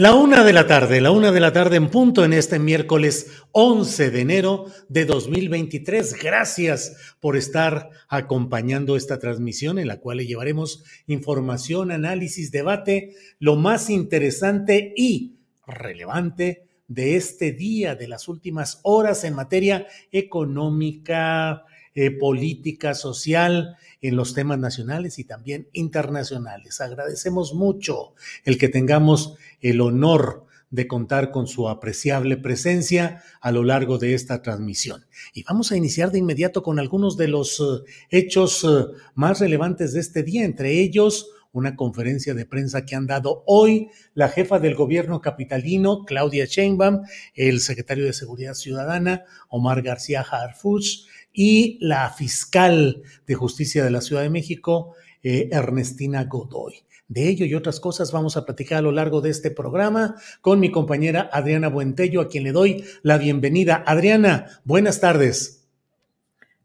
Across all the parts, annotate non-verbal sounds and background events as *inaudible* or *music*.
La una de la tarde, la una de la tarde en punto en este miércoles 11 de enero de 2023. Gracias por estar acompañando esta transmisión en la cual le llevaremos información, análisis, debate, lo más interesante y relevante de este día, de las últimas horas en materia económica, eh, política, social, en los temas nacionales y también internacionales. Agradecemos mucho el que tengamos el honor de contar con su apreciable presencia a lo largo de esta transmisión. Y vamos a iniciar de inmediato con algunos de los eh, hechos eh, más relevantes de este día, entre ellos una conferencia de prensa que han dado hoy la jefa del gobierno capitalino, Claudia Sheinbaum, el secretario de Seguridad Ciudadana, Omar García Harfuch, y la fiscal de justicia de la Ciudad de México, eh, Ernestina Godoy. De ello y otras cosas vamos a platicar a lo largo de este programa con mi compañera Adriana Buentello, a quien le doy la bienvenida. Adriana, buenas tardes.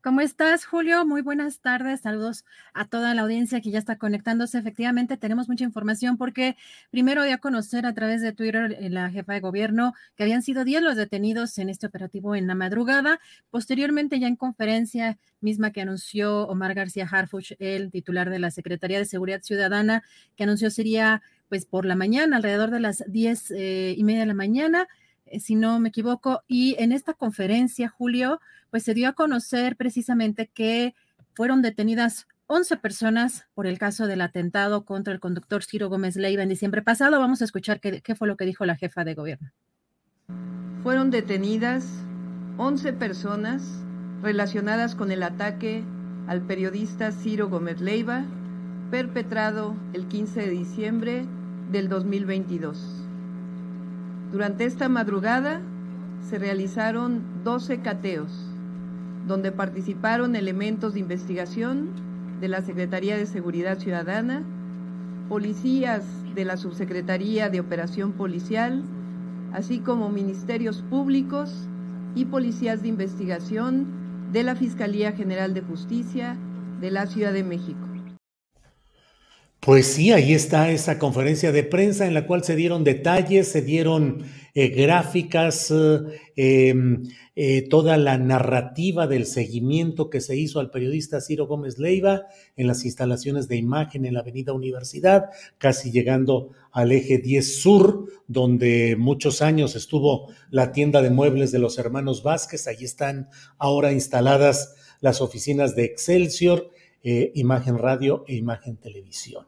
¿Cómo estás, Julio? Muy buenas tardes. Saludos a toda la audiencia que ya está conectándose. Efectivamente, tenemos mucha información porque primero voy a conocer a través de Twitter eh, la jefa de gobierno que habían sido 10 los detenidos en este operativo en la madrugada. Posteriormente, ya en conferencia misma que anunció Omar García Harfuch, el titular de la Secretaría de Seguridad Ciudadana, que anunció sería pues por la mañana, alrededor de las 10 eh, y media de la mañana si no me equivoco. Y en esta conferencia, Julio, pues se dio a conocer precisamente que fueron detenidas 11 personas por el caso del atentado contra el conductor Ciro Gómez Leiva en diciembre pasado. Vamos a escuchar qué, qué fue lo que dijo la jefa de gobierno. Fueron detenidas 11 personas relacionadas con el ataque al periodista Ciro Gómez Leiva, perpetrado el 15 de diciembre del 2022. Durante esta madrugada se realizaron 12 cateos, donde participaron elementos de investigación de la Secretaría de Seguridad Ciudadana, policías de la Subsecretaría de Operación Policial, así como ministerios públicos y policías de investigación de la Fiscalía General de Justicia de la Ciudad de México. Pues sí, ahí está esa conferencia de prensa en la cual se dieron detalles, se dieron eh, gráficas, eh, em, eh, toda la narrativa del seguimiento que se hizo al periodista Ciro Gómez Leiva en las instalaciones de imagen en la Avenida Universidad, casi llegando al eje 10 Sur, donde muchos años estuvo la tienda de muebles de los hermanos Vázquez. Allí están ahora instaladas las oficinas de Excelsior, Imagen Radio e Imagen Televisión.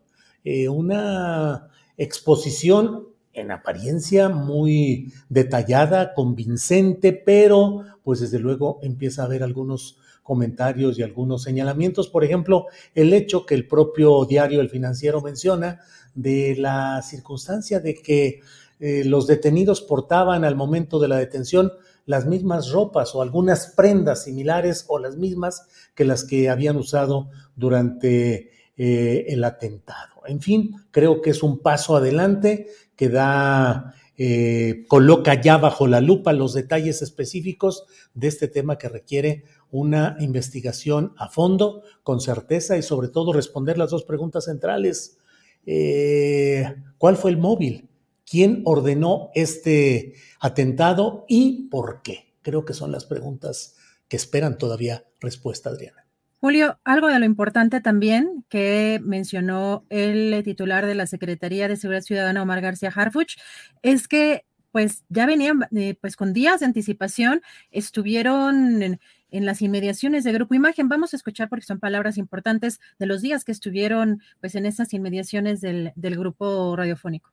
Eh, una exposición en apariencia muy detallada, convincente, pero pues desde luego empieza a haber algunos comentarios y algunos señalamientos. Por ejemplo, el hecho que el propio diario El Financiero menciona de la circunstancia de que eh, los detenidos portaban al momento de la detención las mismas ropas o algunas prendas similares o las mismas que las que habían usado durante eh, el atentado. En fin, creo que es un paso adelante que da, eh, coloca ya bajo la lupa los detalles específicos de este tema que requiere una investigación a fondo, con certeza y sobre todo responder las dos preguntas centrales. Eh, ¿Cuál fue el móvil? ¿Quién ordenó este atentado y por qué? Creo que son las preguntas que esperan todavía respuesta, Adriana. Julio, algo de lo importante también que mencionó el titular de la Secretaría de Seguridad Ciudadana, Omar García Harfuch, es que pues ya venían eh, pues con días de anticipación, estuvieron en, las inmediaciones de Grupo Imagen. Vamos a escuchar porque son palabras importantes de los días que estuvieron pues en esas inmediaciones del, del grupo radiofónico.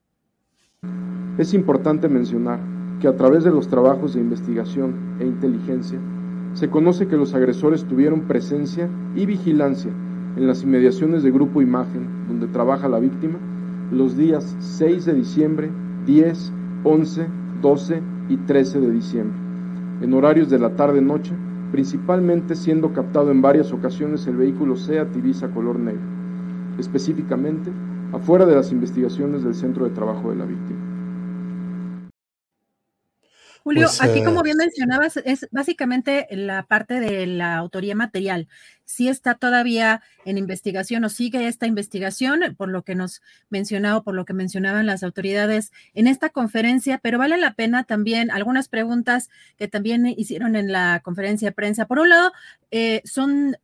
Es importante mencionar que a través de los trabajos de investigación e inteligencia, se conoce que los agresores tuvieron presencia y vigilancia en las inmediaciones de Grupo Imagen, donde trabaja la víctima, los días 6 de diciembre, 10, 11, 12 y 13 de diciembre, en horarios de la tarde-noche, principalmente siendo captado en varias ocasiones el vehículo Seat Ibiza color negro, específicamente afuera de las investigaciones del centro de trabajo de la víctima. Julio, pues, aquí como eh, bien mencionabas, es básicamente la parte de la autoría material. Si está todavía en investigación o sigue esta investigación, por lo que nos mencionaba, por lo que mencionaban las autoridades en esta conferencia, pero vale la pena también algunas preguntas que también hicieron en la conferencia de prensa. Por un lado, eh, son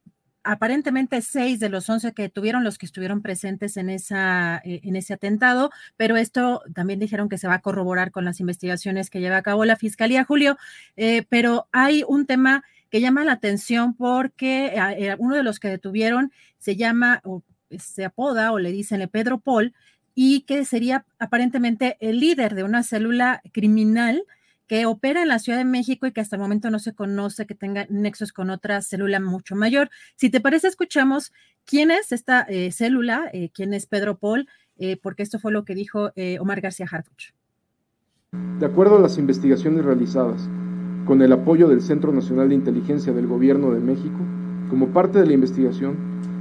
aparentemente seis de los once que tuvieron los que estuvieron presentes en, esa, eh, en ese atentado, pero esto también dijeron que se va a corroborar con las investigaciones que lleva a cabo la Fiscalía, Julio, eh, pero hay un tema que llama la atención porque eh, uno de los que detuvieron se llama, o se apoda o le dicen Pedro Paul, y que sería aparentemente el líder de una célula criminal que opera en la Ciudad de México y que hasta el momento no se conoce que tenga nexos con otra célula mucho mayor. Si te parece, escuchamos quién es esta eh, célula, eh, quién es Pedro Paul, eh, porque esto fue lo que dijo Omar García Harfuch. De acuerdo a las investigaciones realizadas, con el apoyo del Centro Nacional de Inteligencia del Gobierno de México, como parte de la investigación,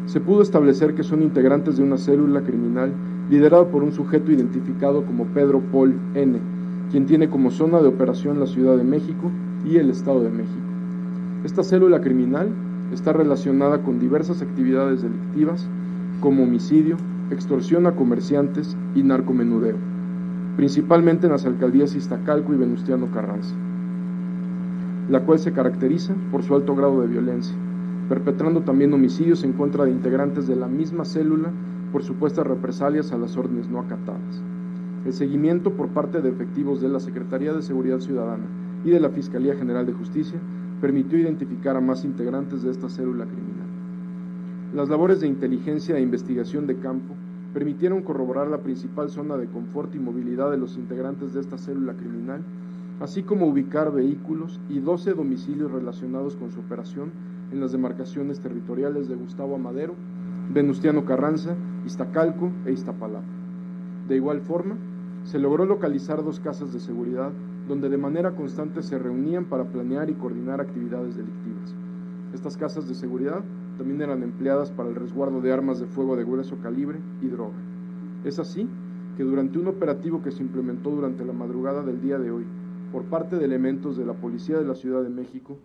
se pudo establecer que son integrantes de una célula criminal liderada por un sujeto identificado como Pedro Paul N quien tiene como zona de operación la Ciudad de México y el Estado de México. Esta célula criminal está relacionada con diversas actividades delictivas como homicidio, extorsión a comerciantes y narcomenudeo, principalmente en las alcaldías Iztacalco y Venustiano Carranza, la cual se caracteriza por su alto grado de violencia, perpetrando también homicidios en contra de integrantes de la misma célula por supuestas represalias a las órdenes no acatadas. El seguimiento por parte de efectivos de la Secretaría de Seguridad Ciudadana y de la Fiscalía General de Justicia permitió identificar a más integrantes de esta célula criminal. Las labores de inteligencia e investigación de campo permitieron corroborar la principal zona de confort y movilidad de los integrantes de esta célula criminal, así como ubicar vehículos y 12 domicilios relacionados con su operación en las demarcaciones territoriales de Gustavo Amadero, Venustiano Carranza, Iztacalco e Iztapalapa. De igual forma, se logró localizar dos casas de seguridad donde de manera constante se reunían para planear y coordinar actividades delictivas. Estas casas de seguridad también eran empleadas para el resguardo de armas de fuego de grueso calibre y droga. Es así que durante un operativo que se implementó durante la madrugada del día de hoy por parte de elementos de la Policía de la Ciudad de México,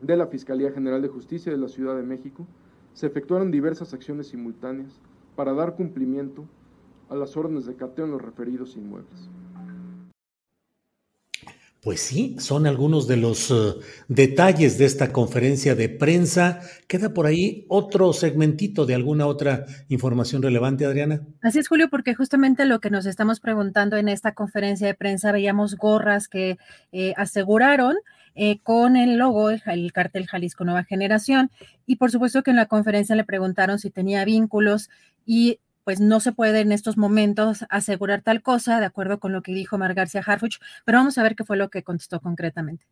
de la Fiscalía General de Justicia de la Ciudad de México, se efectuaron diversas acciones simultáneas para dar cumplimiento a las órdenes de cateo en los referidos inmuebles. Pues sí, son algunos de los eh, detalles de esta conferencia de prensa. ¿Queda por ahí otro segmentito de alguna otra información relevante, Adriana? Así es, Julio, porque justamente lo que nos estamos preguntando en esta conferencia de prensa, veíamos gorras que eh, aseguraron eh, con el logo, el cartel Jalisco Nueva Generación, y por supuesto que en la conferencia le preguntaron si tenía vínculos y pues no se puede en estos momentos asegurar tal cosa, de acuerdo con lo que dijo Mar García Harfuch, pero vamos a ver qué fue lo que contestó concretamente.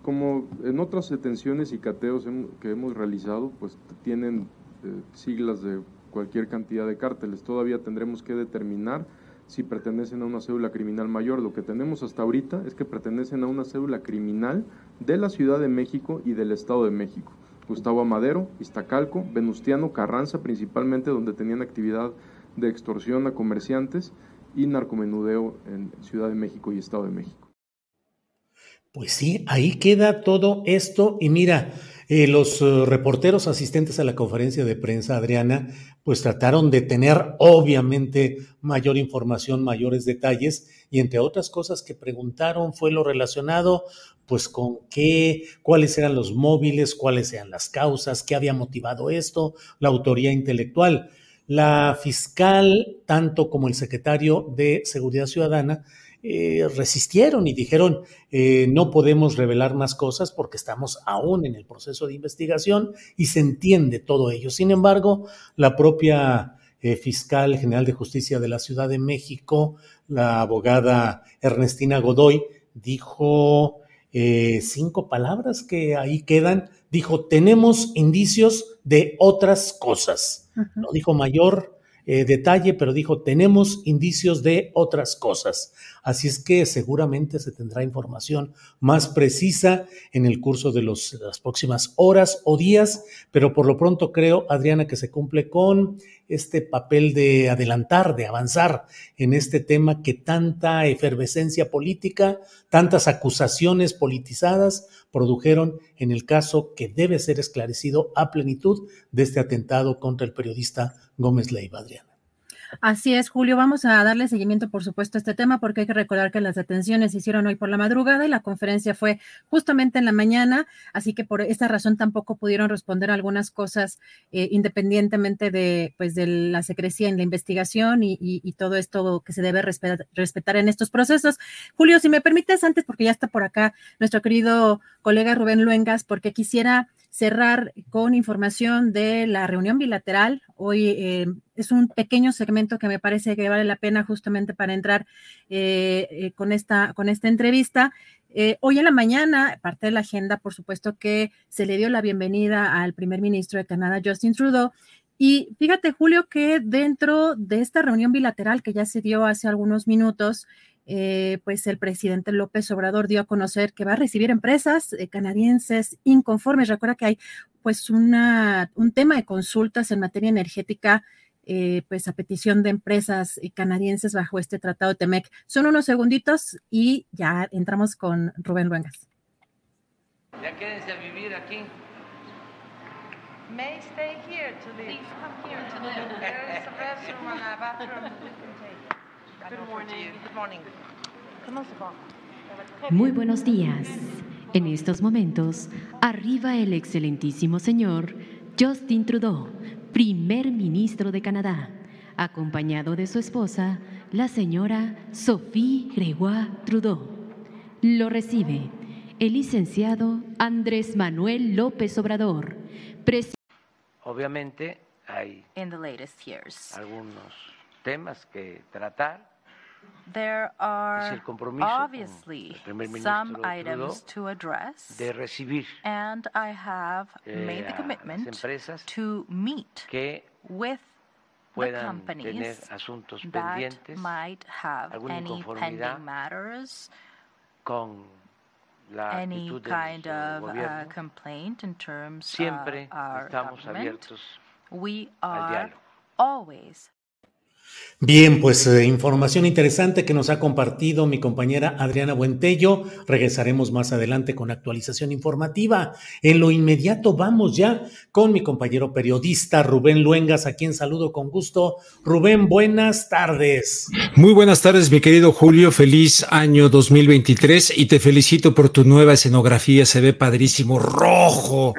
Como en otras detenciones y cateos que hemos realizado, pues tienen eh, siglas de cualquier cantidad de cárteles. Todavía tendremos que determinar si pertenecen a una cédula criminal mayor. Lo que tenemos hasta ahorita es que pertenecen a una cédula criminal de la Ciudad de México y del Estado de México. Gustavo Amadero, Iztacalco, Venustiano, Carranza, principalmente donde tenían actividad de extorsión a comerciantes y narcomenudeo en Ciudad de México y Estado de México. Pues sí, ahí queda todo esto y mira, eh, los uh, reporteros asistentes a la conferencia de prensa, Adriana, pues trataron de tener obviamente mayor información, mayores detalles y entre otras cosas que preguntaron fue lo relacionado pues con qué, cuáles eran los móviles, cuáles eran las causas, qué había motivado esto, la autoría intelectual. La fiscal, tanto como el secretario de Seguridad Ciudadana, eh, resistieron y dijeron, eh, no podemos revelar más cosas porque estamos aún en el proceso de investigación y se entiende todo ello. Sin embargo, la propia eh, fiscal general de justicia de la Ciudad de México, la abogada Ernestina Godoy, dijo cinco palabras que ahí quedan. Dijo, tenemos indicios de otras cosas. No dijo mayor detalle, pero dijo, tenemos indicios de otras cosas. Así es que seguramente se tendrá información más precisa en el curso de, las próximas horas o días, pero por lo pronto creo, Adriana, que se cumple con este papel de adelantar, de avanzar en este tema que tanta efervescencia política, tantas acusaciones politizadas produjeron en el caso que debe ser esclarecido a plenitud de este atentado contra el periodista Gómez Leiva, Adriana. Así es, Julio. Vamos a darle seguimiento, por supuesto, a este tema, porque hay que recordar que las detenciones se hicieron hoy por la madrugada y la conferencia fue justamente en la mañana, así que por esta razón tampoco pudieron responder algunas cosas eh, independientemente de, pues, de la secrecía en la investigación y, todo esto que se debe respetar, respetar en estos procesos. Julio, si me permites, antes, porque ya está por acá nuestro querido colega Rubén Luengas, porque quisiera cerrar con información de la reunión bilateral. Hoy eh, es un pequeño segmento que me parece que vale la pena justamente para entrar eh, eh, con, esta, con esta entrevista. hoy en la mañana, parte de la agenda, por supuesto que se le dio la bienvenida al primer ministro de Canadá, Justin Trudeau. Y fíjate, Julio, que dentro de esta reunión bilateral que ya se dio hace algunos minutos, eh, pues el presidente López Obrador dio a conocer que va a recibir empresas eh, canadienses inconformes. Recuerda que hay pues una, un tema de consultas en materia energética, eh, pues a petición de empresas canadienses bajo este tratado de TEMEC. Son unos segunditos y ya entramos con Rubén Luengas. Ya quédense a vivir aquí. May stay here to live. Please come here to live. There is a restroom and a bathroom. Muy buenos días. En estos momentos, arriba el excelentísimo señor Justin Trudeau, primer ministro de Canadá, acompañado de su esposa, la señora Sophie Gregoire Trudeau. Lo recibe el licenciado Andrés Manuel López Obrador. Obviamente hay algunos temas que tratar there are obviously some items to address, and I have eh, made the commitment to meet with the companies that might have any pending matters, con la any kind of uh, complaint in terms of our government. we are always Bien, pues eh, información interesante que nos ha compartido mi compañera Adriana Buentello. Regresaremos más adelante con actualización informativa. En lo inmediato vamos ya con mi compañero periodista Rubén Luengas, a quien saludo con gusto. Rubén, buenas tardes. Muy buenas tardes, mi querido Julio. Feliz año 2023 y te felicito por tu nueva escenografía. Se ve padrísimo, rojo.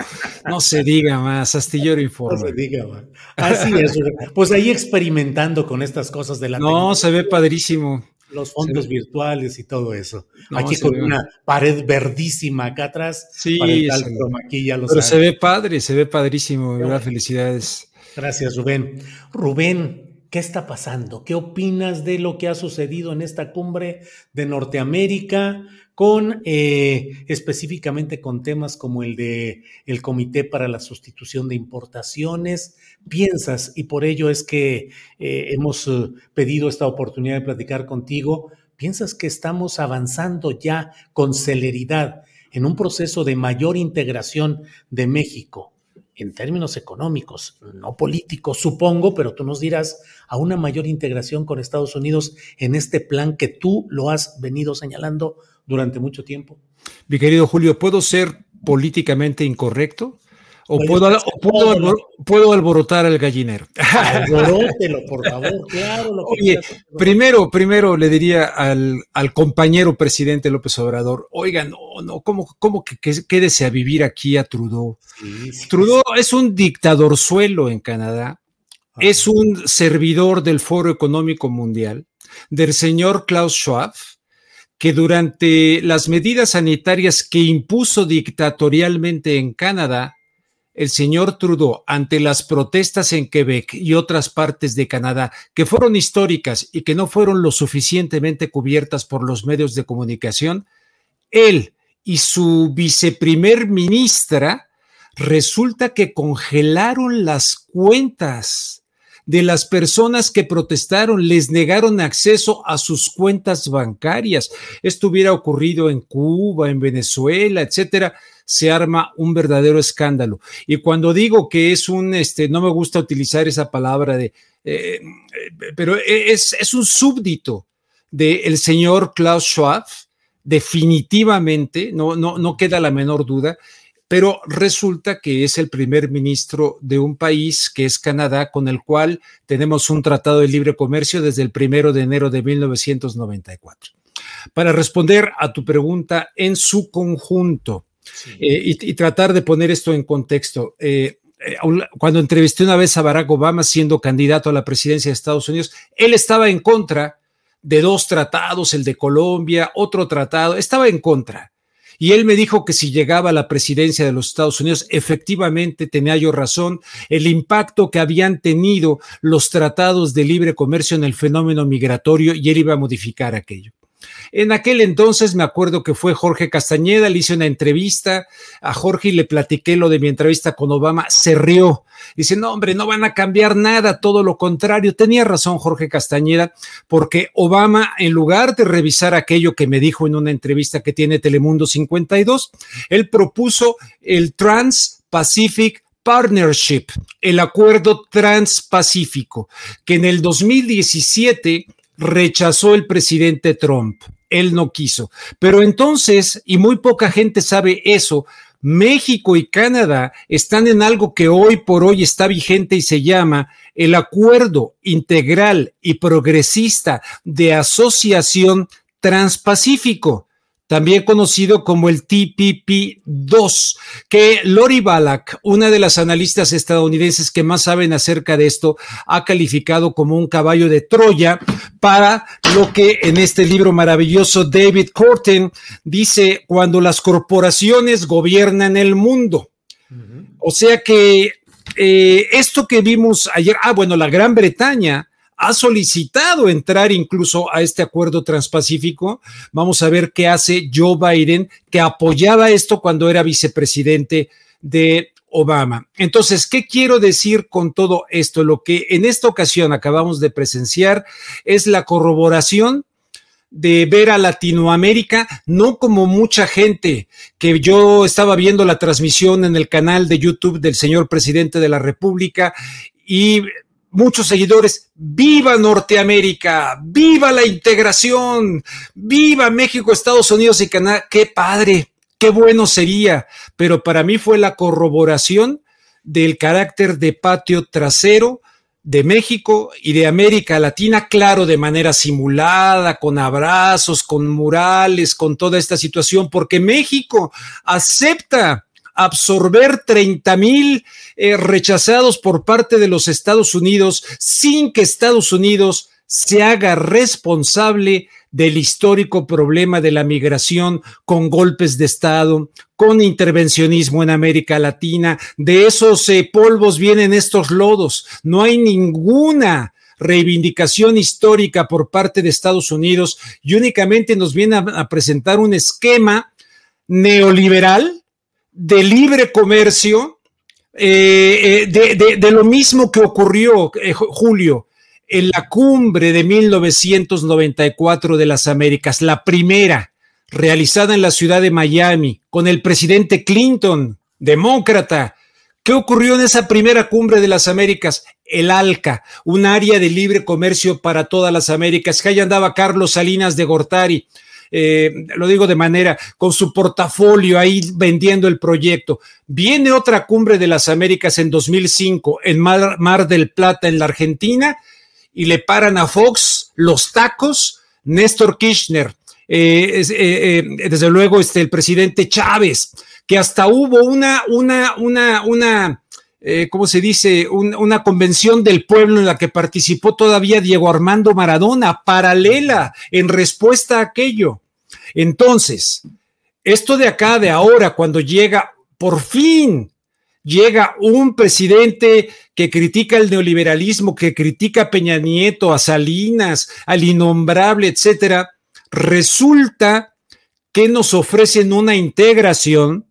No se diga más, Astillero Informa. No se diga más. Así es, pues ahí experimentando con estas cosas de la No, se ve padrísimo. Los fondos virtuales y todo eso. Aquí con una pared verdísima acá atrás. Sí, pero se ve padre, se ve padrísimo. Felicidades. Gracias, Rubén. Rubén, ¿qué está pasando? ¿Qué opinas de lo que ha sucedido en esta cumbre de Norteamérica con eh, específicamente con temas como el de el Comité para la Sustitución de Importaciones. Piensas, y por ello es que eh, hemos eh, pedido esta oportunidad de platicar contigo, piensas que estamos avanzando ya con celeridad en un proceso de mayor integración de México en términos económicos, no políticos, supongo, pero tú nos dirás a una mayor integración con Estados Unidos en este plan que tú lo has venido señalando durante mucho tiempo. Mi querido Julio, ¿puedo ser políticamente incorrecto? ¿O puedo, puedo, alborotar al gallinero? Alborótelo, por favor, *laughs* claro. Oye, primero, primero le diría al, compañero presidente López Obrador, oiga, no, no, ¿cómo, cómo que, quédese a vivir aquí a Trudeau? Trudeau es un dictador suelo en Canadá, es un servidor del Foro Económico Mundial, del señor Klaus Schwab, que durante las medidas sanitarias que impuso dictatorialmente en Canadá, el señor Trudeau ante las protestas en Quebec y otras partes de Canadá que fueron históricas y que no fueron lo suficientemente cubiertas por los medios de comunicación, él y su viceprimer ministra resulta que congelaron las cuentas de las personas que protestaron, les negaron acceso a sus cuentas bancarias. Esto hubiera ocurrido en Cuba, en Venezuela, etcétera se arma un verdadero escándalo. Y cuando digo que es un, este, no me gusta utilizar esa palabra de, eh, pero es, es, un súbdito del señor Klaus Schwab, definitivamente, no, no, no queda la menor duda, pero resulta que es el primer ministro de un país que es Canadá, con el cual tenemos un tratado de libre comercio desde el primero de enero de 1994. Para responder a tu pregunta en su conjunto, eh, y, tratar de poner esto en contexto. Eh, eh, cuando entrevisté una vez a Barack Obama siendo candidato a la presidencia de Estados Unidos, él estaba en contra de dos tratados, el de Colombia, otro tratado, estaba en contra. Y él me dijo que si llegaba a la presidencia de los Estados Unidos, efectivamente tenía yo razón, el impacto que habían tenido los tratados de libre comercio en el fenómeno migratorio y él iba a modificar aquello. En aquel entonces me acuerdo que fue Jorge Castañeda, le hice una entrevista a Jorge y le platiqué lo de mi entrevista con Obama, se rió. Dice, no, hombre, no van a cambiar nada, todo lo contrario. Tenía razón Jorge Castañeda, porque Obama, en lugar de revisar aquello que me dijo en una entrevista que tiene Telemundo 52, él propuso el Trans-Pacific Partnership, el acuerdo transpacífico, que en el 2017 rechazó el presidente Trump. Él no quiso. Pero entonces, y muy poca gente sabe eso, México y Canadá están en algo que hoy por hoy está vigente y se llama el Acuerdo Integral y Progresista de Asociación Transpacífico también conocido como el TPP-2, que Lori Balak, una de las analistas estadounidenses que más saben acerca de esto, ha calificado como un caballo de Troya para lo que en este libro maravilloso David Corten dice cuando las corporaciones gobiernan el mundo. O sea que eh, esto que vimos ayer, ah, bueno, la Gran Bretaña ha solicitado entrar incluso a este acuerdo transpacífico. Vamos a ver qué hace Joe Biden, que apoyaba esto cuando era vicepresidente de Obama. Entonces, ¿qué quiero decir con todo esto? Lo que en esta ocasión acabamos de presenciar es la corroboración de ver a Latinoamérica, no como mucha gente que yo estaba viendo la transmisión en el canal de YouTube del señor presidente de la República y muchos seguidores, viva Norteamérica, viva la integración, viva México, Estados Unidos y Canadá, qué padre, qué bueno sería, pero para mí fue la corroboración del carácter de patio trasero de México y de América Latina, claro, de manera simulada, con abrazos, con murales, con toda esta situación, porque México acepta absorber 30 mil eh, rechazados por parte de los Estados Unidos sin que Estados Unidos se haga responsable del histórico problema de la migración con golpes de Estado, con intervencionismo en América Latina. De esos eh, polvos vienen estos lodos. No hay ninguna reivindicación histórica por parte de Estados Unidos y únicamente nos viene a, presentar un esquema neoliberal de libre comercio, eh, eh, de, lo mismo que ocurrió, eh, Julio, en la cumbre de 1994 de las Américas, la primera realizada en la ciudad de Miami, con el presidente Clinton, demócrata. ¿Qué ocurrió en esa primera cumbre de las Américas? El ALCA, un área de libre comercio para todas las Américas, que ahí andaba Carlos Salinas de Gortari. Eh, lo digo de manera, con su portafolio ahí vendiendo el proyecto. Viene otra cumbre de las Américas en 2005 en Mar, del Plata, en la Argentina, y le paran a Fox los tacos, Néstor Kirchner, eh, eh, desde luego este, el presidente Chávez, que hasta hubo una, una, una, una, ¿cómo se dice? una convención del pueblo en la que participó todavía Diego Armando Maradona, paralela en respuesta a aquello. Entonces, esto de acá, de ahora, cuando llega, por fin, llega un presidente que critica el neoliberalismo, que critica a Peña Nieto, a Salinas, al innombrable, etcétera, resulta que nos ofrecen una integración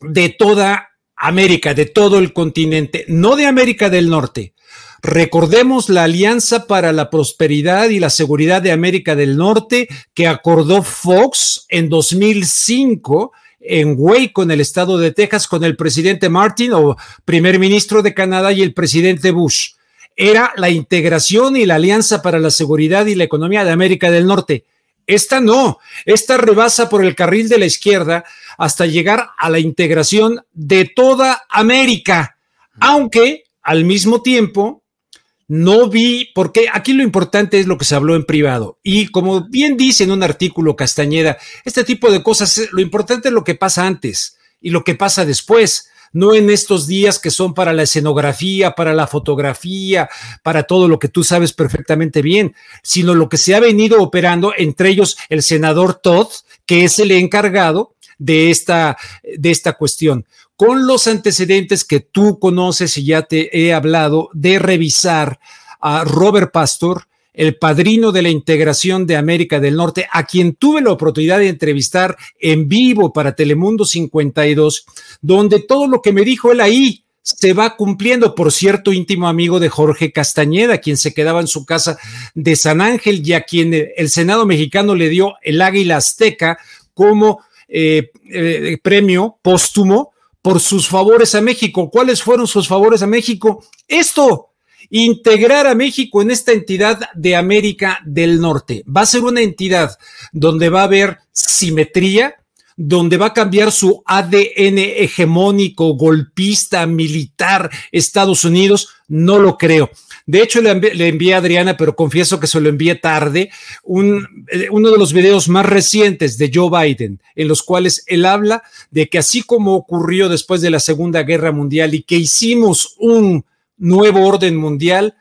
de toda América, de todo el continente, no de América del Norte. Recordemos la Alianza para la Prosperidad y la Seguridad de América del Norte que acordó Fox en 2005 en Waco, en el estado de Texas, con el presidente Martin o primer ministro de Canadá y el presidente Bush. Era la integración y la Alianza para la Seguridad y la Economía de América del Norte. Esta no, esta rebasa por el carril de la izquierda hasta llegar a la integración de toda América, aunque al mismo tiempo no vi, porque aquí lo importante es lo que se habló en privado. Y como bien dice en un artículo Castañeda, este tipo de cosas, lo importante es lo que pasa antes y lo que pasa después no en estos días que son para la escenografía, para la fotografía, para todo lo que tú sabes perfectamente bien, sino lo que se ha venido operando, entre ellos el senador Todd, que es el encargado de esta, de esta cuestión, con los antecedentes que tú conoces y ya te he hablado de revisar a Robert Pastor, el padrino de la integración de América del Norte, a quien tuve la oportunidad de entrevistar en vivo para Telemundo 52, donde todo lo que me dijo él ahí se va cumpliendo, por cierto, íntimo amigo de Jorge Castañeda, quien se quedaba en su casa de San Ángel y a quien el Senado mexicano le dio el Águila Azteca como eh, eh, premio póstumo por sus favores a México. ¿Cuáles fueron sus favores a México? Esto, integrar a México en esta entidad de América del Norte. Va a ser una entidad donde va a haber simetría, donde va a cambiar su ADN hegemónico, golpista, militar, Estados Unidos, no lo creo. De hecho, le envié, a Adriana, pero confieso que se lo envié tarde, un, eh, uno de los videos más recientes de Joe Biden, en los cuales él habla de que así como ocurrió después de la Segunda Guerra Mundial y que hicimos un nuevo orden mundial.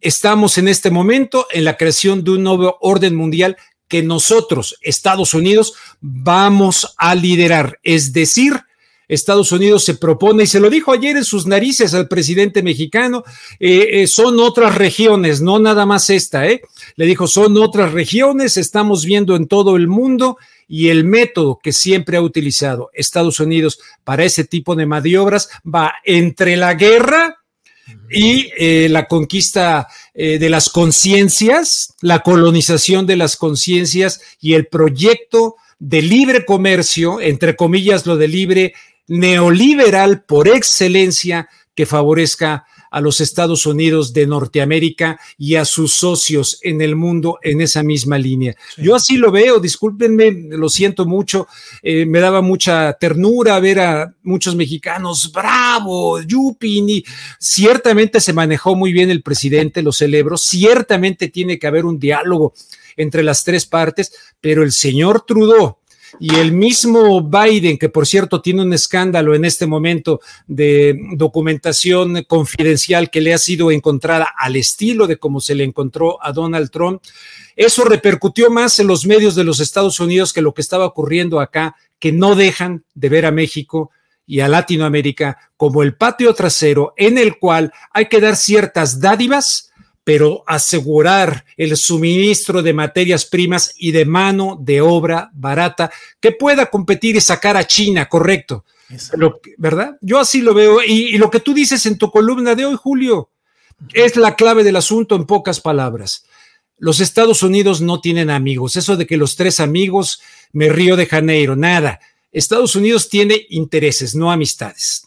Estamos en este momento en la creación de un nuevo orden mundial que nosotros, Estados Unidos, vamos a liderar. Es decir, Estados Unidos se propone, y se lo dijo ayer en sus narices al presidente mexicano, eh, eh, son otras regiones, no nada más esta, ¿eh? Le dijo, son otras regiones, estamos viendo en todo el mundo y el método que siempre ha utilizado Estados Unidos para ese tipo de maniobras va entre la guerra y eh, la conquista eh, de las conciencias, la colonización de las conciencias y el proyecto de libre comercio, entre comillas lo de libre, neoliberal por excelencia que favorezca a los Estados Unidos de Norteamérica y a sus socios en el mundo en esa misma línea. Yo así lo veo, discúlpenme, lo siento mucho, eh, me daba mucha ternura ver a muchos mexicanos, bravo, Yupini, ciertamente se manejó muy bien el presidente, lo celebro, ciertamente tiene que haber un diálogo entre las tres partes, pero el señor Trudeau, y el mismo Biden, que por cierto tiene un escándalo en este momento de documentación confidencial que le ha sido encontrada al estilo de como se le encontró a Donald Trump, eso repercutió más en los medios de los Estados Unidos que lo que estaba ocurriendo acá, que no dejan de ver a México y a Latinoamérica como el patio trasero en el cual hay que dar ciertas dádivas pero asegurar el suministro de materias primas y de mano de obra barata que pueda competir y sacar a China, correcto. ¿Verdad? Yo así lo veo. Y, y lo que tú dices en tu columna de hoy, Julio, es la clave del asunto en pocas palabras. Los Estados Unidos no tienen amigos. Eso de que los tres amigos me río de Janeiro, nada. Estados Unidos tiene intereses, no amistades.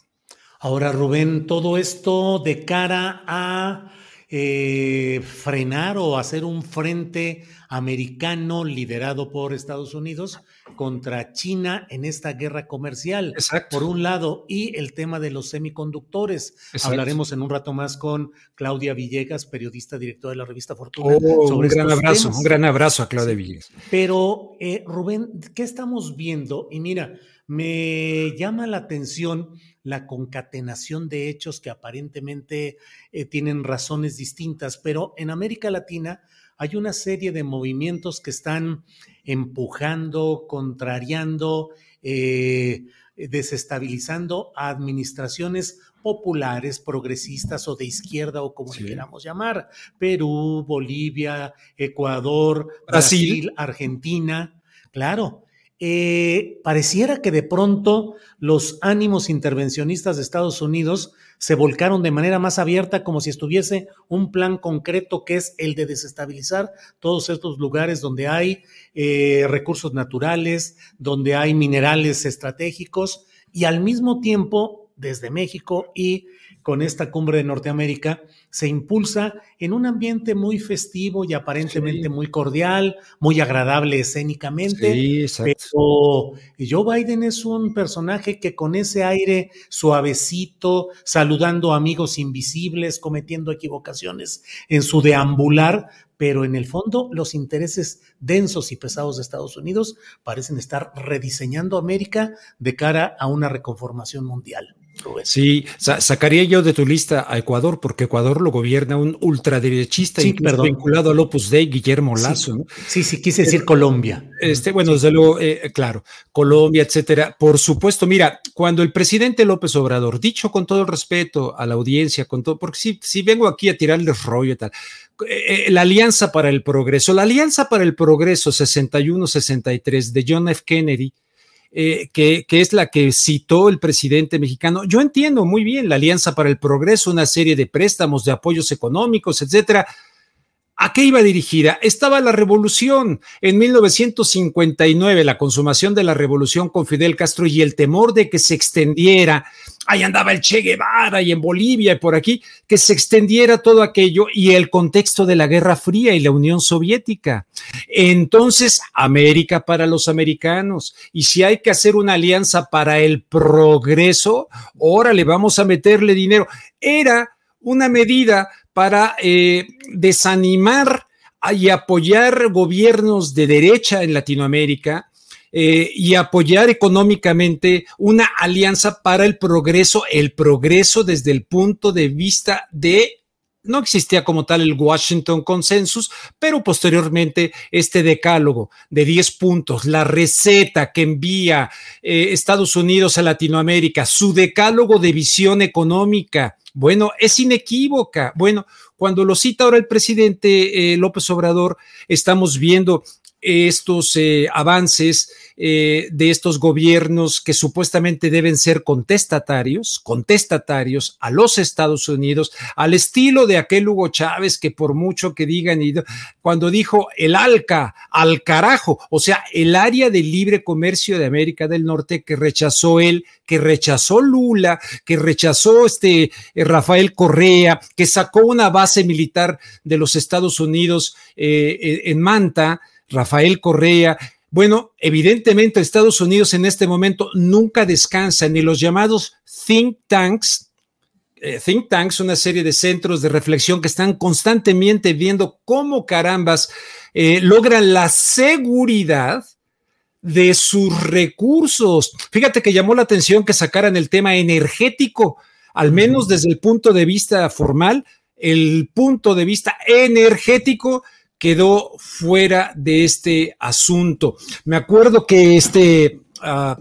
Ahora, Rubén, todo esto de cara a eh, frenar o hacer un frente americano liderado por Estados Unidos contra China en esta guerra comercial, por un lado, y el tema de los semiconductores. Hablaremos en un rato más con Claudia Villegas, periodista, directora de la revista Fortuna. Oh, un gran abrazo, un gran abrazo a Claudia Villegas. Pero, eh, Rubén, ¿qué estamos viendo? Y mira, me llama la atención la concatenación de hechos que aparentemente eh, tienen razones distintas, pero en América Latina hay una serie de movimientos que están empujando, contrariando, eh, desestabilizando a administraciones populares, progresistas o de izquierda o como le queramos llamar. Perú, Bolivia, Ecuador, Brasil Argentina. Claro, eh, pareciera que de pronto los ánimos intervencionistas de Estados Unidos se volcaron de manera más abierta como si estuviese un plan concreto que es el de desestabilizar todos estos lugares donde hay eh, recursos naturales, donde hay minerales estratégicos y al mismo tiempo desde México y con esta cumbre de Norteamérica se impulsa en un ambiente muy festivo y aparentemente muy cordial, muy agradable escénicamente. Sí, pero Joe Biden es un personaje que con ese aire suavecito, saludando a amigos invisibles, cometiendo equivocaciones en su deambular, pero en el fondo los intereses densos y pesados de Estados Unidos parecen estar rediseñando América de cara a una reconformación mundial. Sí, sacaría yo de tu lista a Ecuador, porque Ecuador lo gobierna un ultraderechista vinculado al Opus Dei, Guillermo Lazo. Sí, sí, quise decir Colombia. Este, bueno, desde luego, eh, claro, Colombia, etcétera. Por supuesto, mira, cuando el presidente López Obrador, dicho con todo el respeto a la audiencia, con todo, porque si, si vengo aquí a tirarles rollo y tal, eh, eh, la Alianza para el Progreso, la Alianza para el Progreso 61-63 de John F. Kennedy, eh, que, es la que citó el presidente mexicano. Yo entiendo muy bien la Alianza para el Progreso, una serie de préstamos, de apoyos económicos, etcétera. ¿A qué iba dirigida? Estaba la revolución en 1959, la consumación de la revolución con Fidel Castro y el temor de que se extendiera ahí andaba el Che Guevara y en Bolivia y por aquí, que se extendiera todo aquello y el contexto de la Guerra Fría y la Unión Soviética. Entonces, América para los americanos. Y si hay que hacer una alianza para el progreso, órale, vamos a meterle dinero. Era una medida para eh, desanimar y apoyar gobiernos de derecha en Latinoamérica eh, y apoyar económicamente una alianza para el progreso, el progreso desde el punto de vista de no existía como tal el Washington Consensus, pero posteriormente este decálogo de 10 puntos, la receta que envía eh, Estados Unidos a Latinoamérica, su decálogo de visión económica, bueno, es inequívoca. Bueno, cuando lo cita ahora el presidente eh, López Obrador, estamos viendo estos eh, avances eh, de estos gobiernos que supuestamente deben ser contestatarios, contestatarios a los Estados Unidos, al estilo de aquel Hugo Chávez que por mucho que digan, cuando dijo el ALCA, al carajo, o sea, el área de libre comercio de América del Norte que rechazó él, que rechazó Lula, que rechazó este eh, Rafael Correa, que sacó una base militar de los Estados Unidos en Manta, Rafael Correa. Bueno, evidentemente Estados Unidos en este momento nunca descansa ni los llamados think tanks. Eh, think tanks, una serie de centros de reflexión que están constantemente viendo cómo carambas eh, logran la seguridad de sus recursos. Fíjate que llamó la atención que sacaran el tema energético, al menos desde el punto de vista formal, el punto de vista energético quedó fuera de este asunto. Me acuerdo que este ah,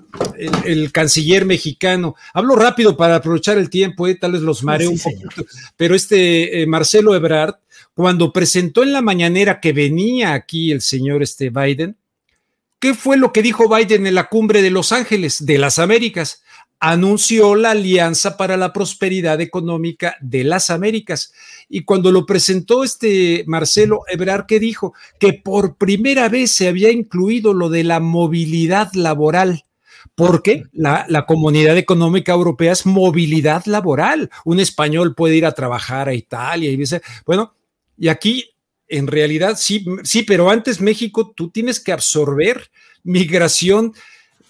el, canciller mexicano, hablo rápido para aprovechar el tiempo, eh, tal vez los mareo un poquito, pero este eh, Marcelo Ebrard cuando presentó en la mañanera que venía aquí el señor este Biden, ¿qué fue lo que dijo Biden en la cumbre de Los Ángeles, de las Américas? Anunció la Alianza para la Prosperidad Económica de las Américas. Y cuando lo presentó este Marcelo Ebrard, ¿qué dijo? Que por primera vez se había incluido lo de la movilidad laboral porque la, la, comunidad económica europea es movilidad laboral. Un español puede ir a trabajar a Italia y dice, bueno, y aquí en realidad sí, sí, pero antes México, tú tienes que absorber migración.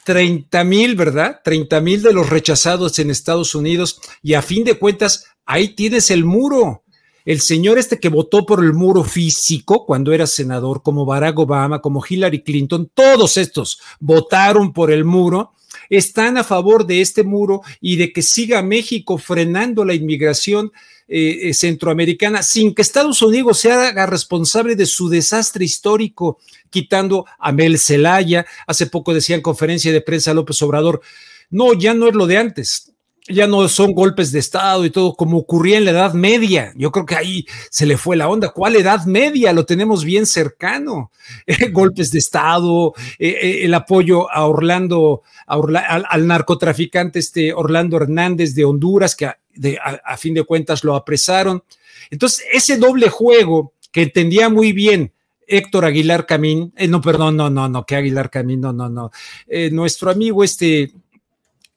30 mil, ¿verdad? 30 mil de los rechazados en Estados Unidos y a fin de cuentas, ahí tienes el muro. El señor este que votó por el muro físico cuando era senador, como Barack Obama, como Hillary Clinton, todos estos votaron por el muro están a favor de este muro y de que siga México frenando la inmigración eh, eh, centroamericana sin que Estados Unidos se haga responsable de su desastre histórico, quitando a Mel Zelaya. Hace poco decía en conferencia de prensa López Obrador, no, ya no es lo de antes ya no son golpes de Estado y todo como ocurría en la Edad Media. Yo creo que ahí se le fue la onda. ¿Cuál Edad Media? Lo tenemos bien cercano. *laughs* golpes de Estado, eh, eh, el apoyo a Orlando, al, narcotraficante este Orlando Hernández de Honduras, que a, fin de cuentas lo apresaron. Entonces, ese doble juego que entendía muy bien Héctor Aguilar Camín, eh, no, perdón, no, no, no, que Aguilar Camín, no, no, no, nuestro amigo este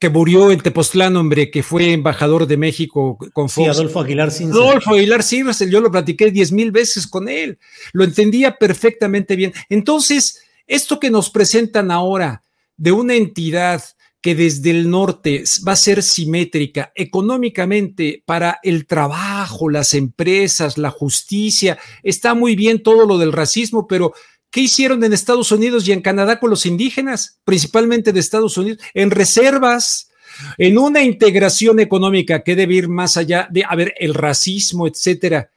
que murió en Tepoztlán, hombre, que fue embajador de México con Fox. Sí, Adolfo Aguilar Sinsel. Adolfo Aguilar Sinsel, yo lo platiqué diez mil veces con él, lo entendía perfectamente bien. Entonces, esto que nos presentan ahora de una entidad que desde el norte va a ser simétrica económicamente para el trabajo, las empresas, la justicia, está muy bien todo lo del racismo, pero ¿Qué hicieron en Estados Unidos y en Canadá con los indígenas, principalmente de Estados Unidos? En reservas, en una integración económica que debe ir más allá de, a ver, el racismo, etcétera.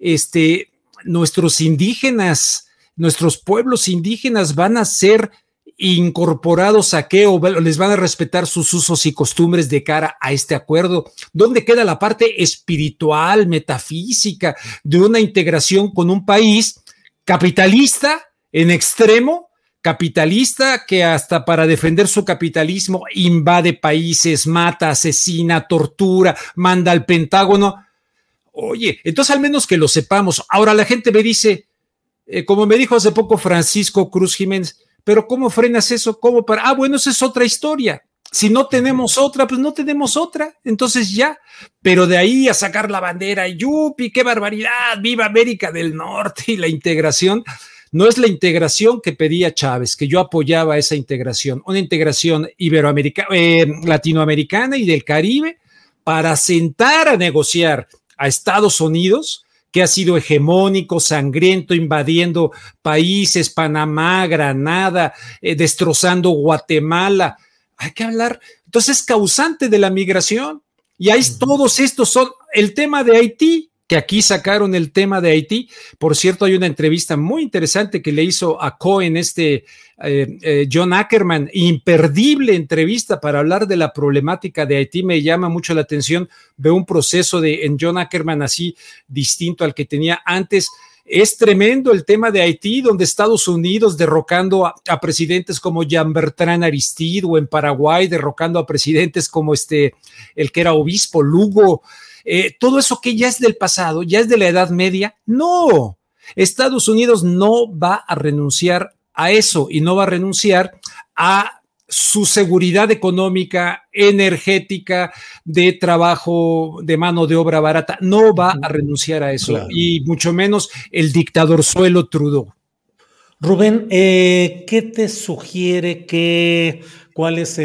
Este, nuestros indígenas, nuestros pueblos indígenas van a ser incorporados a qué o les van a respetar sus usos y costumbres de cara a este acuerdo? ¿Dónde queda la parte espiritual, metafísica de una integración con un país capitalista en extremo capitalista que hasta para defender su capitalismo invade países, mata, asesina, tortura, manda al Pentágono. Oye, entonces al menos que lo sepamos. Ahora la gente me dice, eh, como me dijo hace poco Francisco Cruz Jiménez, pero ¿cómo frenas eso? ¿Cómo para? Ah, bueno, esa es otra historia. Si no tenemos otra, pues no tenemos otra. Entonces ya. Pero de ahí a sacar la bandera, yupi, qué barbaridad, viva América del Norte y la integración no es la integración que pedía Chávez, que yo apoyaba esa integración, una integración iberoamericana, eh, latinoamericana y del Caribe para sentar a negociar a Estados Unidos, que ha sido hegemónico, sangriento, invadiendo países, Panamá, Granada, eh, destrozando Guatemala. Hay que hablar. Entonces es causante de la migración. Y ahí todos estos son el tema de Haití, que aquí sacaron el tema de Haití. Por cierto, hay una entrevista muy interesante que le hizo a Cohen este eh, eh, John Ackerman, imperdible entrevista para hablar de la problemática de Haití. Me llama mucho la atención. Veo un proceso de en John Ackerman así distinto al que tenía antes. Es tremendo el tema de Haití, donde Estados Unidos derrocando a, presidentes como Jean Bertrand Aristide o en Paraguay derrocando a presidentes como este, el que era obispo Lugo. Eh, todo eso que ya es del pasado, ya es de la Edad Media. No, Estados Unidos no va a renunciar a eso y no va a renunciar a su seguridad económica, energética, de trabajo, de mano de obra barata. No va a renunciar a eso y mucho menos el dictador suelo Trudeau. Rubén, eh, ¿qué te sugiere que cuál es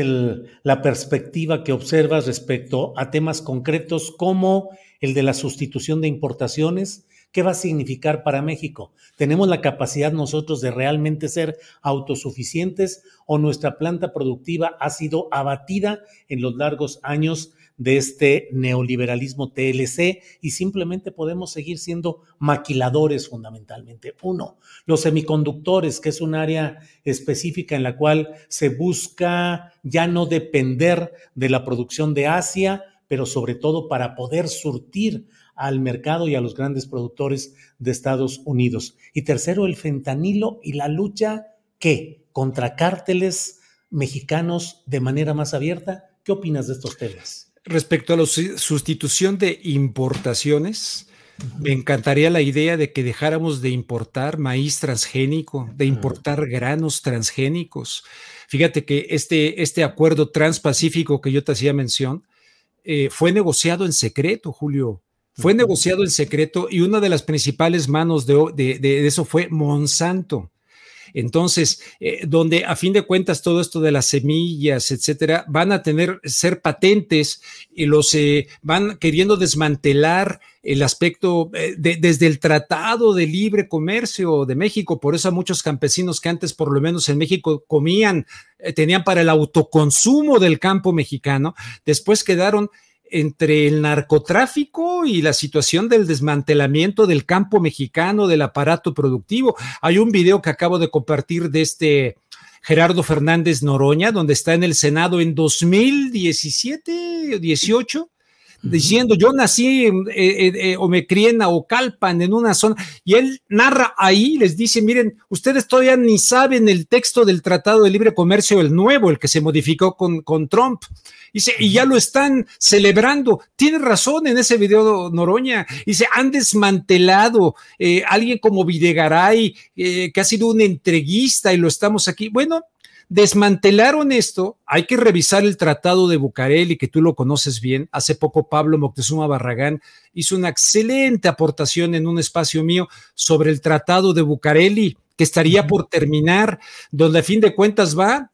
la perspectiva que observas respecto a temas concretos como el de la sustitución de importaciones. ¿Qué va a significar para México? ¿Tenemos la capacidad nosotros de realmente ser autosuficientes o nuestra planta productiva ha sido abatida en los largos años de este neoliberalismo TLC y simplemente podemos seguir siendo maquiladores fundamentalmente. Uno, los semiconductores, que es un área específica en la cual se busca ya no depender de la producción de Asia, pero sobre todo para poder surtir al mercado y a los grandes productores de Estados Unidos. Y tercero, el fentanilo y la lucha, ¿qué? Contra cárteles mexicanos de manera más abierta. ¿Qué opinas de estos temas? Respecto a la sustitución de importaciones, me encantaría la idea de que dejáramos de importar maíz transgénico, de importar granos transgénicos. Fíjate que este, este acuerdo transpacífico que yo te hacía mención eh, fue negociado en secreto, Julio. Fue negociado en secreto y una de las principales manos de, de eso fue Monsanto. Entonces, eh, donde a fin de cuentas todo esto de las semillas, etcétera, van a tener, ser patentes y los eh, van queriendo desmantelar el aspecto eh, desde el Tratado de Libre Comercio de México. Por eso a muchos campesinos que antes, por lo menos en México, comían, tenían para el autoconsumo del campo mexicano, después quedaron entre el narcotráfico y la situación del desmantelamiento del campo mexicano, del aparato productivo. Hay un video que acabo de compartir de este Gerardo Fernández Noroña, donde está en el Senado en 2017 o 18 diciendo yo nací eh, eh, eh, o me crié en Naucalpan, en una zona, y él narra ahí, les dice, miren, ustedes todavía ni saben el texto del Tratado de Libre Comercio, el nuevo, el que se modificó con, con Trump. Dice, y ya lo están celebrando. Tiene razón en ese video Noroña. Dice, han desmantelado alguien como Videgaray, que ha sido un entreguista y lo estamos aquí. Bueno, Desmantelaron esto, hay que revisar el Tratado de Bucareli, que tú lo conoces bien. Hace poco Pablo Moctezuma Barragán hizo una excelente aportación en un espacio mío sobre el Tratado de Bucareli, que estaría por terminar, donde a fin de cuentas va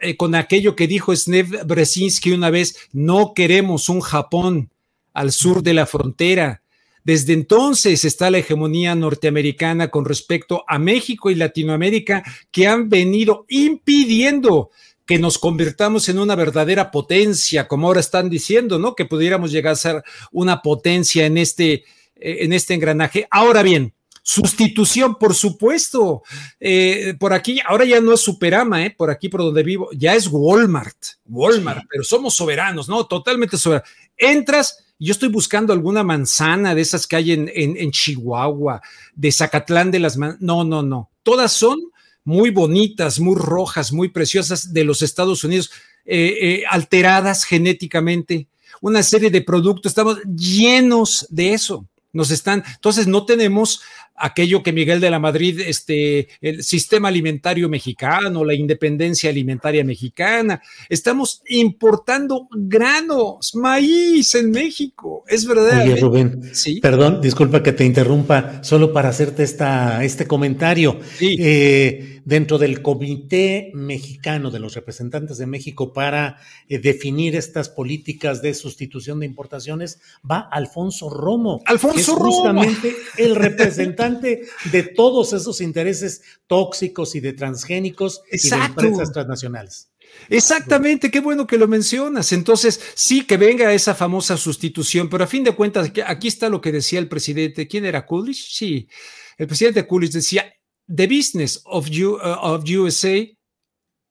eh, con aquello que dijo Snev Brzezinski una vez, no queremos un Japón al sur de la frontera, desde entonces está la hegemonía norteamericana con respecto a México y Latinoamérica que han venido impidiendo que nos convirtamos en una verdadera potencia, como ahora están diciendo, ¿no? Que pudiéramos llegar a ser una potencia en este, eh, en este engranaje. Ahora bien, sustitución, por supuesto. Eh, por aquí, ahora ya no es Superama, ¿eh? por aquí por donde vivo, ya es Walmart, Walmart, pero somos soberanos, ¿no? Totalmente soberanos. Entras yo estoy buscando alguna manzana de esas que hay en, Chihuahua, de Zacatlán de las No, no, no. Todas son muy bonitas, muy rojas, muy preciosas de los Estados Unidos, eh, eh, alteradas genéticamente. Una serie de productos, estamos llenos de eso. Nos están, entonces no tenemos aquello que Miguel de la Madrid, este, el sistema alimentario mexicano, la independencia alimentaria mexicana. Estamos importando granos, maíz en México. Es verdad. Oye, Rubén, ¿Sí? perdón, disculpa que te interrumpa, solo para hacerte esta, este comentario. Eh, dentro del Comité Mexicano de los Representantes de México para eh, definir estas políticas de sustitución de importaciones va Alfonso Romo. Alfonso es justamente el representante de todos esos intereses tóxicos y de transgénicos y de empresas transnacionales. Exactamente, qué bueno que lo mencionas. Entonces, sí que venga esa famosa sustitución, pero a fin de cuentas, aquí está lo que decía el presidente. ¿Quién era Coolidge? Sí, el presidente Coolidge decía, the business of, you, uh, of USA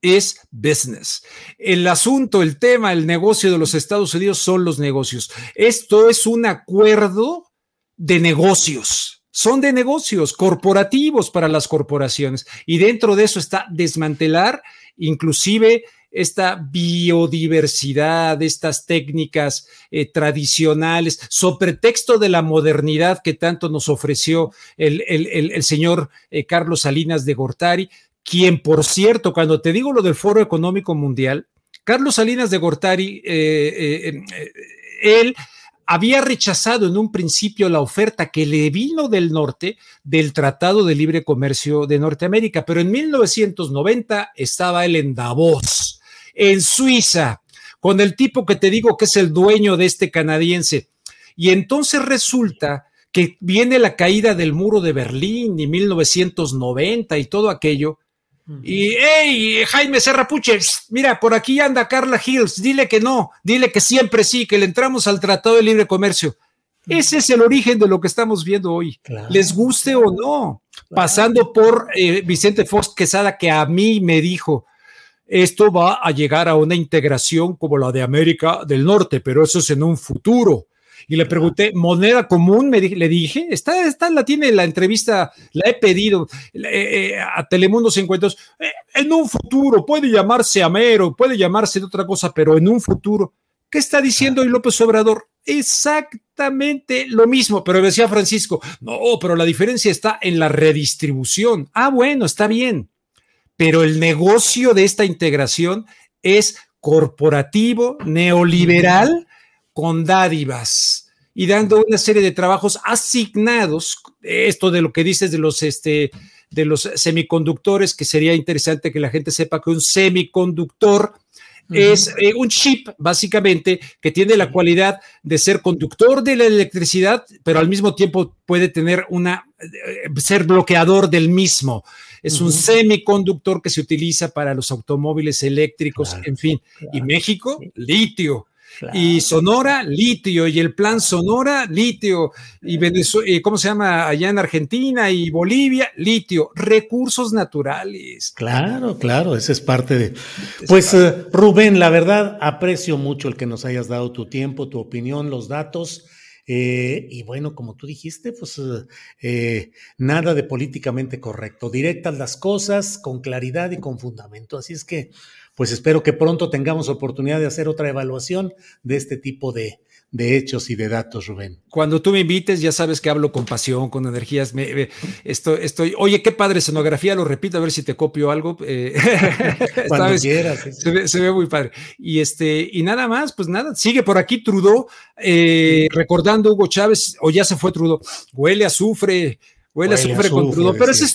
es business. El asunto, el tema, el negocio de los Estados Unidos son los negocios. Esto es un acuerdo de negocios. Son de negocios corporativos para las corporaciones. Y dentro de eso está desmantelar inclusive esta biodiversidad, estas técnicas eh, tradicionales, sobre texto de la modernidad que tanto nos ofreció el, señor eh, Carlos Salinas de Gortari, quien, por cierto, cuando te digo lo del Foro Económico Mundial, Carlos Salinas de Gortari, eh, él había rechazado en un principio la oferta que le vino del norte del Tratado de Libre Comercio de Norteamérica, pero en 1990 estaba él en Davos en Suiza, con el tipo que te digo que es el dueño de este canadiense. Y entonces resulta que viene la caída del muro de Berlín y 1990 y todo aquello. Y, hey, Jaime Serrapuche, mira, por aquí anda Carla Hills, dile que no, dile que siempre sí, que le entramos al Tratado de Libre Comercio. Ese es el origen de lo que estamos viendo hoy, les guste o no, pasando por eh, Vicente Fox Quesada, que a mí me dijo, esto va a llegar a una integración como la de América del Norte, pero eso es en un futuro. Y le pregunté, moneda común, me le dije, está, está, la tiene la entrevista, la he pedido eh, eh, a Telemundo 52. Eh, en un futuro puede llamarse Amero, puede llamarse de otra cosa, pero en un futuro. ¿Qué está diciendo hoy López Obrador? Exactamente lo mismo, pero decía Francisco, no, pero la diferencia está en la redistribución. Ah, bueno, está bien, pero el negocio de esta integración es corporativo, neoliberal, con dádivas y dando una serie de trabajos asignados. Esto de lo que dices de los, este, de los semiconductores, que sería interesante que la gente sepa que un semiconductor es eh, un chip, básicamente, que tiene la cualidad de ser conductor de la electricidad, pero al mismo tiempo puede tener una, eh, ser bloqueador del mismo. Es un semiconductor que se utiliza para los automóviles eléctricos, en fin. Y México, litio. Y Sonora, litio, y el plan Sonora, litio, y Venezuela, ¿cómo se llama? Allá en Argentina y Bolivia, litio, recursos naturales. Claro, claro, esa es parte de... Pues eh, Rubén, la verdad, aprecio mucho el que nos hayas dado tu tiempo, tu opinión, los datos. Eh, y bueno, como tú dijiste, pues eh, nada de políticamente correcto, directas las cosas, con claridad y con fundamento. Así es que pues espero que pronto tengamos oportunidad de hacer otra evaluación de este tipo de, hechos y de datos, Rubén. Cuando tú me invites, ya sabes que hablo con pasión, con energías. Me, estoy, estoy, oye, qué padre escenografía, lo repito, a ver si te copio algo. Eh, *laughs* Cuando quieras. Se, ve, muy padre. Y este, y nada más, pues nada, sigue por aquí Trudeau, eh, recordando Hugo Chávez, o ya se fue Trudeau, huele a azufre, huele, a azufre, con Trudeau, pero ese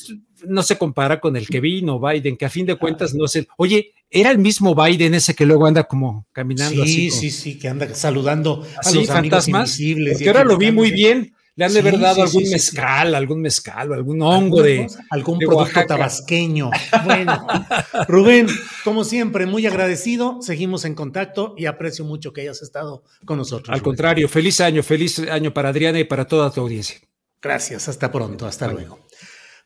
no se compara con el que vino Biden, que a fin de cuentas no es el. Oye, era el mismo Biden ese que luego anda como caminando sí, así. Sí, sí, que anda saludando a los fantasmas. Porque ahora lo vi muy bien. Le han de verdad dado algún mezcal, algún mezcal, algún hongo de. Algún producto tabasqueño. *laughs* Bueno, Rubén, como siempre, muy agradecido. Seguimos en contacto y aprecio mucho que hayas estado con nosotros. Al contrario, feliz año, feliz año para Adriana y para toda tu audiencia. Gracias, hasta pronto, hasta luego.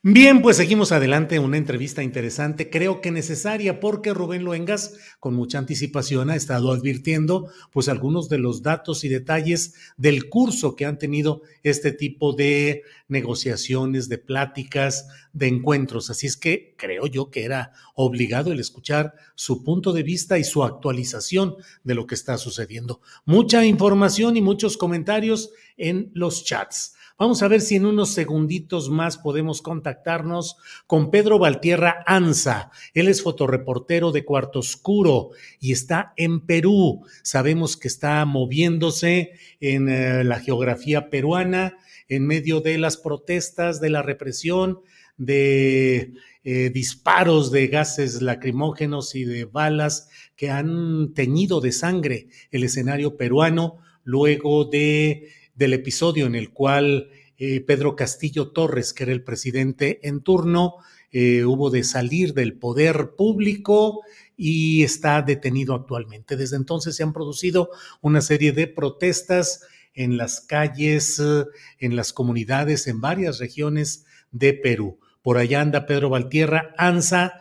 Bien, pues seguimos adelante, una entrevista interesante, creo que necesaria, porque Rubén Luengas, con mucha anticipación, ha estado advirtiendo pues algunos de los datos y detalles del curso que han tenido este tipo de negociaciones, de pláticas, de encuentros. Así es que creo yo que era obligado el escuchar su punto de vista y su actualización de lo que está sucediendo. Mucha información y muchos comentarios en los chats. Vamos a ver si en unos segunditos más podemos contactarnos con Pedro Valtierra Anza. Él es fotoreportero de Cuarto Oscuro y está en Perú. Sabemos que está moviéndose en eh, la geografía peruana en medio de las protestas, de la represión, de eh, disparos de gases lacrimógenos y de balas que han teñido de sangre el escenario peruano luego de del episodio en el cual eh, Pedro Castillo Torres, que era el presidente en turno, eh, hubo de salir del poder público y está detenido actualmente. Desde entonces se han producido una serie de protestas en las calles, eh, en las comunidades, en varias regiones de Perú. Por allá anda Pedro Valtierra Anza,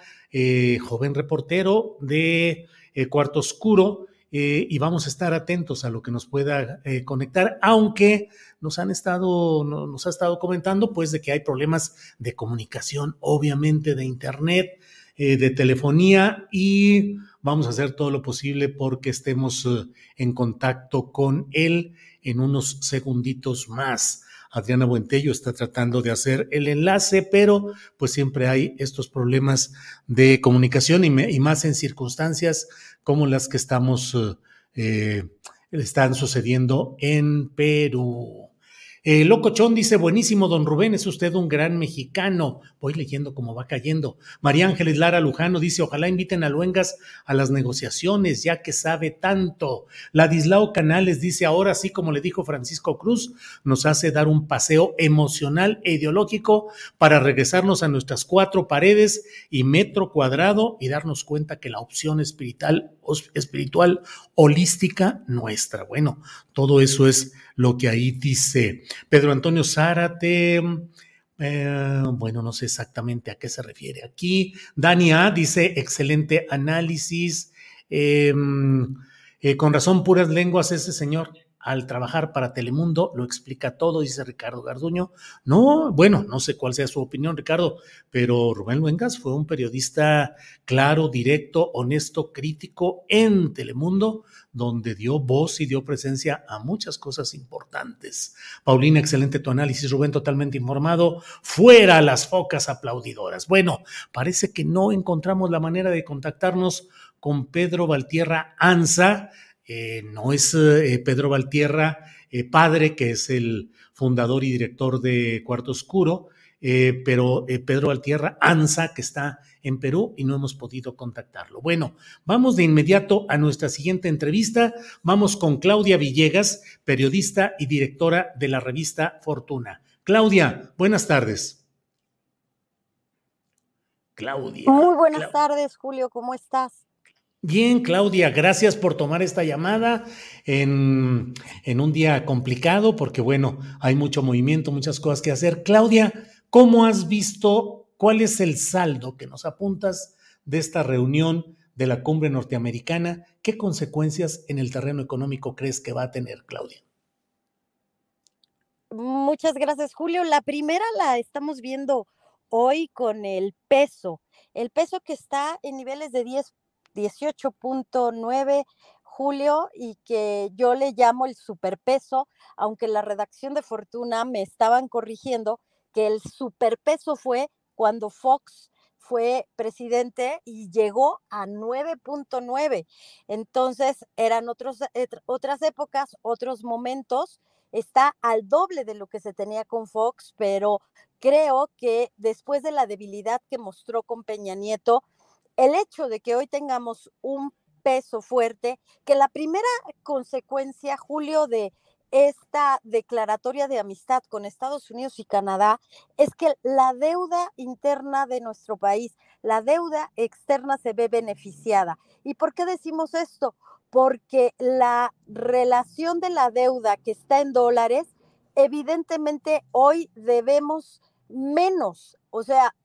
joven reportero de Cuarto Oscuro, eh, y vamos a estar atentos a lo que nos pueda eh, conectar, aunque nos han estado, nos ha estado comentando pues de que hay problemas de comunicación, obviamente de internet, eh, de telefonía y vamos a hacer todo lo posible porque estemos en contacto con él en unos segunditos más. Adriana Buentello está tratando de hacer el enlace, pero pues siempre hay estos problemas de comunicación y, y más en circunstancias como las que estamos, eh, están sucediendo en Perú. Eh, Locochón dice, buenísimo, don Rubén, es usted un gran mexicano. Voy leyendo cómo va cayendo. María Ángeles Lara Lujano dice, ojalá inviten a Luengas a las negociaciones, ya que sabe tanto. Ladislao Canales dice, ahora sí, como le dijo Francisco Cruz, nos hace dar un paseo emocional e ideológico para regresarnos a nuestras cuatro paredes y metro cuadrado y darnos cuenta que la opción espiritual, espiritual holística nuestra. Bueno, todo eso es lo que ahí dice Pedro Antonio Zárate. Eh, bueno, no sé exactamente a qué se refiere aquí. Dania dice, excelente análisis. Em, eh, con razón, puras lenguas ese señor. al trabajar para Telemundo, lo explica todo, dice Ricardo Garduño. No, bueno, no sé cuál sea su opinión, Ricardo, pero Rubén Luengas fue un periodista claro, directo, honesto, crítico en Telemundo, donde dio voz y dio presencia a muchas cosas importantes. Paulina, excelente tu análisis, Rubén, totalmente informado. Fuera las focas aplaudidoras. Bueno, parece que no encontramos la manera de contactarnos con Pedro Valtierra Anza. Eh, no es eh, Pedro Valtierra eh, padre, que es el fundador y director de Cuarto Oscuro, pero Pedro Valtierra Anza, que está en Perú y no hemos podido contactarlo. Bueno, vamos de inmediato a nuestra siguiente entrevista. Vamos con Claudia Villegas, periodista y directora de la revista Fortuna. Claudia, buenas tardes. Claudia. Muy buenas tardes, Julio, ¿cómo estás? Bien, Claudia, gracias por tomar esta llamada en, en, un día complicado porque, bueno, hay mucho movimiento, muchas cosas que hacer. Claudia, ¿cómo has visto ¿Cuál es el saldo que nos apuntas de esta reunión de la cumbre norteamericana? ¿Qué consecuencias en el terreno económico crees que va a tener, Claudia? Muchas gracias, Julio. La primera la estamos viendo hoy con el peso. El peso que está en niveles de 10, 18.9 Julio y que yo le llamo el superpeso, aunque la redacción de Fortuna me estaban corrigiendo que el superpeso fue cuando Fox fue presidente y llegó a 9.9. Entonces eran otros, otras épocas, otros momentos. Está al doble de lo que se tenía con Fox, pero creo que después de la debilidad que mostró con Peña Nieto, el hecho de que hoy tengamos un peso fuerte, que la primera consecuencia, Julio, de esta declaratoria de amistad con Estados Unidos y Canadá es que la deuda interna de nuestro país, la deuda externa se ve beneficiada. ¿Y por qué decimos esto? Porque la relación de la deuda que está en dólares, evidentemente hoy debemos menos, o sea,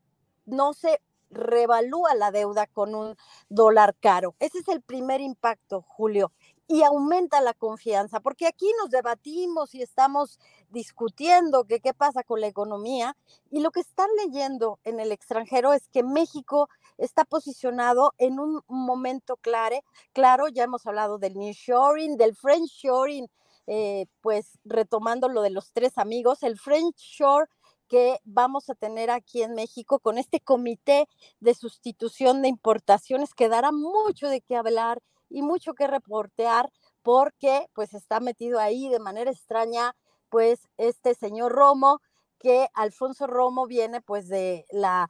no se revalúa la deuda con un dólar caro. Ese es el primer impacto, Julio y aumenta la confianza, porque aquí nos debatimos y estamos discutiendo que qué pasa con la economía y lo que están leyendo en el extranjero es que México está posicionado en un momento claro, claro, ya hemos hablado del New Shoring, del French Shoring, eh, pues retomando lo de los tres amigos, el French Shore que vamos a tener aquí en México con este comité de sustitución de importaciones que dará mucho de qué hablar y mucho que reportear porque pues está metido ahí de manera extraña pues este señor Romo, que Alfonso Romo viene pues de la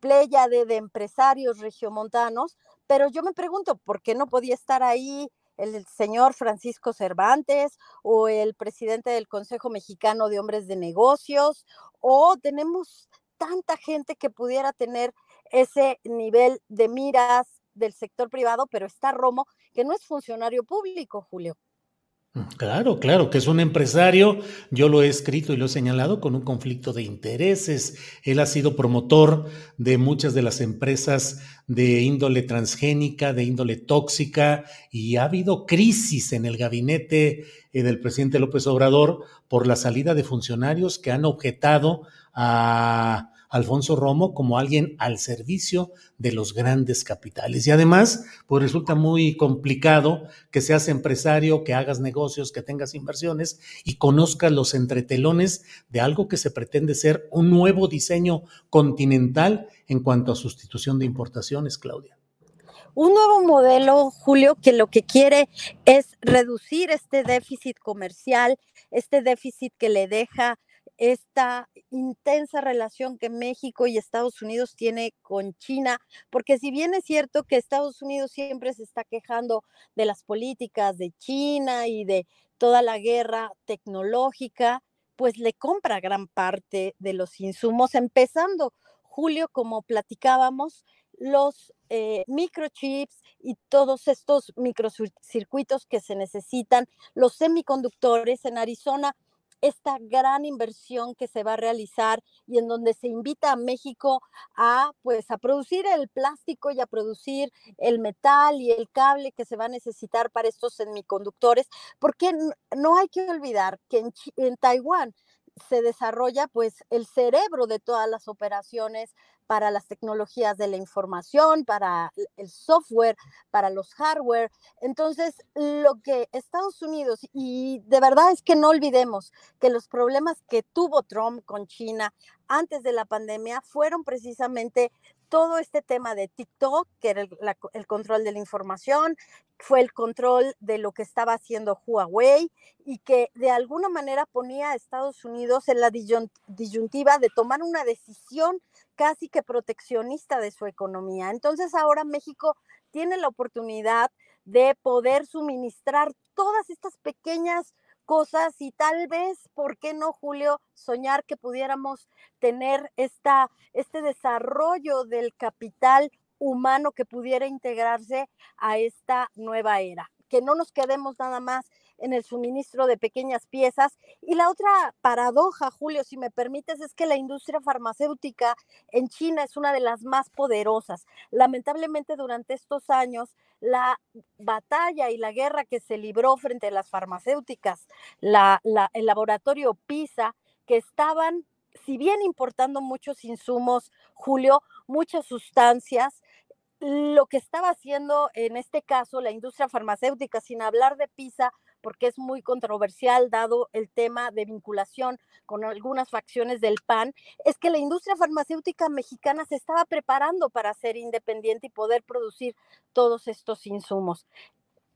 playa de, de empresarios regiomontanos, pero yo me pregunto, ¿por qué no podía estar ahí el señor Francisco Cervantes o el presidente del Consejo Mexicano de Hombres de Negocios? ¿O tenemos tanta gente que pudiera tener ese nivel de miras, del sector privado, pero está Romo, que no es funcionario público, Julio. Mm, claro, claro, que es un empresario, yo lo he escrito y lo he señalado con un conflicto de intereses. Él ha sido promotor de muchas de las empresas de índole transgénica, de índole tóxica, y ha habido crisis en el gabinete eh, del presidente López Obrador por la salida de funcionarios que han objetado a Alfonso Romo como alguien al servicio de los grandes capitales. Y además, pues resulta muy complicado que seas empresario, que hagas negocios, que tengas inversiones y conozcas los entretelones de algo que se pretende ser un nuevo diseño continental en cuanto a sustitución de importaciones, Claudia un nuevo modelo, Julio, que lo que quiere es reducir este déficit comercial, este déficit que le deja esta intensa relación que México y Estados Unidos tiene con China, porque si bien es cierto que Estados Unidos siempre se está quejando de las políticas de China y de toda la guerra tecnológica, pues le compra gran parte de los insumos, empezando, Julio, como platicábamos, los eh, microchips y todos estos microcircuitos que se necesitan, los semiconductores en Arizona esta gran inversión que se va a realizar y en donde se invita a México a pues a producir el plástico y a producir el metal y el cable que se va a necesitar para estos semiconductores, porque no hay que olvidar que en, en Taiwán se desarrolla pues el cerebro de todas las operaciones para las tecnologías de la información, para el software, para los hardware. Entonces, lo que Estados Unidos, y de verdad es que no olvidemos que los problemas que tuvo Trump con China antes de la pandemia fueron precisamente todo este tema de TikTok, que era el, control de la información, fue el control de lo que estaba haciendo Huawei y que de alguna manera ponía a Estados Unidos en la disyuntiva de tomar una decisión casi que proteccionista de su economía. Entonces ahora México tiene la oportunidad de poder suministrar todas estas pequeñas cosas y tal vez, ¿por qué no, Julio, soñar que pudiéramos tener esta, este desarrollo del capital humano que pudiera integrarse a esta nueva era? Que no nos quedemos nada más en el suministro de pequeñas piezas. Y la otra paradoja, Julio, si me permites, es que la industria farmacéutica en China es una de las más poderosas. Lamentablemente durante estos años, la batalla y la guerra que se libró frente a las farmacéuticas, la, el laboratorio PISA, que estaban, si bien importando muchos insumos, Julio, muchas sustancias, lo que estaba haciendo en este caso la industria farmacéutica, sin hablar de PISA, porque es muy controversial dado el tema de vinculación con algunas facciones del PAN, es que la industria farmacéutica mexicana se estaba preparando para ser independiente y poder producir todos estos insumos.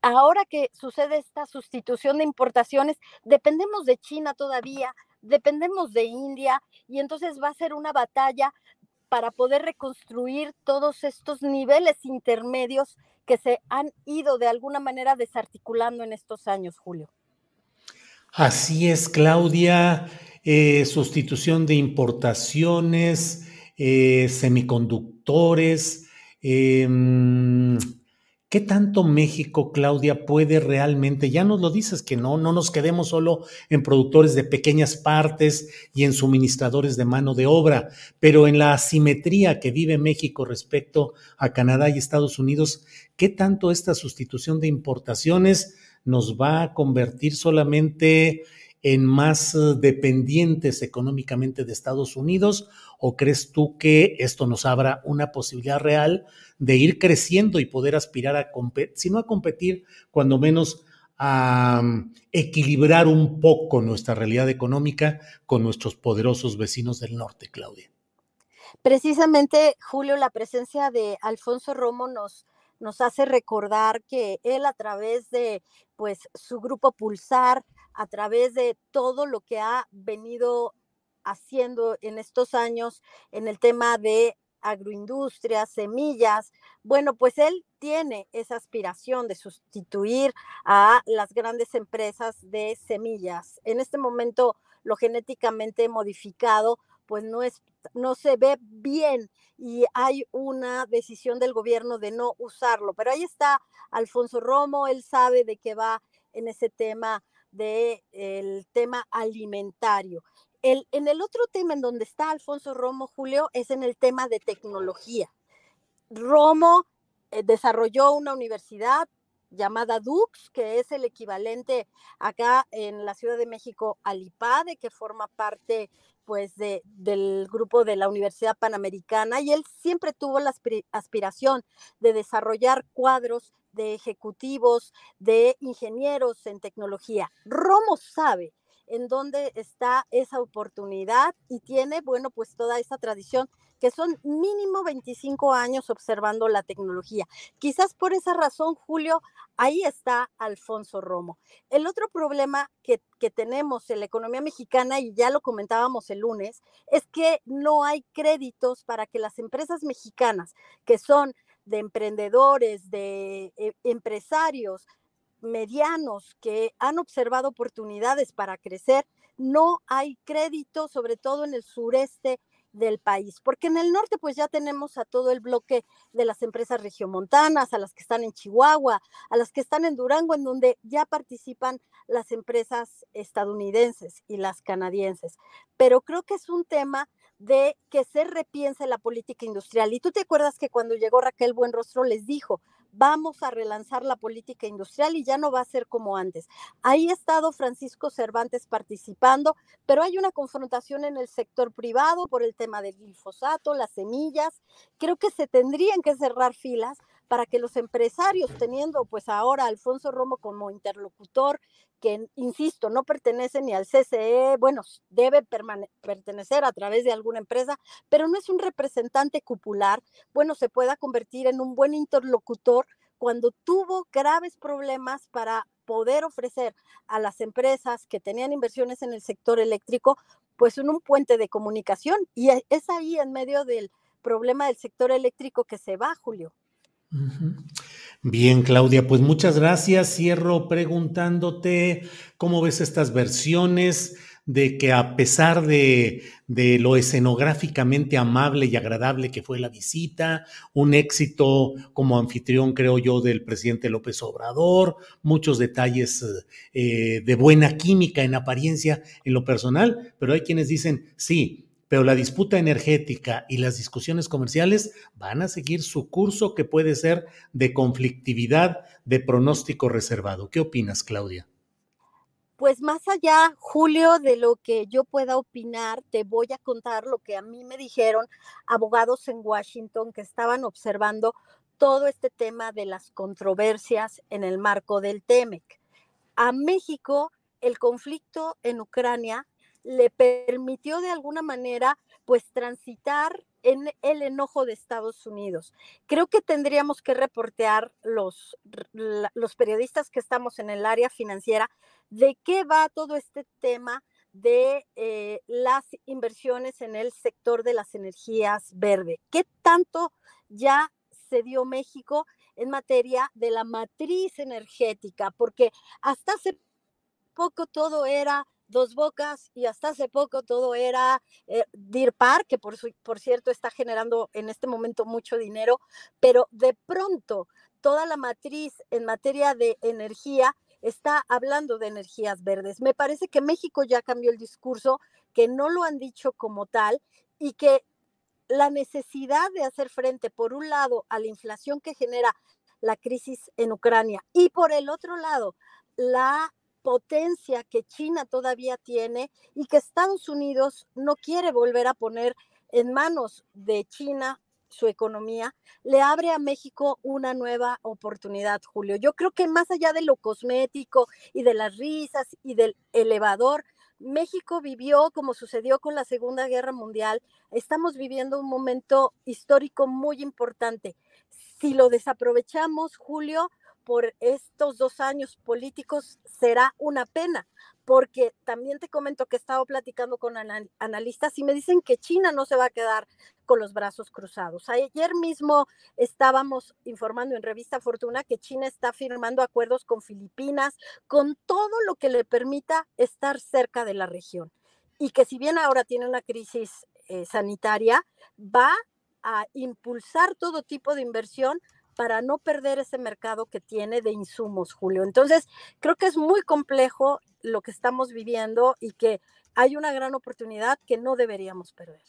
Ahora que sucede esta sustitución de importaciones, dependemos de China todavía, dependemos de India y entonces va a ser una batalla para poder reconstruir todos estos niveles intermedios que se han ido de alguna manera desarticulando en estos años, Julio. Así es, Claudia. Eh, sustitución de importaciones, eh, semiconductores. Em, ¿Qué tanto México, Claudia, puede realmente, ya nos lo dices que no, no nos quedemos solo en productores de pequeñas partes y en suministradores de mano de obra, pero en la asimetría que vive México respecto a Canadá y Estados Unidos, ¿qué tanto esta sustitución de importaciones nos va a convertir solamente en más eh, dependientes económicamente de Estados Unidos o crees tú que esto nos abra una posibilidad real de ir creciendo y poder aspirar a competir, si no a competir, cuando menos a mm, equilibrar un poco nuestra realidad económica con nuestros poderosos vecinos del norte, Claudia. Precisamente, Julio, la presencia de Alfonso Romo nos, nos hace recordar que él a través de pues su grupo Pulsar, a través de todo lo que ha venido haciendo en estos años en el tema de agroindustria, semillas. Bueno, pues él tiene esa aspiración de sustituir a las grandes empresas de semillas. En este momento, lo genéticamente modificado, pues no es no se ve bien y hay una decisión del gobierno de no usarlo. Pero ahí está Alfonso Romo, él sabe de qué va en ese tema del el tema alimentario en el otro tema en donde está Alfonso Romo, Julio, es en el tema de tecnología. Romo eh, desarrolló una universidad llamada Dux, que es el equivalente acá en la Ciudad de México al IPADE, que forma parte pues de, del grupo de la Universidad Panamericana y él siempre tuvo la aspiración de desarrollar cuadros de ejecutivos, de ingenieros en tecnología. Romo sabe en dónde está esa oportunidad y tiene, bueno, pues toda esa tradición que son mínimo 25 años observando la tecnología. Quizás por esa razón, Julio, ahí está Alfonso Romo. El otro problema que, que, tenemos en la economía mexicana, y ya lo comentábamos el lunes, es que no hay créditos para que las empresas mexicanas, que son de emprendedores, de eh, empresarios, medianos que han observado oportunidades para crecer, no hay crédito, sobre todo en el sureste del país, porque en el norte pues ya tenemos a todo el bloque de las empresas regiomontanas, a las que están en Chihuahua, a las que están en Durango, en donde ya participan las empresas estadounidenses y las canadienses. Pero creo que es un tema de que se repiense la política industrial. Y tú te acuerdas que cuando llegó Raquel Buenrostro les dijo, vamos a relanzar la política industrial y ya no va a ser como antes. Ahí ha estado Francisco Cervantes participando, pero hay una confrontación en el sector privado por el tema del glifosato, las semillas. Creo que se tendrían que cerrar filas para que los empresarios, teniendo pues ahora Alfonso Romo como interlocutor, que, insisto, no pertenece ni al CCE, bueno, debe pertenecer a través de alguna empresa, pero no es un representante cupular, bueno, se pueda convertir en un buen interlocutor cuando tuvo graves problemas para poder ofrecer a las empresas que tenían inversiones en el sector eléctrico, pues en un puente de comunicación. Y e, es ahí en medio del problema del sector eléctrico que se va, Julio. Bien, Claudia, pues muchas gracias. Cierro preguntándote cómo ves estas versiones de que a pesar de, de, lo escenográficamente amable y agradable que fue la visita, un éxito como anfitrión, creo yo, del presidente López Obrador, muchos detalles eh, de buena química en apariencia, en lo personal, pero hay quienes dicen, sí, pero la disputa energética y las discusiones comerciales van a seguir su curso que puede ser de conflictividad, de pronóstico reservado. ¿Qué opinas, Claudia? Pues más allá, Julio, de lo que yo pueda opinar, te voy a contar lo que a mí me dijeron abogados en Washington que estaban observando todo este tema de las controversias en el marco del TEMEC. A México, el conflicto en Ucrania le permitió de alguna manera pues transitar en el enojo de Estados Unidos. Creo que tendríamos que reportear los, los periodistas que estamos en el área financiera de qué va todo este tema de eh, las inversiones en el sector de las energías verdes. ¿Qué tanto ya se dio México en materia de la matriz energética? Porque hasta hace poco todo era Dos Bocas y hasta hace poco todo era eh, Deer Park, que por, por cierto está generando en este momento mucho dinero, pero de pronto toda la matriz en materia de energía está hablando de energías verdes. Me parece que México ya cambió el discurso, que no lo han dicho como tal y que la necesidad de hacer frente, por un lado, a la inflación que genera la crisis en Ucrania y por el otro lado, la potencia que China todavía tiene y que Estados Unidos no quiere volver a poner en manos de China su economía, le abre a México una nueva oportunidad, Julio. Yo creo que más allá de lo cosmético y de las risas y del elevador, México vivió, como sucedió con la Segunda Guerra Mundial, estamos viviendo un momento histórico muy importante. Si lo desaprovechamos, Julio, por estos dos años políticos será una pena, porque también te comento que he estado platicando con analistas y me dicen que China no se va a quedar con los brazos cruzados. Ayer mismo estábamos informando en Revista Fortuna que China está firmando acuerdos con Filipinas, con todo lo que le permita estar cerca de la región. Y que si bien ahora tiene una crisis eh, sanitaria, va a impulsar todo tipo de inversión para no perder ese mercado que tiene de insumos, Julio. Entonces, creo que es muy complejo lo que estamos viviendo y que hay una gran oportunidad que no deberíamos perder.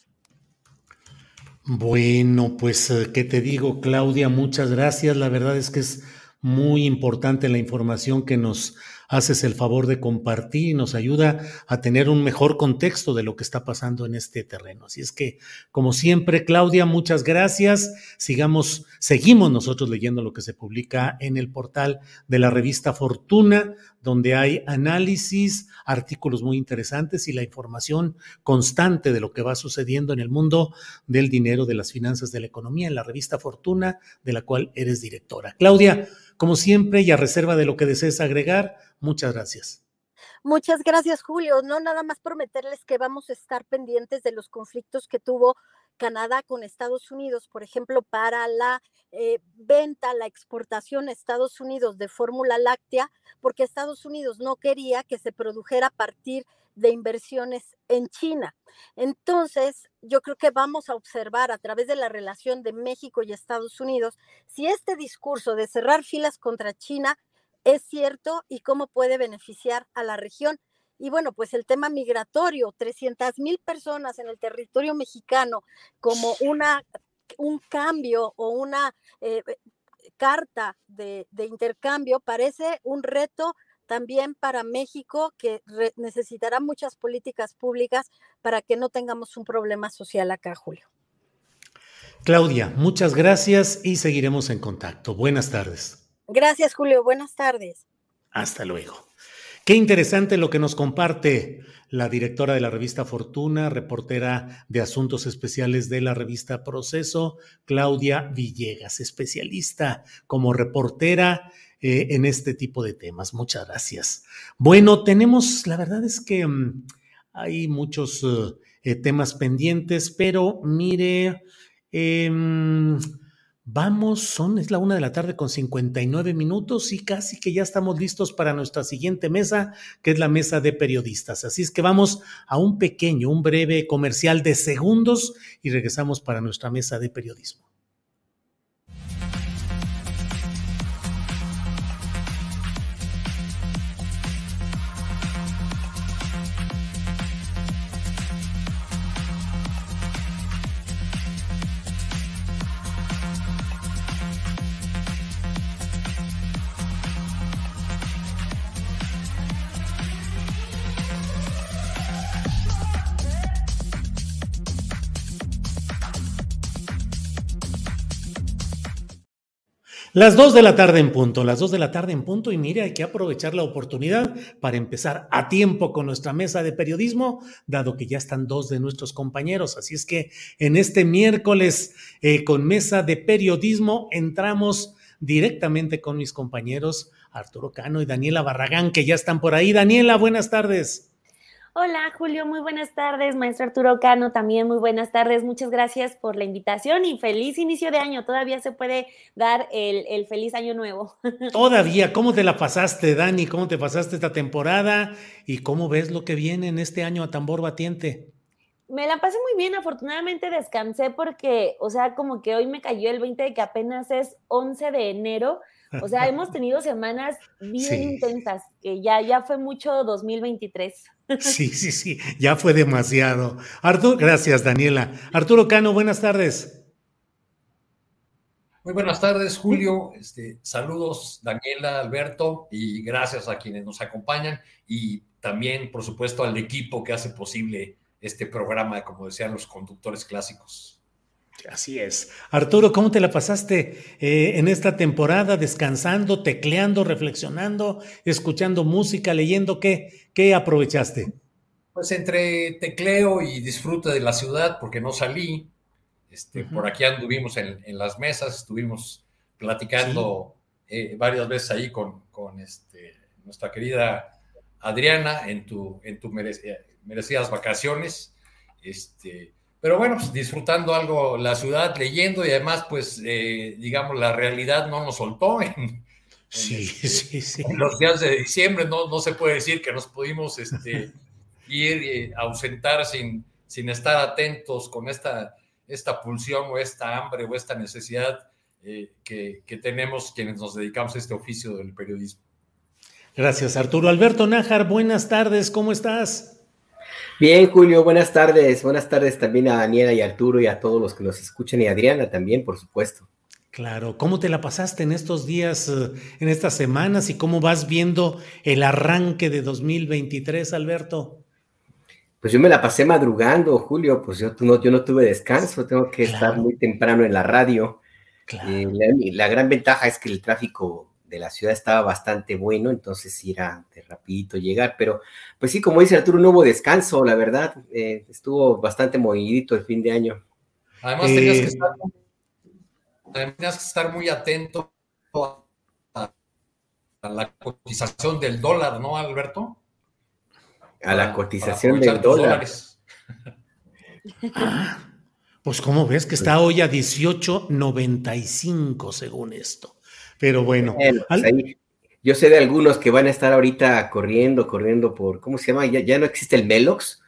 Bueno, pues, eh, ¿qué te digo, Claudia? Muchas gracias. La verdad es que es muy importante la información que nos haces el favor de compartir y nos ayuda a tener un mejor contexto de lo que está pasando en este terreno. Así es que, como siempre, Claudia, muchas gracias. Sigamos, seguimos nosotros leyendo lo que se publica en el portal de la revista Fortuna, donde hay análisis, artículos muy interesantes y la información constante de lo que va sucediendo en el mundo del dinero, de las finanzas, de la economía, en la revista Fortuna, de la cual eres directora. Claudia, como siempre, y a reserva de lo que desees agregar, muchas gracias. Muchas gracias, Julio. No nada más prometerles que vamos a estar pendientes de los conflictos que tuvo Canadá con Estados Unidos, por ejemplo, para la eh, venta, la exportación a Estados Unidos de fórmula láctea, porque Estados Unidos no quería que se produjera a partir de inversiones en China. Entonces, yo creo que vamos a observar a través de la relación de México y Estados Unidos si este discurso de cerrar filas contra China es cierto y cómo puede beneficiar a la región. Y bueno, pues el tema migratorio, 300 mil personas en el territorio mexicano como una, un cambio o una eh, carta de, de, intercambio parece un reto también para México que necesitará muchas políticas públicas para que no tengamos un problema social acá, Julio. Claudia, muchas gracias y seguiremos en contacto. Buenas tardes. Gracias, Julio. Buenas tardes. Hasta luego. Qué interesante lo que nos comparte la directora de la revista Fortuna, reportera de asuntos especiales de la revista Proceso, Claudia Villegas, especialista como reportera eh, en este tipo de temas. Muchas gracias. Bueno, tenemos, la verdad es que um, hay muchos uh, temas pendientes, pero mire, eh, Vamos, son, es la una de la tarde con 59 minutos y casi que ya estamos listos para nuestra siguiente mesa, que es la mesa de periodistas. Así es que vamos a un pequeño, un breve comercial de segundos y regresamos para nuestra mesa de periodismo. Las dos de la tarde en punto, las dos de la tarde en punto y mire, hay que aprovechar la oportunidad para empezar a tiempo con nuestra mesa de periodismo, dado que ya están dos de nuestros compañeros. Así es que en este miércoles eh, con mesa de periodismo entramos directamente con mis compañeros Arturo Cano y Daniela Barragán, que ya están por ahí. Daniela, buenas tardes. Hola Julio, muy buenas tardes. Maestro Arturo Cano, también muy buenas tardes. Muchas gracias por la invitación y feliz inicio de año. Todavía se puede dar el, feliz año nuevo. *laughs* Todavía, ¿cómo te la pasaste, Dani? ¿Cómo te pasaste esta temporada? ¿Y cómo ves lo que viene en este año a tambor batiente? Me la pasé muy bien, afortunadamente descansé porque, o sea, como que hoy me cayó el 20 de que apenas es 11 de enero. O sea, hemos tenido semanas bien intensas, que ya, ya fue mucho 2023. Sí, sí, sí, ya fue demasiado. Arturo, gracias, Daniela. Arturo Cano, buenas tardes. Muy buenas tardes, Julio. Este, saludos, Daniela, Alberto, y gracias a quienes nos acompañan y también, por supuesto, al equipo que hace posible este programa, como decían los conductores clásicos. Así es. Arturo, ¿cómo te la pasaste eh, en esta temporada? Descansando, tecleando, reflexionando, escuchando música, leyendo. ¿Qué, qué aprovechaste? Pues entre tecleo y disfrute de la ciudad, porque no salí. Este, Por aquí anduvimos en, las mesas, estuvimos platicando eh, varias veces ahí con, con este, nuestra querida Adriana en tu, en tu merecidas vacaciones. Este, pero bueno, pues disfrutando algo la ciudad, leyendo y además, pues, eh, digamos, la realidad no nos soltó en, sí, sí, sí. los días de diciembre. No, no se puede decir que nos pudimos este, *laughs* ir, eh, ausentar sin, sin estar atentos con esta, esta pulsión o esta hambre o esta necesidad eh, que, que tenemos quienes nos dedicamos a este oficio del periodismo. Gracias, Arturo. Alberto Nájar, buenas tardes, ¿cómo estás? Bien, Julio, buenas tardes. Buenas tardes también a Daniela y Arturo y a todos los que nos escuchan y a Adriana también, por supuesto. Claro, ¿cómo te la pasaste en estos días, eh, en estas semanas y cómo vas viendo el arranque de 2023, Alberto? Pues yo me la pasé madrugando, Julio, pues yo no, yo no tuve descanso, tengo que estar muy temprano en la radio. Eh, la, gran ventaja es que el tráfico de la ciudad estaba bastante bueno, entonces era de rapidito llegar, pero pues sí, como dice Arturo, no hubo descanso, la verdad, eh, estuvo bastante movidito el fin de año. Además tenías, que eh, estar, tenías que estar muy atento a, la cotización del dólar, ¿no, Alberto? a la cotización del dólar. *laughs* pues como ves que está hoy a 18.95 según esto. Pero bueno. Pues yo sé de algunos que van a estar ahorita corriendo, corriendo por, ¿cómo se llama? Ya, ya no existe el Melox,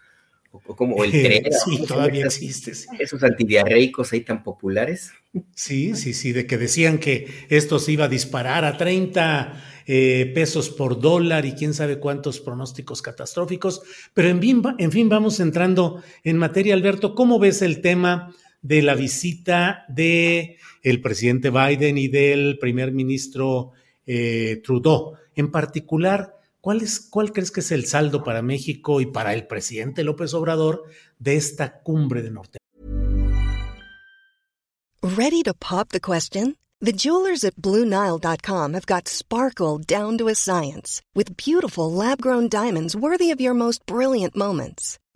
o, como el tren. *laughs* sí, todavía existe. Esos antidiarreicos ahí tan populares. Sí, sí, sí, de que decían que esto se iba a disparar a 30 eh, pesos por dólar y quién sabe cuántos pronósticos catastróficos. Pero en fin, en fin, vamos entrando en materia, Alberto. ¿Cómo ves el tema de la visita de el presidente Biden y del primer ministro eh, Trudeau? En particular, ¿cuál, es, ¿cuál crees que es el saldo para México y para el presidente López Obrador de esta cumbre de Norte? Ready to pop the question? The jewelers at BlueNile.com have got sparkle down to a science with beautiful lab-grown diamonds worthy of your most brilliant moments.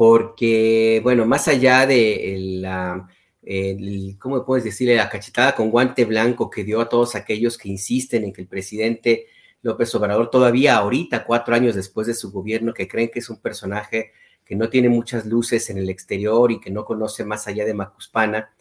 porque, bueno, más allá de la, ¿cómo puedes decirle? La cachetada con guante blanco que dio a todos aquellos que insisten en que el presidente López Obrador todavía ahorita, cuatro años después de su gobierno, que creen que es un personaje que no tiene muchas luces en el exterior y que no conoce más allá de Macuspana,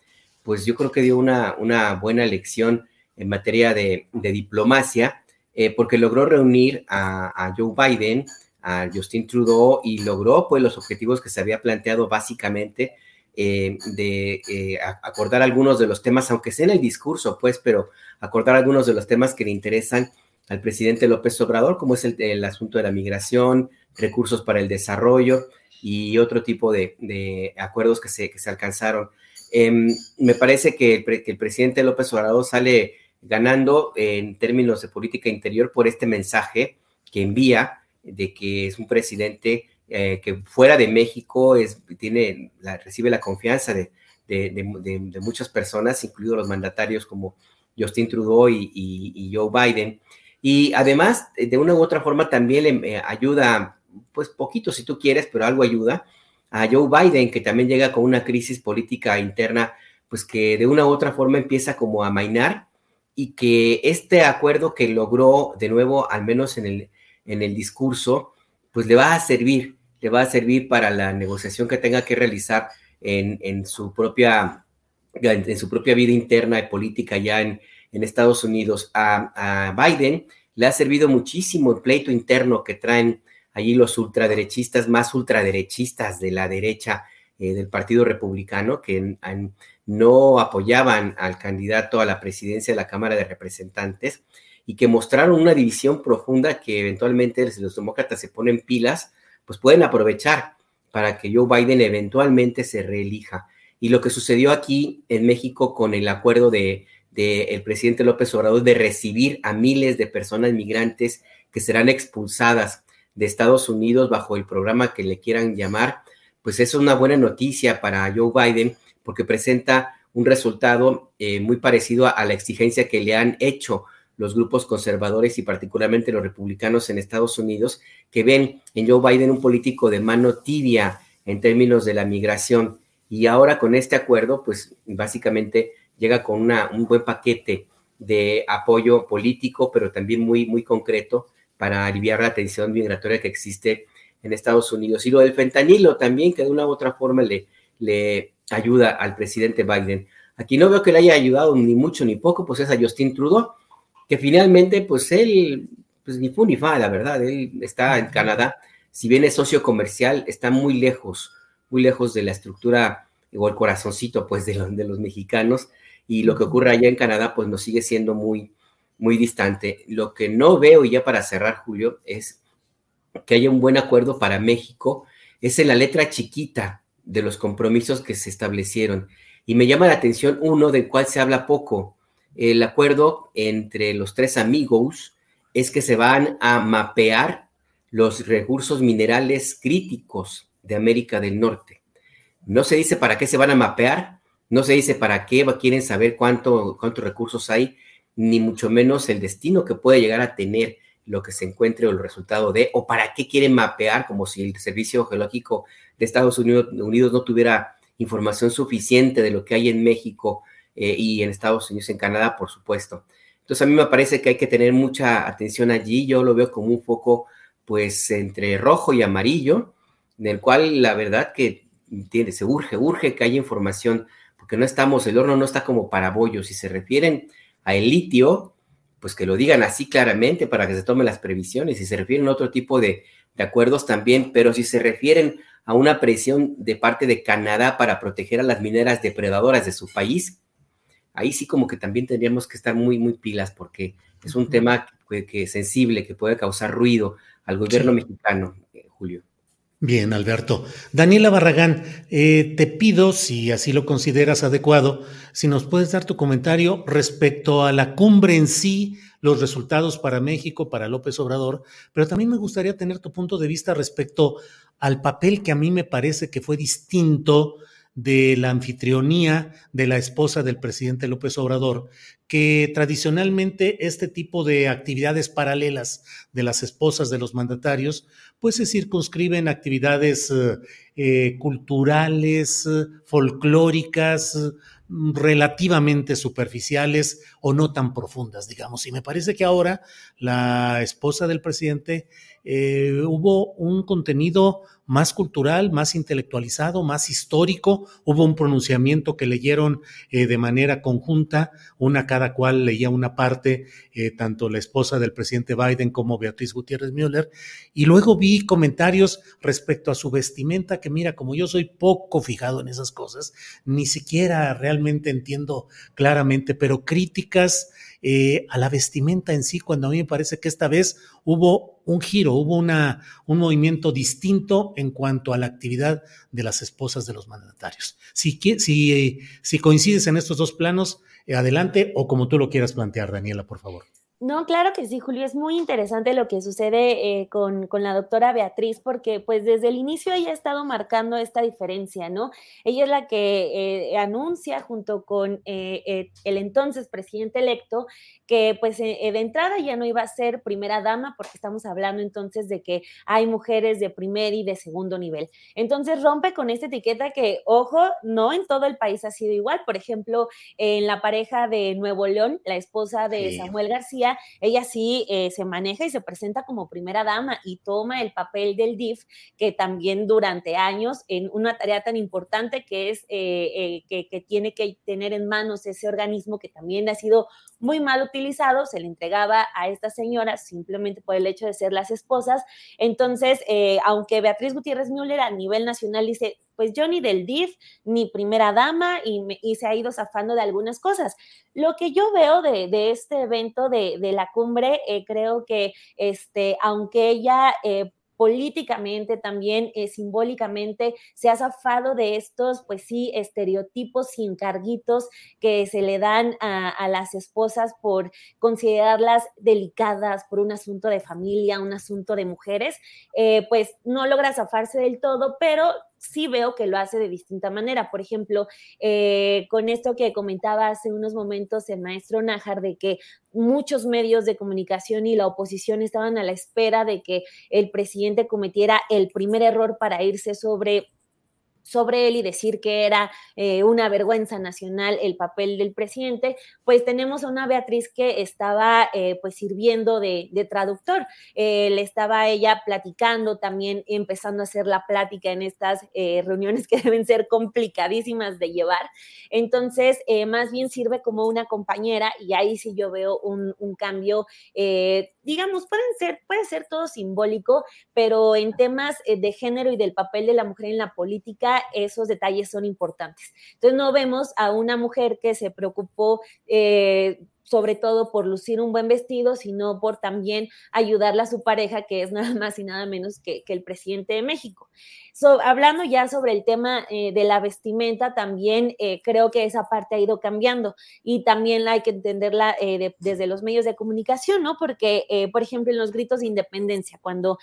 pues yo creo que dio una, una buena lección en materia de, diplomacia, eh, porque logró reunir a, Joe Biden, a Justin Trudeau y logró pues los objetivos que se había planteado básicamente eh, de eh, acordar algunos de los temas, aunque sea en el discurso, pues, pero acordar algunos de los temas que le interesan al presidente López Obrador, como es el, asunto de la migración, recursos para el desarrollo y otro tipo de, acuerdos que se, se alcanzaron. Em, me parece que el, presidente López Obrador sale ganando en términos de política interior por este mensaje que envía de que es un presidente eh, que fuera de México es, tiene, recibe la confianza de, muchas personas, incluidos los mandatarios como Justin Trudeau y Joe Biden, y además, de una u otra forma, también le eh, ayuda, pues poquito si tú quieres, pero algo ayuda a Joe Biden, que también llega con una crisis política interna, pues que de una u otra forma empieza como a mainar y que este acuerdo que logró de nuevo, al menos en el, en el discurso, pues le va a servir, le va a servir para la negociación que tenga que realizar en, en su propia en su propia vida interna y política ya en, en Estados Unidos. A, Biden le ha servido muchísimo el pleito interno que traen allí los ultraderechistas más ultraderechistas de la derecha eh, del Partido Republicano, que no apoyaban al candidato a la presidencia de la Cámara de Representantes y que mostraron una división profunda que eventualmente los demócratas se ponen pilas, pues pueden aprovechar para que Joe Biden eventualmente se reelija. Y lo que sucedió aquí en México con el acuerdo de del presidente López Obrador de recibir a miles de personas migrantes que serán expulsadas de Estados Unidos bajo el programa que le quieran llamar, pues es una buena noticia para Joe Biden porque presenta un resultado eh, muy parecido a, la exigencia que le han hecho los grupos conservadores y particularmente los republicanos en Estados Unidos, que ven en Joe Biden un político de mano tibia en términos de la migración. Y ahora con este acuerdo, pues básicamente llega con una, un buen paquete de apoyo político, pero también muy, muy concreto para aliviar la tensión migratoria que existe en Estados Unidos. Y lo del fentanilo también, que de una u otra forma le, le ayuda al presidente Biden. Aquí no veo que le haya ayudado ni mucho ni poco, pues es a Justin Trudeau, que finalmente, pues él, pues ni fu ni fa, la verdad, él está en Canadá, si bien es socio comercial, está muy lejos muy lejos de la estructura o el corazoncito pues de, de los mexicanos y lo que ocurre allá en Canadá pues nos sigue siendo muy, muy distante. Lo que no veo, y ya para cerrar, Julio, es que haya un buen acuerdo para México, es en la letra chiquita de los compromisos que se establecieron. Y me llama la atención uno del cual se habla poco. El acuerdo entre los tres amigos es que se van a mapear los recursos minerales críticos de América del Norte. No se dice para qué se van a mapear, no se dice para qué quieren saber cuánto, cuántos recursos hay, ni mucho menos el destino que puede llegar a tener lo que se encuentre o el resultado de, o para qué quieren mapear, como si el Servicio Geológico de Estados Unidos, no tuviera información suficiente de lo que hay en México eh, y en Estados Unidos, en Canadá, por supuesto. Entonces a mí me parece que hay que tener mucha atención allí, yo lo veo como un foco pues entre rojo y amarillo, en el cual la verdad que tiene, se urge, urge que haya información, porque no estamos, el horno no está como para bollos, si se refieren a el litio, pues que lo digan así claramente para que se tomen las previsiones, si se refieren a otro tipo de, de acuerdos también, pero si se refieren a una presión de parte de Canadá para proteger a las mineras depredadoras de su país, ahí sí como que también tendríamos que estar muy, muy pilas porque es un tema que, sensible, que puede causar ruido al gobierno mexicano, eh, Julio. Bien, Alberto. Daniela Barragán, eh, te pido, si así lo consideras adecuado, si nos puedes dar tu comentario respecto a la cumbre en sí, los resultados para México, para López Obrador, pero también me gustaría tener tu punto de vista respecto al papel que a mí me parece que fue distinto de la anfitrionía de la esposa del presidente López Obrador, que tradicionalmente este tipo de actividades paralelas de las esposas de los mandatarios, pues se circunscriben a actividades eh, eh, culturales, folclóricas, relativamente superficiales o no tan profundas, digamos. Y me parece que ahora la esposa del presidente eh, hubo un contenido más cultural, más intelectualizado, más histórico. Hubo un pronunciamiento que leyeron eh, de manera conjunta, una cada cual leía una parte, eh, tanto la esposa del presidente Biden como Beatriz Gutiérrez Müller. Y luego vi comentarios respecto a su vestimenta, que mira, como yo soy poco fijado en esas cosas, ni siquiera realmente entiendo claramente, pero críticas eh, a la vestimenta en sí, cuando a mí me parece que esta vez hubo un giro, hubo una, un movimiento distinto en cuanto a la actividad de las esposas de los mandatarios. Si, si, si coincides en estos dos planos, eh, adelante o como tú lo quieras plantear, Daniela, por favor. No, claro que sí, Julio. Es muy interesante lo que sucede eh, con, con, la doctora Beatriz, porque pues desde el inicio ella ha estado marcando esta diferencia, ¿no? Ella es la que eh, anuncia junto con eh, el entonces presidente electo que pues de entrada ya no iba a ser primera dama, porque estamos hablando entonces de que hay mujeres de primer y de segundo nivel. Entonces rompe con esta etiqueta que, ojo, no en todo el país ha sido igual. Por ejemplo, en la pareja de Nuevo León, la esposa de Samuel García, ella, sí eh, se maneja y se presenta como primera dama y toma el papel del DIF, que también durante años, en una tarea tan importante que es eh, eh, que, tiene que tener en manos ese organismo que también ha sido muy mal utilizado, se le entregaba a esta señora simplemente por el hecho de ser las esposas. Entonces, aunque Beatriz Gutiérrez Müller a nivel nacional dice, pues yo ni del DIF, ni primera dama, y, se ha ido zafando de algunas cosas. Lo que yo veo de, este evento de, la cumbre, eh, creo que este, aunque ella... Eh, políticamente, también eh, simbólicamente, se ha zafado de estos, pues sí, estereotipos sin carguitos que se le dan a, las esposas por considerarlas delicadas por un asunto de familia, un asunto de mujeres, pues no logra zafarse del todo, pero sí veo que lo hace de distinta manera. Por ejemplo, eh, con esto que comentaba hace unos momentos el maestro Nájar, de que muchos medios de comunicación y la oposición estaban a la espera de que el presidente cometiera el primer error para irse sobre sobre él y decir que era eh, una vergüenza nacional el papel del presidente, pues tenemos a una Beatriz que estaba eh, pues sirviendo de, traductor. Eh, le estaba ella platicando también, empezando a hacer la plática en estas reuniones que *laughs* deben ser complicadísimas de llevar. Entonces, más bien sirve como una compañera y ahí sí yo veo un, un cambio digamos, pueden ser, puede ser todo simbólico, pero en temas eh, de género y del papel de la mujer en la política, esos detalles son importantes. Entonces no vemos a una mujer que se preocupó eh, sobre todo por lucir un buen vestido, sino por también ayudarle a su pareja, que es *laughs* nada más y nada menos que, el presidente de México. hablando ya sobre el tema eh, de la vestimenta, también eh, creo que esa parte ha ido cambiando y también hay que entenderla eh, desde los medios de comunicación, ¿no? Porque, por ejemplo, en los gritos de independencia, cuando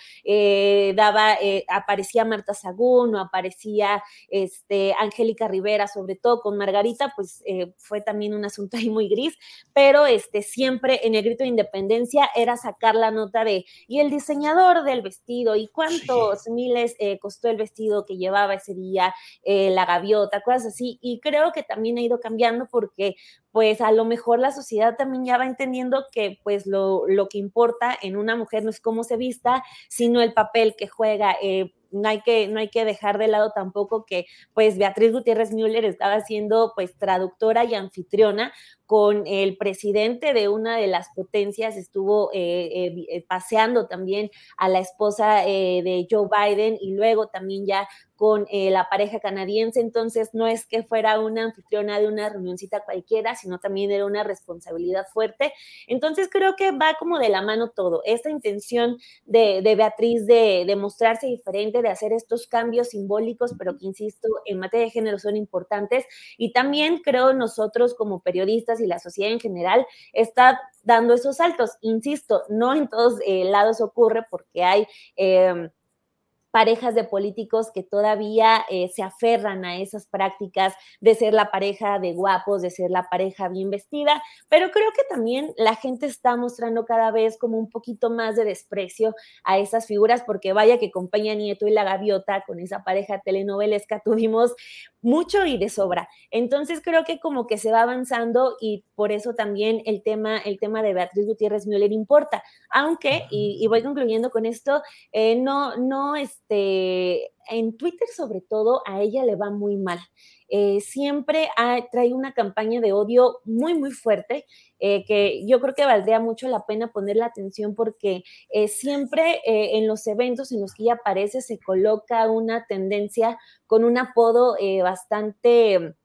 daba, aparecía Marta Sagún o aparecía este, Angélica Rivera, sobre todo con Margarita, pues fue también un asunto ahí muy gris, pero este, siempre en el grito de independencia era sacar la nota de, y el diseñador del vestido, y cuántos miles eh, costó el vestido que llevaba ese día, eh, la gaviota, cosas así, y creo que también ha ido cambiando porque pues a lo mejor la sociedad también ya va entendiendo que pues lo, lo que importa en una mujer no es cómo se vista, sino el papel que juega. Eh, no hay que, no hay que dejar de lado tampoco que pues Beatriz Gutiérrez Müller estaba siendo pues traductora y anfitriona con el presidente de una de las potencias, estuvo eh, eh, eh, paseando también a la esposa de Joe Biden y luego también ya con la pareja canadiense, entonces no es que fuera una anfitriona de una reunioncita cualquiera, sino también era una responsabilidad fuerte. Entonces creo que va como de la mano todo. Esta intención de, Beatriz de, de, mostrarse diferente, de hacer estos cambios simbólicos, pero que insisto, en materia de género son importantes. Y también creo nosotros como periodistas, y la sociedad en general está dando esos saltos. Insisto, no en todos eh, lados ocurre porque hay... Eh, parejas de políticos que todavía eh, se aferran a esas prácticas de ser la pareja de guapos, de ser la pareja bien vestida, pero creo que también la gente está mostrando cada vez como un poquito más de desprecio a esas figuras, porque vaya que con Peña Nieto y la Gaviota, con esa pareja telenovelesca, tuvimos mucho y de sobra. Entonces creo que como que se va avanzando y por eso también el tema, el tema de Beatriz Gutiérrez Müller importa, aunque, y, voy concluyendo con esto, eh, no, no, es este, en Twitter sobre todo a ella le va muy mal. Eh, siempre trae una campaña de odio muy, muy fuerte, eh, que yo creo que valdría mucho la pena poner la atención porque eh, siempre en los eventos en los que ella aparece se coloca una tendencia con un apodo bastante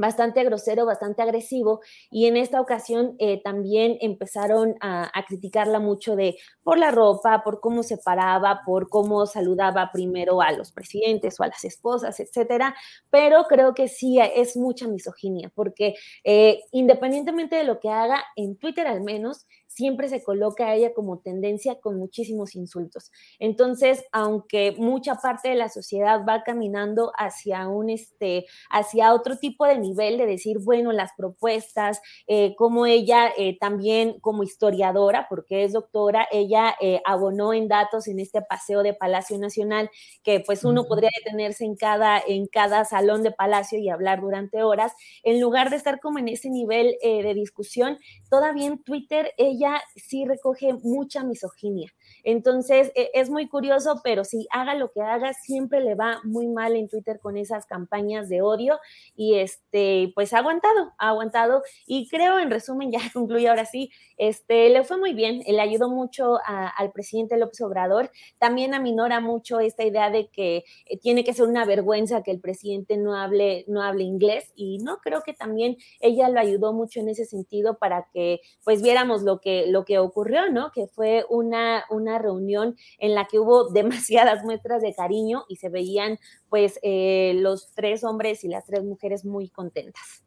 bastante grosero, bastante agresivo, y en esta ocasión eh, también empezaron a, criticarla mucho de por la ropa, por cómo se paraba, por cómo saludaba primero a los presidentes o a las esposas, etcétera, pero creo que sí es mucha misoginia, porque eh, independientemente de lo que haga, en Twitter al menos, siempre se coloca a ella como tendencia con muchísimos insultos. Entonces, aunque mucha parte de la sociedad va caminando hacia un, este, hacia otro tipo de nivel de decir, bueno, las propuestas, eh, como ella eh, también como historiadora, porque es doctora, ella eh, abonó en datos en este paseo de Palacio Nacional, que pues uno podría detenerse en cada, en cada salón de Palacio y hablar durante horas, en lugar de estar como en ese nivel de discusión, todavía en Twitter ella sí recoge mucha misoginia. Entonces, e, es muy curioso, pero si haga lo que haga, siempre le va muy mal en Twitter con esas campañas de odio y este, pues ha aguantado, ha aguantado y creo, en resumen, ya *laughs* concluye ahora sí, este, le fue muy bien, le ayudó mucho al presidente López Obrador, también aminora mucho esta idea de que eh, tiene que ser una vergüenza que el presidente no hable, no hable inglés y no, creo que también ella lo ayudó mucho en ese sentido para que pues viéramos lo que, lo que ocurrió, ¿no? Que fue una, una reunión en la que hubo *laughs* demasiadas muestras de cariño y se veían pues eh, los tres hombres y las tres mujeres muy contentas.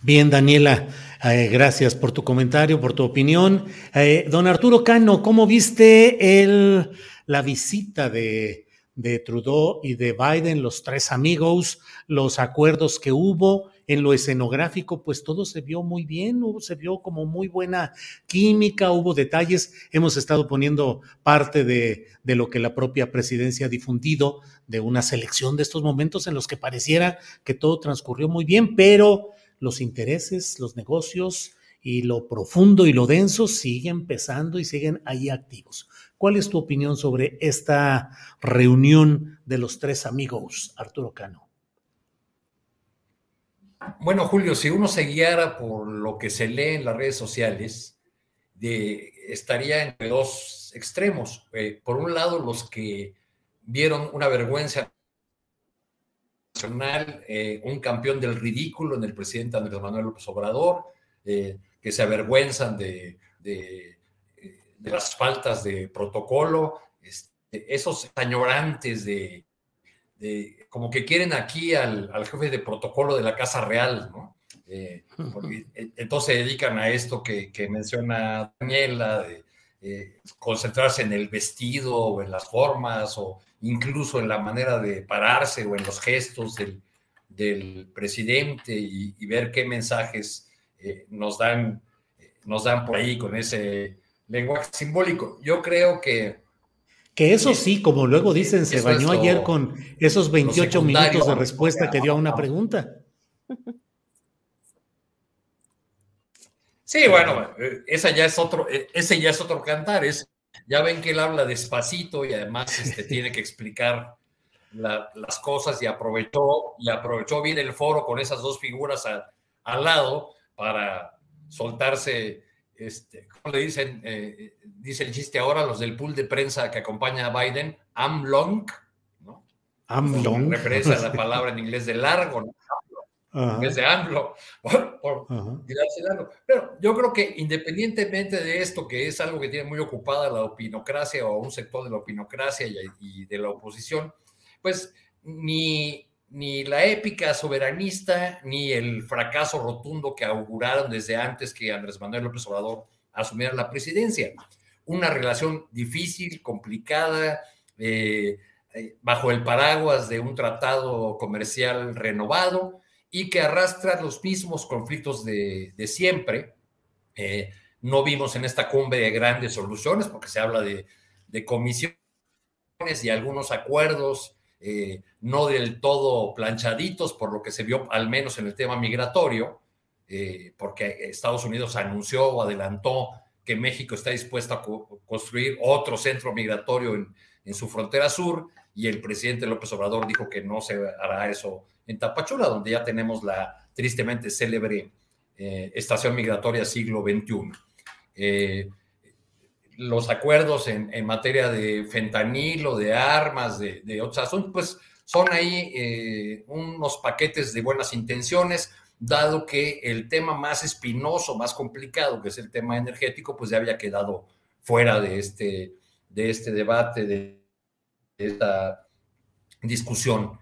Bien, Daniela, eh, gracias por tu comentario, por tu opinión. Eh, don Arturo Cano, ¿cómo viste el, la visita de, de Trudeau y de Biden, los tres amigos, los acuerdos que hubo? En lo escenográfico, pues todo se vio muy bien, se vio como muy buena química, hubo detalles, hemos estado poniendo parte de, de lo que la propia presidencia ha difundido, de una selección de estos momentos en los que pareciera que todo transcurrió muy bien, pero los intereses, los negocios y lo profundo y lo denso siguen pesando y siguen ahí activos. ¿Cuál es tu opinión sobre esta reunión de los tres amigos, Arturo Cano? Bueno, Julio, si uno se guiara por lo que se lee en las redes sociales, estaría entre dos extremos. Eh, por un lado, los que vieron una vergüenza nacional, eh, un campeón del ridículo en el presidente Andrés Manuel López Obrador, eh, que se avergüenzan de, de, las faltas de protocolo, este, esos añorantes de, como que quieren aquí al, al, jefe de protocolo de la Casa Real, ¿no? Eh, entonces se dedican a esto que, menciona Daniela, de eh, concentrarse en el vestido o en las formas o incluso en la manera de pararse o en los gestos del, presidente y, ver qué mensajes eh, nos, dan, nos dan por ahí con ese lenguaje simbólico. Yo creo que... Que eso sí, como luego dicen, se bañó ayer con esos 28 minutos de respuesta que dio a una pregunta. Sí, bueno, eh, esa ya es otro, eh, ese ya es otro cantar. Es, ya ven que él habla despacito y además este, *laughs* tiene que explicar las cosas y aprovechó, y aprovechó bien el foro con esas dos figuras al lado para soltarse, este, ¿cómo le dicen? Eh, dice el chiste ahora, los del pool de prensa que acompaña a Biden, am long, ¿no? Am long. Referencia a la palabra en inglés de largo, ¿no? desde AMLO, por, Pero yo creo que independientemente de esto, que es algo que tiene muy ocupada la opinocracia o un sector de la opinocracia y, de la oposición, pues ni, ni la épica soberanista ni el fracaso rotundo que auguraron desde antes que Andrés Manuel López Obrador asumiera la presidencia. Una relación difícil, complicada, eh, eh, bajo el paraguas de un tratado comercial renovado, y que arrastra los mismos conflictos de, siempre. Eh, no vimos en esta cumbre grandes soluciones porque se habla de, comisiones y algunos acuerdos eh, no del todo planchaditos, por lo que se vio al menos en el tema migratorio, eh, porque Estados Unidos anunció o adelantó que México está dispuesto a construir otro centro migratorio en, su frontera sur y el presidente López Obrador dijo que no se hará eso en Tapachula, donde ya tenemos la tristemente célebre eh, estación migratoria siglo XXI. Los acuerdos en, materia de fentanilo, de armas, de, de otros asuntos, pues son ahí eh, unos paquetes de buenas intenciones, dado que el tema más espinoso, más complicado, que es el tema energético, pues ya había quedado fuera de este, de este debate, de esta discusión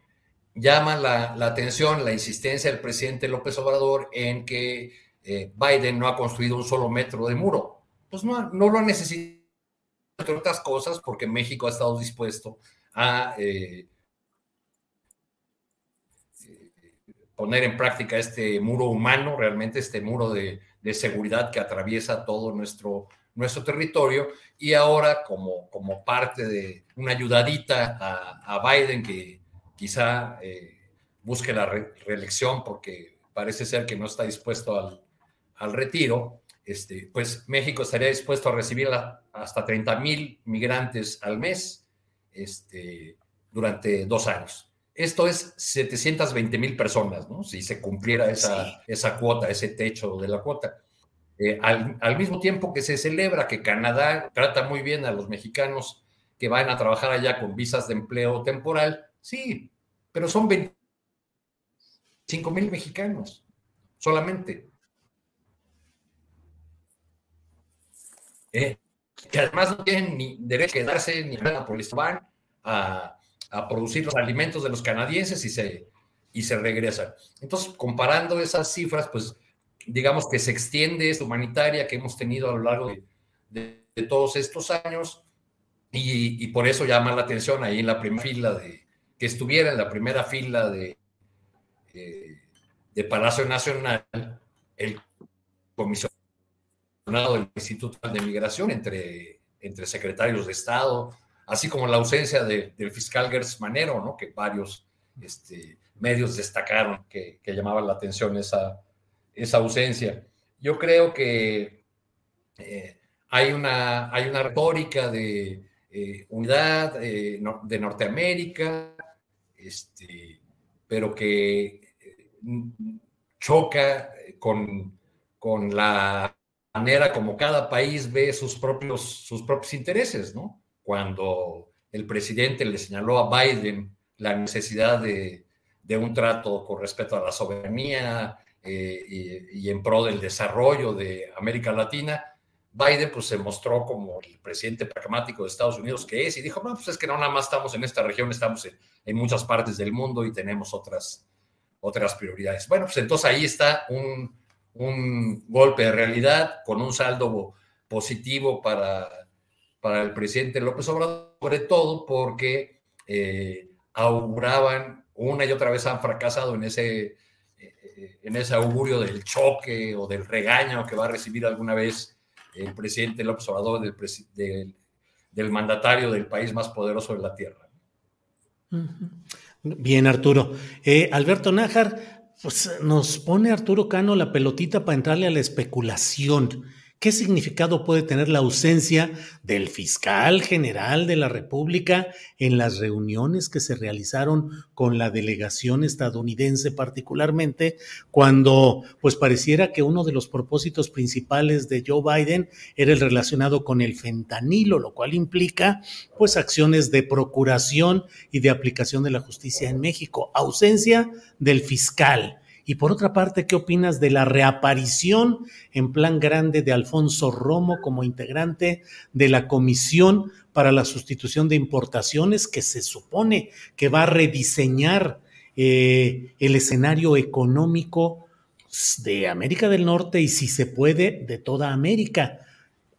llama la, atención la insistencia del presidente López Obrador en que eh, Biden no ha construido un solo metro de muro. Pues no, no lo necesita, entre otras cosas, porque México ha estado dispuesto a eh, poner en práctica este muro humano, realmente este muro de, seguridad que atraviesa todo nuestro, nuestro territorio. Y ahora, como, como parte de una ayudadita a, Biden que quizá eh, busque la reelección porque parece ser que no está dispuesto al, retiro, este, pues México estaría dispuesto a recibir hasta 30 mil migrantes al mes este, durante dos años. Esto es 720 mil personas, ¿no? Si se cumpliera esa, esa cuota, ese techo de la cuota. Eh, al, al, mismo tiempo que se celebra que Canadá trata muy bien a los mexicanos que van a trabajar allá con visas de empleo temporal, Sí, pero son 25 mil mexicanos solamente. Eh, que además no tienen ni derecho a quedarse ni nada por van a, producir los alimentos de los canadienses y se, y se regresan. Entonces, comparando esas cifras, pues digamos que se extiende esta humanitaria que hemos tenido a lo largo de, todos estos años y, y, por eso llama la atención ahí en la primera fila de, que estuviera en la primera fila de, eh, de Palacio Nacional el comisionado del Instituto de Migración entre, entre secretarios de Estado, así como la ausencia del fiscal Gertz Manero, ¿no? que varios este, medios destacaron que, que llamaban la atención esa, esa ausencia. Yo creo que eh, hay, una, hay una retórica de eh, unidad de Norteamérica, este, pero que eh, choca con, con la manera como cada país ve sus propios, sus propios intereses, ¿no? Cuando el presidente le señaló a Biden la necesidad de, un trato con respecto a la soberanía eh, y, en pro del desarrollo de América Latina, Biden pues se mostró como el presidente pragmático de Estados Unidos que es y dijo, no, pues es que no nada más estamos en esta región, estamos en, en muchas partes del mundo y tenemos otras, otras prioridades. Bueno, pues entonces ahí está un, un golpe de realidad con un saldo positivo para, para el presidente López Obrador, sobre todo porque eh, auguraban, una y otra vez han fracasado en ese, eh, en ese augurio del choque o del regaño que va a recibir alguna vez el presidente López Obrador del, del, mandatario del país más poderoso de la Tierra. Bien, Arturo. Eh, Alberto Nájar, pues nos pone Arturo Cano la pelotita para entrarle a la especulación. ¿Qué significado puede tener la ausencia del fiscal general de la República en las reuniones que se realizaron con la delegación estadounidense particularmente, cuando pues pareciera que uno de los propósitos principales de Joe Biden era el relacionado con el fentanilo, lo cual implica pues acciones de procuración y de aplicación de la justicia en México? Ausencia del fiscal y por otra parte, ¿qué opinas de la reaparición en plan grande de Alfonso Romo como integrante de la Comisión para la Sustitución de Importaciones que se supone que va a rediseñar eh, el escenario económico de América del Norte y si se puede de toda América?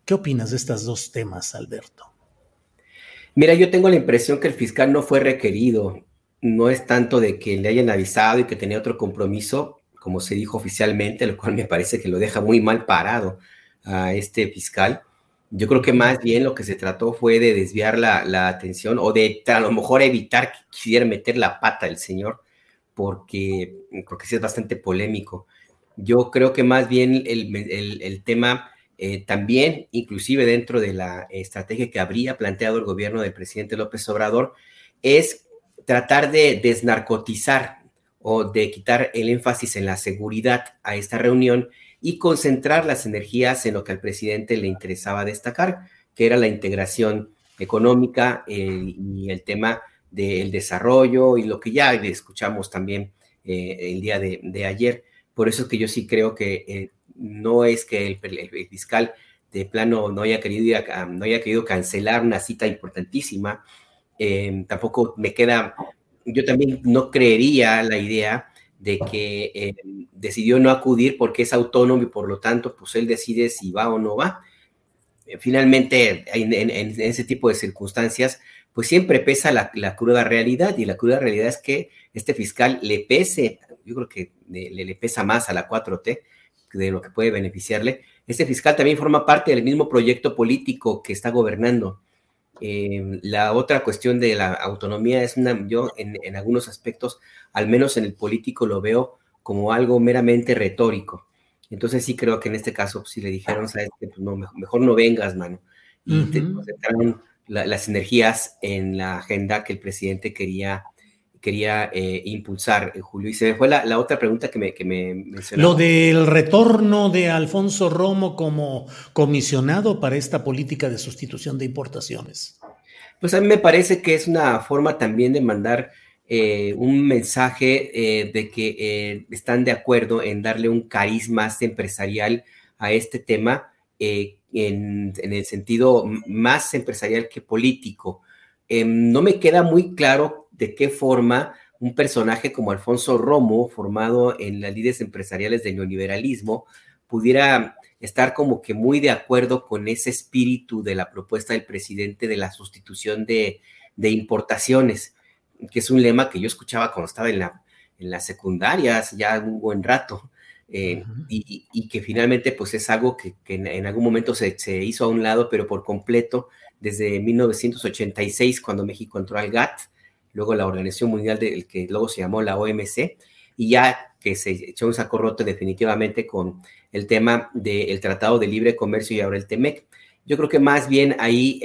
¿Qué opinas de estos dos temas, Alberto? Mira, yo tengo la impresión que el fiscal no fue requerido no es tanto de que le hayan avisado y que tenía otro compromiso, como se dijo oficialmente, lo cual me parece que lo deja muy mal parado a este fiscal. Yo creo que más bien lo que se trató fue de desviar la, atención o de a lo mejor evitar que quisiera meter la pata el señor, porque creo que sí es bastante polémico. Yo creo que más bien el, tema eh, también, inclusive dentro de la estrategia que habría planteado el gobierno del presidente López Obrador, es tratar de desnarcotizar o de quitar el énfasis en la seguridad a esta reunión y concentrar las energías en lo que al presidente le interesaba destacar, que era la integración económica eh, y el tema del desarrollo y lo que ya escuchamos también eh, el día de, ayer. Por eso es que yo sí creo que eh, no es que el, fiscal de plano no haya querido no haya querido cancelar una cita importantísima, Em, tampoco me queda, yo también no creería la idea de que em, decidió no acudir porque es autónomo y por lo tanto, pues él decide si va o no va. Eh, finalmente, en, ese tipo de circunstancias, pues siempre pesa la, cruda realidad y la cruda realidad es que este fiscal le pese, yo creo que le, le pesa más a la 4T de lo que puede beneficiarle. Este fiscal también forma parte del mismo proyecto político que está gobernando Em, la otra cuestión de la autonomía es una, yo en, algunos aspectos, al menos en el político, lo veo como algo meramente retórico. Entonces sí creo que en este caso, si le dijeron, sabes pues no, mejor, no vengas, mano. Y concentraron las energías en la agenda que el presidente quería quería eh, impulsar, eh, Julio. Y se me fue la, otra pregunta que me, que me Lo del retorno de Alfonso Romo como comisionado para esta política de sustitución de importaciones. Pues a mí me parece que es una forma también de mandar eh, un mensaje de que están de acuerdo en darle un carisma empresarial a este tema en, en, el sentido más empresarial que político. Em, no me queda muy claro de qué forma un personaje como Alfonso Romo, formado en las líderes empresariales del neoliberalismo, pudiera estar como que muy de acuerdo con ese espíritu de la propuesta del presidente de la sustitución de, importaciones, que es un lema que yo escuchaba cuando estaba en la, en las secundarias ya un buen rato, eh, y, que finalmente pues es algo que, en, algún momento se, se, hizo a un lado, pero por completo, desde 1986, cuando México entró al GATT, luego la Organización Mundial del que luego se llamó la OMC, y ya que se echó un saco roto definitivamente con el tema del Tratado de Libre Comercio y ahora el TEMEC. Yo creo que más bien ahí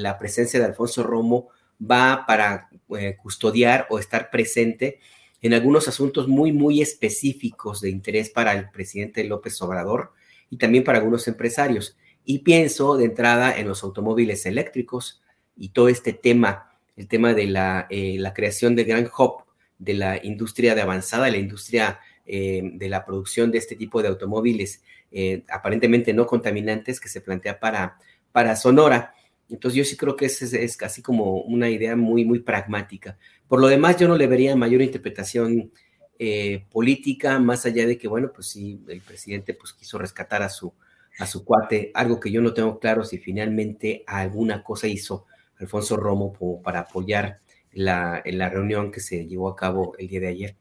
la presencia de Alfonso Romo va para eh, custodiar o estar presente en algunos asuntos muy, muy específicos de interés para el presidente López Obrador y también para algunos empresarios. Y pienso de entrada en los automóviles eléctricos y todo este tema, el tema de la, eh, la creación de gran hub de la industria de avanzada, la industria eh, de la producción de este tipo de automóviles eh, aparentemente no contaminantes que se plantea para, para Sonora. Entonces yo sí creo que es, es, casi como una idea muy, muy pragmática. Por lo demás, yo no le vería mayor interpretación política, más allá de que, bueno, pues sí, el presidente pues quiso rescatar a su, a su cuate, algo que yo no tengo claro si finalmente alguna cosa hizo Alfonso Romo para apoyar la, la reunión que se llevó a cabo el día de ayer.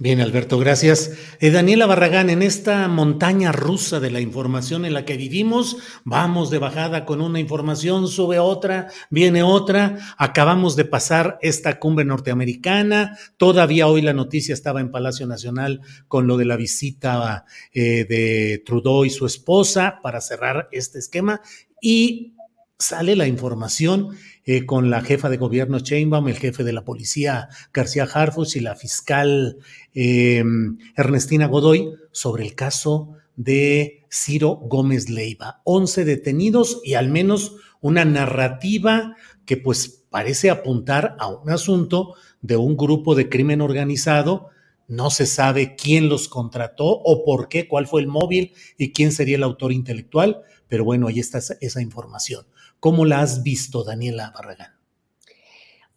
Bien, Alberto, gracias. Eh, Daniela Barragán, en esta montaña rusa de la información en la que vivimos, vamos de bajada con una información, sube otra, viene otra, acabamos de pasar esta cumbre norteamericana, todavía hoy la noticia estaba en Palacio Nacional con lo de la visita eh, de Trudeau y su esposa para cerrar este esquema y sale la información eh, con la jefa de gobierno Chainbaum, el jefe de la policía García Harfus y la fiscal em, Ernestina Godoy sobre el caso de Ciro Gómez Leiva. Once detenidos y al menos una narrativa que pues parece apuntar a un asunto de un grupo de crimen organizado. No se sabe quién los contrató o por qué, cuál fue el móvil y quién sería el autor intelectual, pero bueno, ahí está esa información. ¿Cómo la has visto, Daniela Barragán?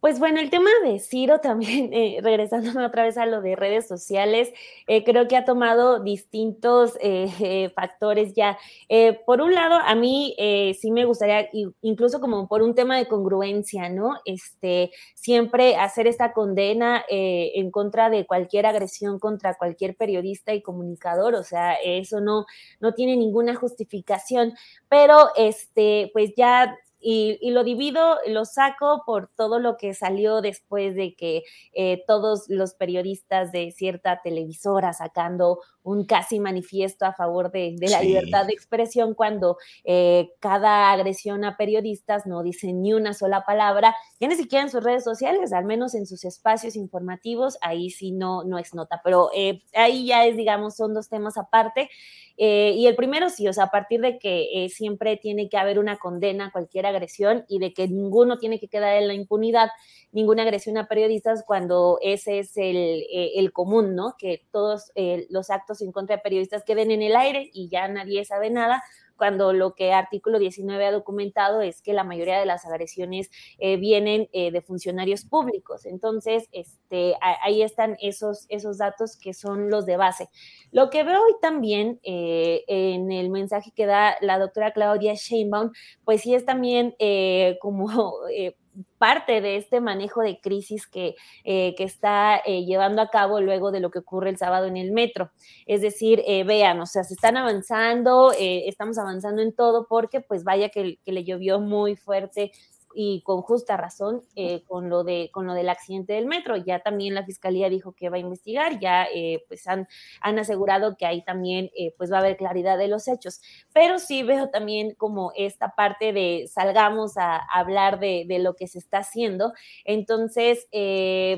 Pues bueno, el tema de Ciro también, *laughs* eh, regresándome otra vez a lo de redes sociales, eh, creo que ha tomado distintos eh, *laughs* factores ya. por un lado, a mí sí me gustaría, incluso como por un tema de congruencia, ¿no? Este, siempre hacer esta condena en contra de cualquier agresión contra cualquier periodista y comunicador, o sea, eso no, no tiene ninguna justificación, pero este, pues ya y, lo divido, lo saco por todo lo que salió después de que eh, todos los periodistas de cierta televisora sacando un casi manifiesto a favor de, la libertad de expresión cuando eh, cada agresión a periodistas no dice ni una sola palabra, ya ni siquiera en sus redes sociales, al menos en sus espacios informativos, ahí sí no, no es nota, pero eh, ahí ya es, digamos, son dos temas aparte. Eh, y el primero sí, o sea, a partir de que siempre tiene que haber una condena a cualquier agresión y de que ninguno tiene que quedar en la impunidad, ninguna agresión a periodistas cuando ese es el, el común, ¿no? Que todos los actos en contra de periodistas queden en el aire y ya nadie sabe nada, cuando lo que artículo 19 ha documentado es que la mayoría de las agresiones eh, vienen eh, de funcionarios públicos. Entonces, este, ahí están esos, esos datos que son los de base. Lo que veo hoy también eh, en el mensaje que da la doctora Claudia Sheinbaum, pues sí es también como *laughs* parte de este manejo de crisis que, eh, que está eh, llevando a cabo luego de lo que ocurre el sábado en el metro. Es decir, eh, vean, o sea, se están avanzando, estamos avanzando en todo porque pues vaya que, que le llovió muy fuerte y con justa razón eh, con, lo de, con lo del accidente del metro. Ya también la fiscalía dijo que va a investigar, ya eh, pues han, han asegurado que ahí también eh, pues va a haber claridad de los hechos. Pero sí veo también como esta parte de salgamos a, hablar de, de, lo que se está haciendo. Entonces,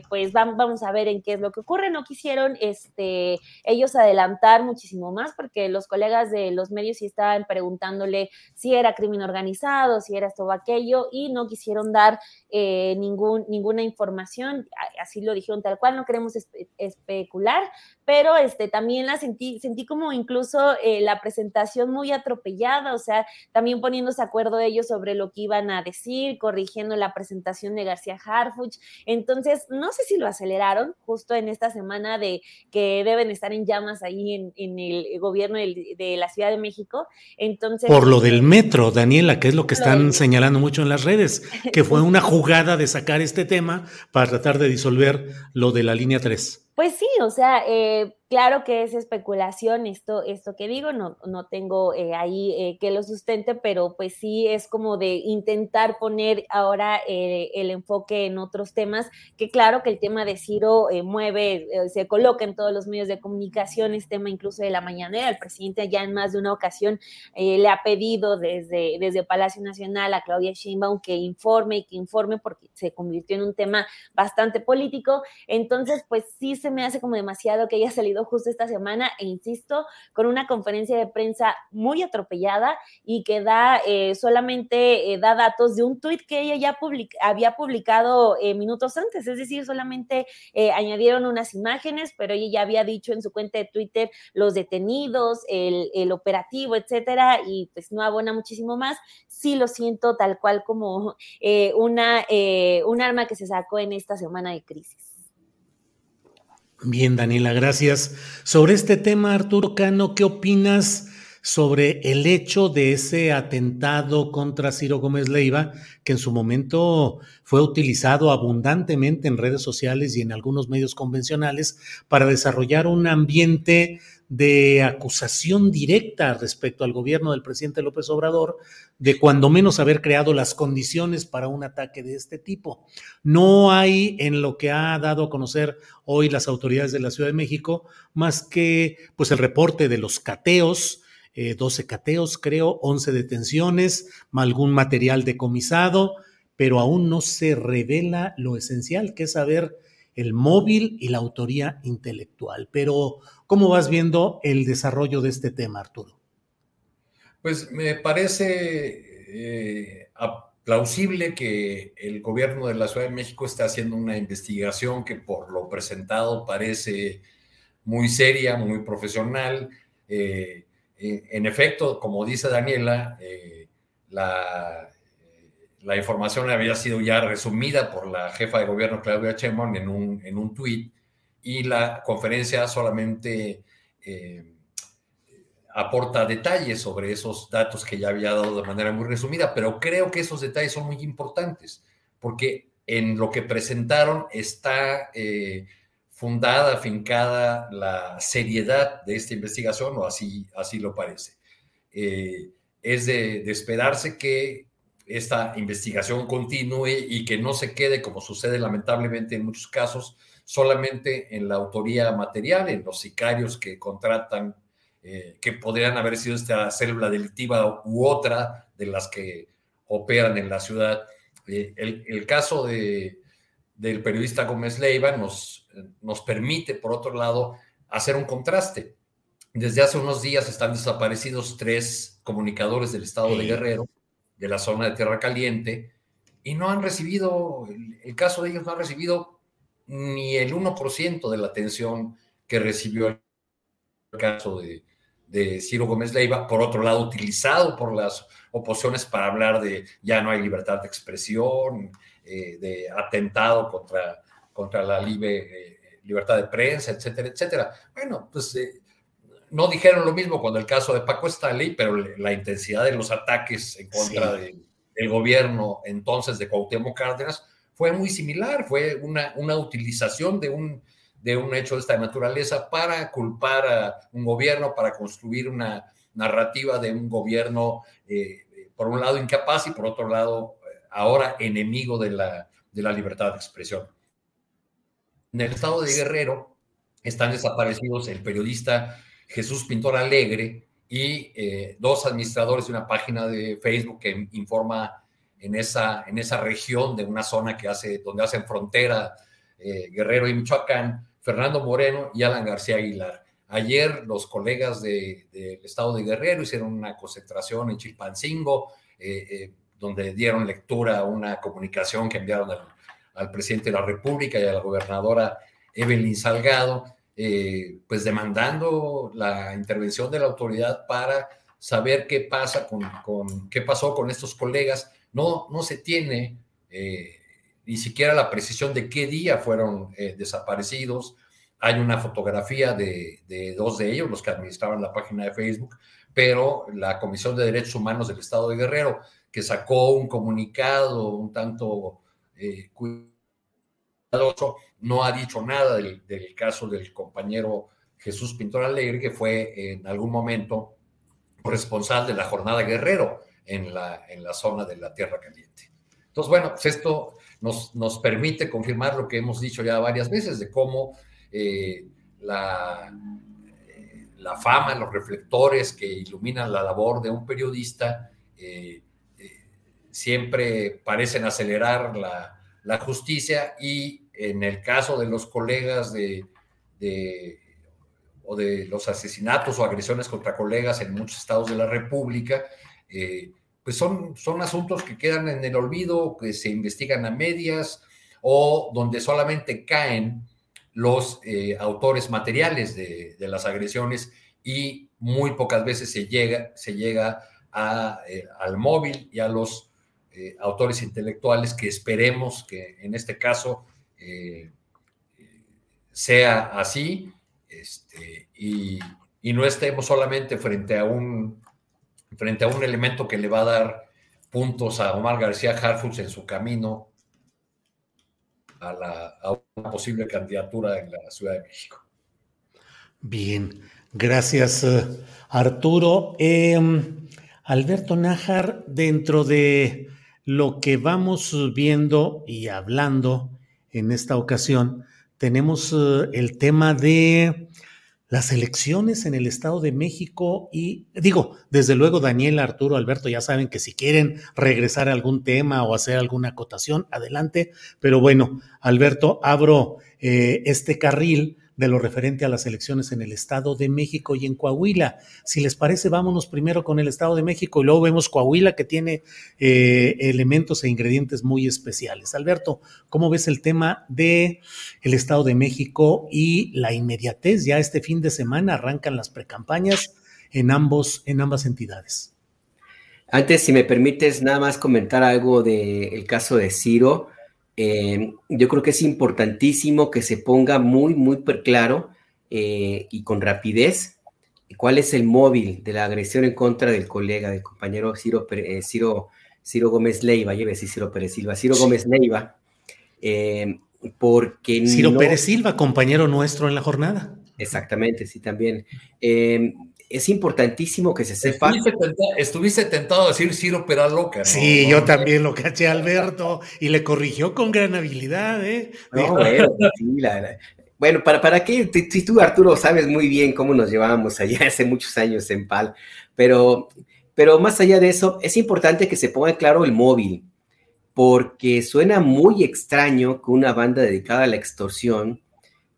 pues vamos a ver en qué es lo que ocurre. No quisieron este, ellos adelantar muchísimo más porque los colegas de los medios sí estaban preguntándole si era crimen organizado, si era esto o aquello y no quisieron dar eh, ningún, ninguna información, así lo dijeron tal cual, no queremos especular, pero este, también la sentí, sentí como incluso eh, la presentación muy atropellada, o sea, también poniéndose de acuerdo ellos sobre lo que iban a decir, corrigiendo la presentación de García Harfuch. Entonces, no sé si lo aceleraron justo en esta semana de que deben estar en llamas ahí en, el gobierno de, la Ciudad de México. Entonces. Por lo del metro, Daniela, que es lo que están señalando mucho en las redes, que fue *laughs* una jugada de sacar este tema para tratar de disolver lo de la línea 3. Pues sí, o sea, eh, Claro que es especulación esto, esto que digo, no, no tengo eh, ahí eh, que lo sustente, pero pues sí es como de intentar poner ahora eh, el enfoque en otros temas, que claro que el tema de Ciro mueve, se coloca en todos los medios de comunicación, es tema incluso de la mañanera, el presidente ya en más de una ocasión le ha pedido desde, desde Palacio Nacional a Claudia Sheinbaum que informe y que informe porque se convirtió en un tema bastante político, entonces pues sí se me hace como demasiado que haya salido justo esta semana e insisto, con una conferencia de prensa muy atropellada y que da eh, solamente, eh, da datos de un tuit que ella ya había publicado eh, minutos antes, es decir, solamente añadieron unas imágenes, pero ella ya había dicho en su cuenta de Twitter los detenidos, el, el operativo, etcétera, y pues no abona muchísimo más. Sí lo siento tal cual como una, un arma que se sacó en esta semana de crisis. Bien, Daniela, gracias. Sobre este tema, Arturo Cano, ¿qué opinas sobre el hecho de ese atentado contra Ciro Gómez Leiva, que en su momento fue utilizado abundantemente en redes sociales y en algunos medios convencionales para desarrollar un ambiente de acusación directa respecto al gobierno del presidente López Obrador de cuando menos haber creado las condiciones para un ataque de este tipo. No hay en lo que ha dado a conocer hoy las autoridades de la Ciudad de México más que pues el reporte de los cateos, 12 eh, cateos creo, 11 detenciones, algún material decomisado, pero aún no se revela lo esencial que es saber el móvil y la autoría intelectual. Pero, ¿cómo vas viendo el desarrollo de este tema, Arturo? Pues me parece eh, plausible que el gobierno de la Ciudad de México esté haciendo una investigación que por lo presentado parece muy seria, muy profesional. Eh, en efecto, como dice Daniela, eh, la información había sido ya resumida por la jefa de gobierno Claudia Sheinbaum en un, en un tuit y la conferencia solamente eh, aporta detalles sobre esos datos que ya había dado de manera muy resumida, pero creo que esos detalles son muy importantes porque en lo que presentaron está eh, fundada, fincada la seriedad de esta investigación, o así, así lo parece. Eh, es de, de esperarse que esta investigación continúe y que no se quede, como sucede lamentablemente en muchos casos, solamente en la autoría material, en los sicarios que contratan, eh, que podrían haber sido esta célula delictiva u otra de las que operan en la ciudad. Eh, el, caso de, del periodista Gómez Leiva nos, nos permite, por otro lado, hacer un contraste. Desde hace unos días están desaparecidos tres comunicadores del estado de Guerrero de la zona de Tierra Caliente y no han recibido, el, caso de ellos no ha recibido ni el 1% de la atención que recibió el caso de, de Ciro Gómez Leiva, por otro lado, utilizado por las oposiciones para hablar de ya no hay libertad de expresión, eh, de atentado contra, contra la libre, eh, libertad de prensa, etcétera, etcétera. Bueno, pues eh, no dijeron lo mismo cuando el caso de Paco Stanley, pero la intensidad de los ataques en contra del gobierno entonces de Cuauhtémoc Cárdenas fue muy similar, fue una, una utilización de un, de un hecho de esta naturaleza para culpar a un gobierno, para construir una narrativa de un gobierno, eh, por un lado incapaz y por otro lado ahora enemigo de la, de la libertad de expresión. En el estado de Guerrero están desaparecidos el periodista Jesús Pintor Alegre y eh, dos administradores de una página de Facebook que informa en esa, en esa región de una zona que hace, donde hacen frontera eh, Guerrero y Michoacán, Fernando Moreno y Alan García Aguilar. Ayer los colegas del estado de Guerrero hicieron una concentración en Chilpancingo, eh, donde dieron lectura a una comunicación que enviaron al, al presidente de la República y a la gobernadora Evelyn Salgado, eh, pues demandando la intervención de la autoridad para saber qué pasa con, qué pasó con estos colegas. No, no se tiene eh, ni siquiera la precisión de qué día fueron eh, desaparecidos. Hay una fotografía de, de, dos de ellos, los que administraban la página de Facebook, pero la Comisión de Derechos Humanos del Estado de Guerrero, que sacó un comunicado un tanto cuidadoso, no ha dicho nada del, caso del compañero Jesús Pintor Alegre, que fue en algún momento responsable de la jornada Guerrero en la, en la zona de la Tierra Caliente. Entonces, bueno, pues esto nos, nos permite confirmar lo que hemos dicho ya varias veces de cómo eh, la, eh, la fama, los reflectores que iluminan la labor de un periodista eh, siempre parecen acelerar la, la justicia y en el caso de los colegas de, de, o de los asesinatos o agresiones contra colegas en muchos estados de la República, eh, pues son, son asuntos que quedan en el olvido, que se investigan a medias o donde solamente caen los eh, autores materiales de, las agresiones y muy pocas veces se llega, se llega eh, al móvil y a los autores intelectuales que esperemos que en este caso sea así este, y, no estemos solamente frente a, un, frente a un elemento que le va a dar puntos a Omar García Harfuch en su camino a, una posible candidatura en la Ciudad de México. Bien, gracias eh, Arturo. Em, Alberto Nájar, dentro de lo que vamos viendo y hablando en esta ocasión, tenemos eh, el tema de las elecciones en el Estado de México y digo, desde luego Daniel, Arturo, Alberto, ya saben que si quieren regresar a algún tema o hacer alguna acotación, adelante, pero bueno, Alberto, abro eh, este carril de lo referente a las elecciones en el Estado de México y en Coahuila. Si les parece, vámonos primero con el Estado de México y luego vemos Coahuila que tiene eh, elementos e ingredientes muy especiales. Alberto, ¿cómo ves el tema de el Estado de México y la inmediatez? Ya este fin de semana arrancan las precampañas en ambos, en ambas entidades. Antes, si me permites, nada más comentar algo del caso de Ciro. Eh, yo creo que es importantísimo que se ponga muy, muy claro eh, y con rapidez cuál es el móvil de la agresión en contra del colega, del compañero Ciro, eh, Ciro, Ciro Gómez Leiva, lleve decir Ciro Pérez Silva, Ciro Gómez Leiva, porque... Ciro Pérez Silva, compañero nuestro en la jornada. Exactamente, sí, también es importantísimo que se sepa. Estuviste, tentado, a decir Ciro Peraloca. ¿no? Sí, yo también lo caché a Alberto y le corrigió con gran habilidad, ¿eh? bueno, ¿para, para qué? Si tú, Arturo, sabes muy bien cómo nos llevábamos allá *laughs* hace muchos años en PAL, pero, pero más allá de eso, es importante que se ponga claro el móvil, porque suena muy extraño que una banda dedicada a la extorsión,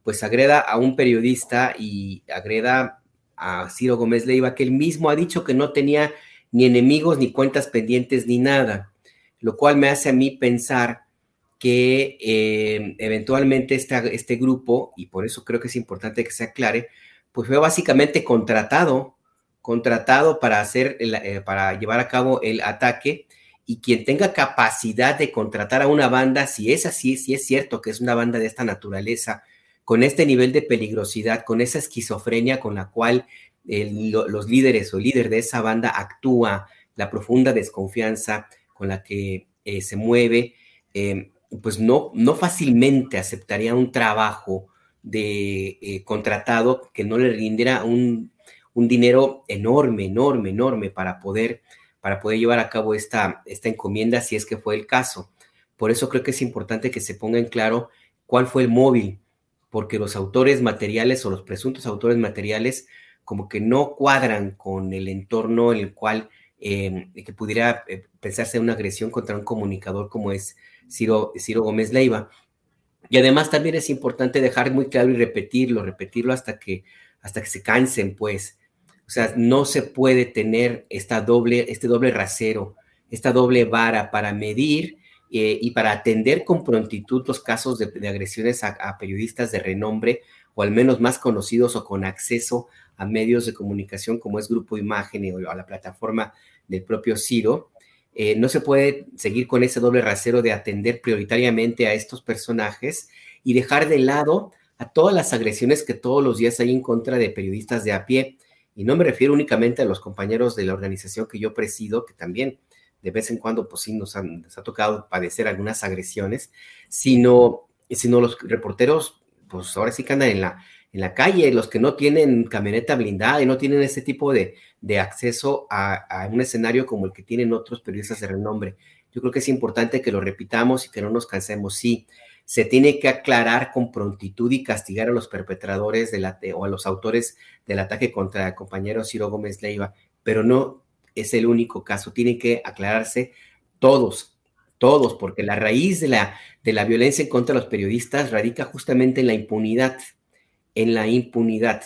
pues agreda a un periodista y agreda a Ciro Gómez Leiva, que él mismo ha dicho que no tenía ni enemigos, ni cuentas pendientes, ni nada, lo cual me hace a mí pensar que eh, eventualmente este grupo, y por eso creo que es importante que se aclare, pues fue básicamente contratado, contratado para hacer, eh, para llevar a cabo el ataque, y quien tenga capacidad de contratar a una banda, si es así, si es cierto que es una banda de esta naturaleza, con este nivel de peligrosidad, con esa esquizofrenia con la cual los líderes o el líder de esa banda actúa, la profunda desconfianza con la que eh, se mueve, em, pues no, no fácilmente aceptaría un trabajo de eh, contratado que no le rindiera un, dinero enorme, enorme, enorme para poder, para poder llevar a cabo esta, esta encomienda, si es que fue el caso. Por eso creo que es importante que se ponga en claro cuál fue el móvil porque los autores materiales o los presuntos autores materiales como que no cuadran con el entorno en el cual em, que pudiera eh, pensarse una agresión contra un comunicador como es Ciro, Ciro Gómez Leiva. Y además también es importante dejar muy claro y repetirlo, repetirlo hasta que, hasta que se cansen, pues. O sea, no se puede tener esta doble, este doble rasero, esta doble vara para medir eh, y para atender con prontitud los casos de, agresiones a, periodistas de renombre o al menos más conocidos o con acceso a medios de comunicación como es Grupo Imagen o a la plataforma del propio Ciro, eh, no se puede seguir con ese doble rasero de atender prioritariamente a estos personajes y dejar de lado a todas las agresiones que todos los días hay en contra de periodistas de a pie. Y no me refiero únicamente a los compañeros de la organización que yo presido, que también de vez en cuando, pues sí, nos, ha tocado padecer algunas agresiones, sino, sino los reporteros, pues ahora sí que andan en la, en la calle, los que no tienen camioneta blindada y no tienen ese tipo de, acceso a, un escenario como el que tienen otros periodistas de renombre. Yo creo que es importante que lo repitamos y que no nos cansemos. Sí, se tiene que aclarar con prontitud y castigar a los perpetradores de la, o a los autores del ataque contra el compañero Ciro Gómez Leiva, pero no es el único caso. Tienen que aclararse todos, todos, porque la raíz de la, de la violencia en contra de los periodistas radica justamente en la impunidad. en la impunidad.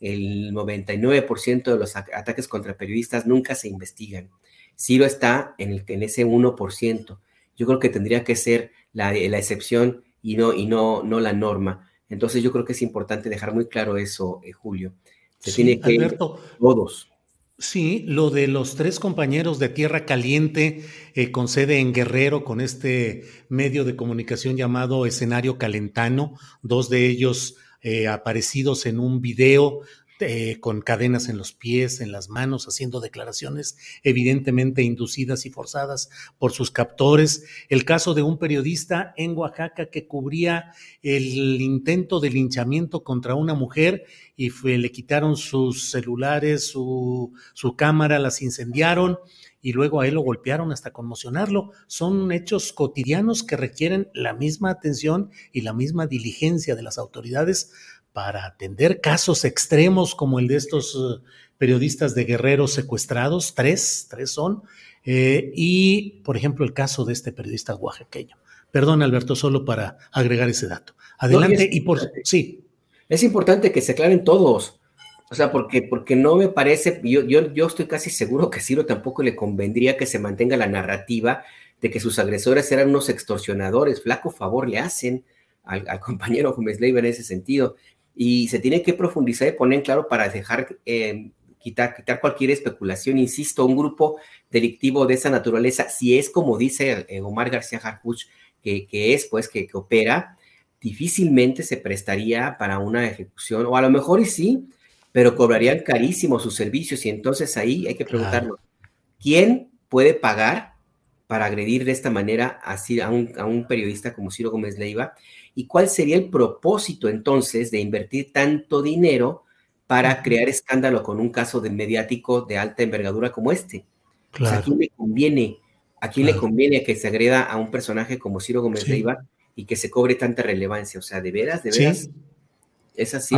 El 99% de los ataques contra periodistas nunca se investigan. Ciro está en, el, en ese 1%. Yo creo que tendría que ser la, la excepción y, no, y no, no la norma. Entonces yo creo que es importante dejar muy claro eso, eh, Julio. Se tiene que Alberto, todos. Sí, lo de los tres compañeros de Tierra Caliente eh, con sede en Guerrero, con este medio de comunicación llamado Escenario Calentano, dos de ellos eh, aparecidos en un video eh, con cadenas en los pies, en las manos, haciendo declaraciones evidentemente inducidas y forzadas por sus captores. El caso de un periodista en Oaxaca que cubría el intento de linchamiento contra una mujer y le quitaron sus celulares, su, su cámara, las incendiaron y luego a él lo golpearon hasta conmocionarlo. Son hechos cotidianos que requieren la misma atención y la misma diligencia de las autoridades para atender casos extremos como el de estos eh, periodistas de guerreros secuestrados, tres, tres son, eh, y por ejemplo el caso de este periodista oaxaqueño. Perdón, Alberto, solo para agregar ese dato. Adelante y, por sí. Es importante que se aclaren todos. O sea, porque, porque no me parece, yo, yo, yo estoy casi seguro que a Ciro tampoco le convendría que se mantenga la narrativa de que sus agresores eran unos extorsionadores. Flaco favor le hacen al, al *laughs* compañero Gómez Leiva en ese sentido y se tiene que profundizar y poner en claro para dejar, eh, quitar, quitar cualquier especulación. Insisto, un grupo delictivo de esa naturaleza, si es como dice eh, Omar García Harfuch, que, que, es, pues, que, opera, difícilmente se prestaría para una ejecución, o a lo mejor y sí, pero cobrarían carísimo sus servicios y entonces ahí hay que preguntarnos, ¿quién puede pagar para agredir de esta manera a, a, un, a un periodista como Ciro Gómez Leiva? ¿Y cuál sería el propósito entonces de invertir tanto dinero para crear escándalo con un caso de mediático de alta envergadura como este? ¿A quién le conviene? ¿A quién le conviene que se agreda a un personaje como Ciro Gómez Leiva y que se cobre tanta relevancia? O sea, ¿de veras? ¿De veras? ¿Es así?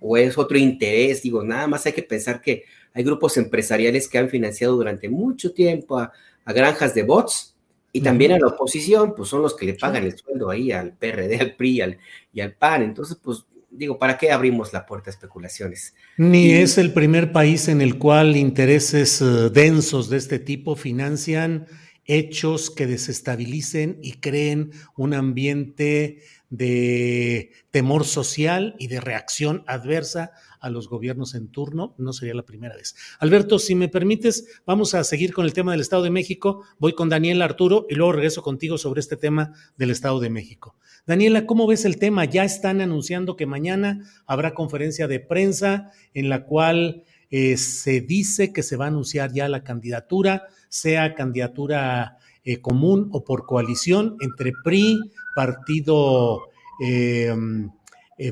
¿O es otro interés? Digo, nada más hay que pensar que hay grupos empresariales que han financiado durante mucho tiempo a, a granjas de bots y también a la oposición, pues son los que le pagan el sueldo ahí al PRD, al PRI y al PAN. Entonces, pues digo, ¿para qué abrimos la puerta a especulaciones? Ni es el primer país en el cual intereses eh, densos de este tipo financian hechos que desestabilicen y creen un ambiente de temor social y de reacción adversa a los gobiernos en turno, no sería la primera vez. Alberto, si me permites, vamos a seguir con el tema del Estado de México. Voy con Daniela Arturo y luego regreso contigo sobre este tema del Estado de México. Daniela, ¿cómo ves el tema? Ya están anunciando que mañana habrá conferencia de prensa en la cual eh, se dice que se va a anunciar ya la candidatura, sea candidatura eh, común o por coalición entre PRI, Partido eh,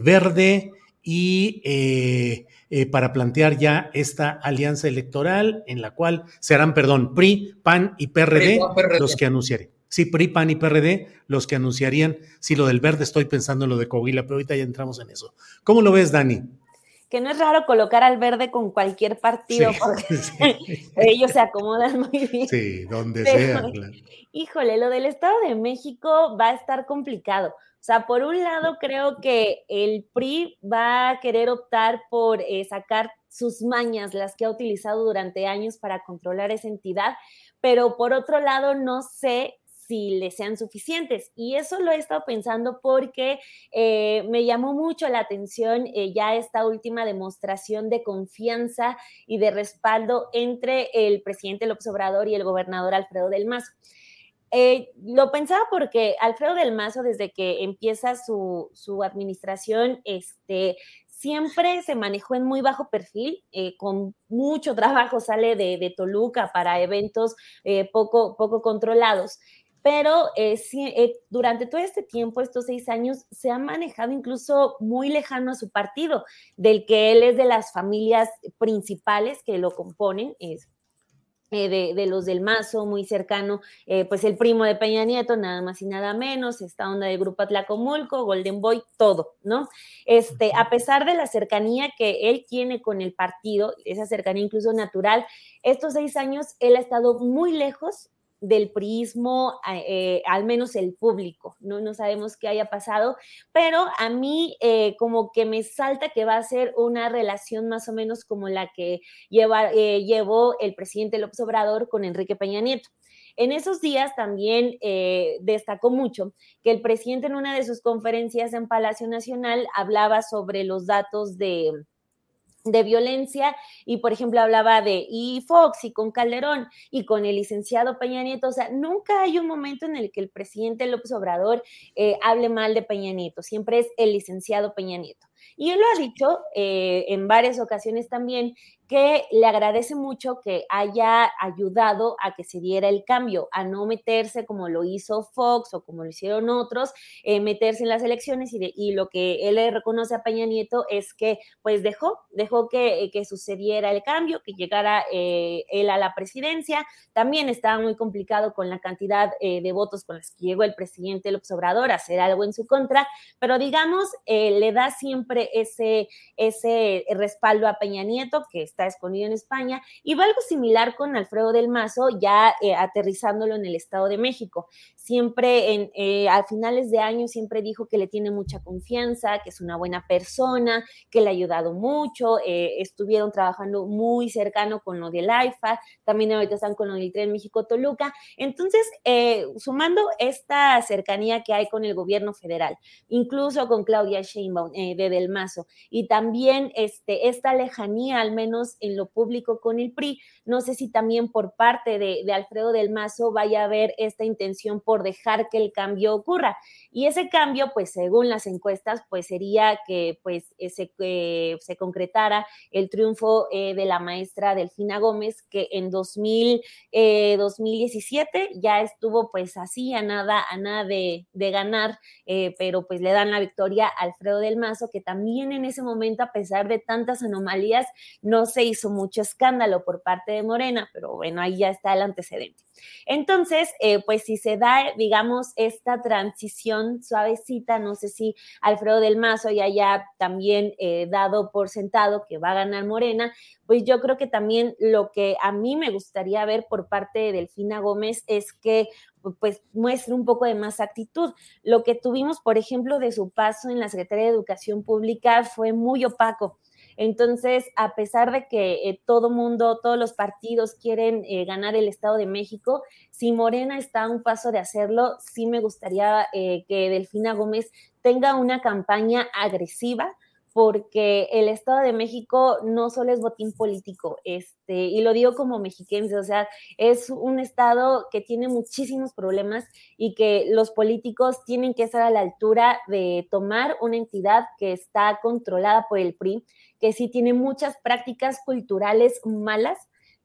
Verde, y eh, eh, para plantear ya esta alianza electoral en la cual serán, perdón, PRI, PAN y PRD, los que anunciaré. Sí, PRI, PAN y PRD los que anunciarían. Si lo del verde estoy pensando en lo de Coahuila, pero ahorita ya entramos en eso. ¿Cómo lo ves, Dani? que no es raro colocar al verde con cualquier partido, porque *laughs* *laughs* ellos se acomodan muy bien. Sí, donde sea. Híjole, lo del Estado de México va a estar complicado. O sea, por un lado creo que el PRI va a querer optar por eh, sacar sus mañas, las que ha utilizado durante años para controlar esa entidad, pero por otro lado no sé si le sean suficientes. Y eso lo he estado pensando porque eh, me llamó mucho la atención eh, ya esta última demostración de confianza y de respaldo entre el presidente López Obrador y el gobernador Alfredo del Mazo. Eh, lo pensaba porque Alfredo del Mazo, desde que empieza su, administración, este, siempre se manejó en muy bajo perfil, eh, con mucho trabajo sale de, Toluca para eventos eh, poco, poco controlados. Pero durante todo este tiempo, estos seis años, se ha manejado incluso muy lejano a su partido, del que él es de las familias principales que lo componen, es eh, de, los del Mazo, muy cercano, eh, pues el primo de Peña Nieto, nada más y nada menos, esta onda del grupo Atlacomulco, Golden Boy, todo, ¿no? Este, a pesar de la cercanía que él tiene con el partido, esa cercanía incluso natural, estos seis años él ha estado muy lejos del prismo, eh, al menos el público, ¿no? No sabemos qué haya pasado, pero a mí eh, como que me salta que va a ser una relación más o menos como la que lleva, eh, llevó el presidente López Obrador con Enrique Peña Nieto. En esos días también destacó mucho que el presidente en una de sus conferencias en Palacio Nacional hablaba sobre los datos de, de violencia y por ejemplo hablaba de y Fox y con Calderón y con el licenciado Peña Nieto, o sea, nunca hay un momento en el que el presidente López Obrador eh, hable mal de Peña Nieto, siempre es el licenciado Peña Nieto. Y él lo ha dicho eh, en varias ocasiones también, que le agradece mucho que haya ayudado a que se diera el cambio, a no meterse como lo hizo Fox o como lo hicieron otros, eh, meterse en las elecciones y, lo que él le reconoce a Peña Nieto es que pues dejó, dejó que, que sucediera el cambio, que llegara eh, él a la presidencia. También estaba muy complicado con la cantidad eh, de votos con los que llegó el presidente López Obrador a hacer algo en su contra, pero digamos, le da siempre ese, ese respaldo a Peña Nieto, que está escondido en España, y va algo similar con Alfredo del Mazo, ya eh, aterrizándolo en el Estado de México. Siempre, en, eh, a finales de año, siempre dijo que le tiene mucha confianza, que es una buena persona, que le ha ayudado mucho, eh, estuvieron trabajando muy cercano con lo del AIFA, también ahorita están con lo del Tren México-Toluca. Entonces, sumando esta cercanía que hay con el gobierno federal, incluso con Claudia Sheinbaum de Del Mazo, y también este, esta lejanía, al menos en lo público con el PRI. No sé si también por parte de, Alfredo del Mazo vaya a haber esta intención por dejar que el cambio ocurra. Y ese cambio, pues según las encuestas, pues sería que pues se, se concretara el triunfo eh, de la maestra Delfina Gómez, que en 2000, 2017 eh, ya estuvo pues así a nada, a nada de, ganar, eh, pero pues le dan la victoria a Alfredo del Mazo, que también en ese momento, a pesar de tantas anomalías, no se hizo mucho escándalo por parte de Morena, pero bueno, ahí ya está el antecedente. Entonces, eh, pues si se da, digamos, esta transición suavecita, no sé si Alfredo del Mazo ya haya también eh, dado por sentado que va a ganar Morena, pues yo creo que también lo que a mí me gustaría ver por parte de Delfina Gómez es que pues muestre un poco de más actitud. Lo que tuvimos, por ejemplo, de su paso en la Secretaría de Educación Pública fue muy opaco. Entonces, a pesar de que eh, todo mundo, todos los partidos quieren eh, ganar el Estado de México, si Morena está a un paso de hacerlo, sí me gustaría eh, que Delfina Gómez tenga una campaña agresiva porque el Estado de México no solo es botín político, este, y lo digo como mexiquense, o sea, es un Estado que tiene muchísimos problemas y que los políticos tienen que estar a la altura de tomar una entidad que está controlada por el PRI, que sí tiene muchas prácticas culturales malas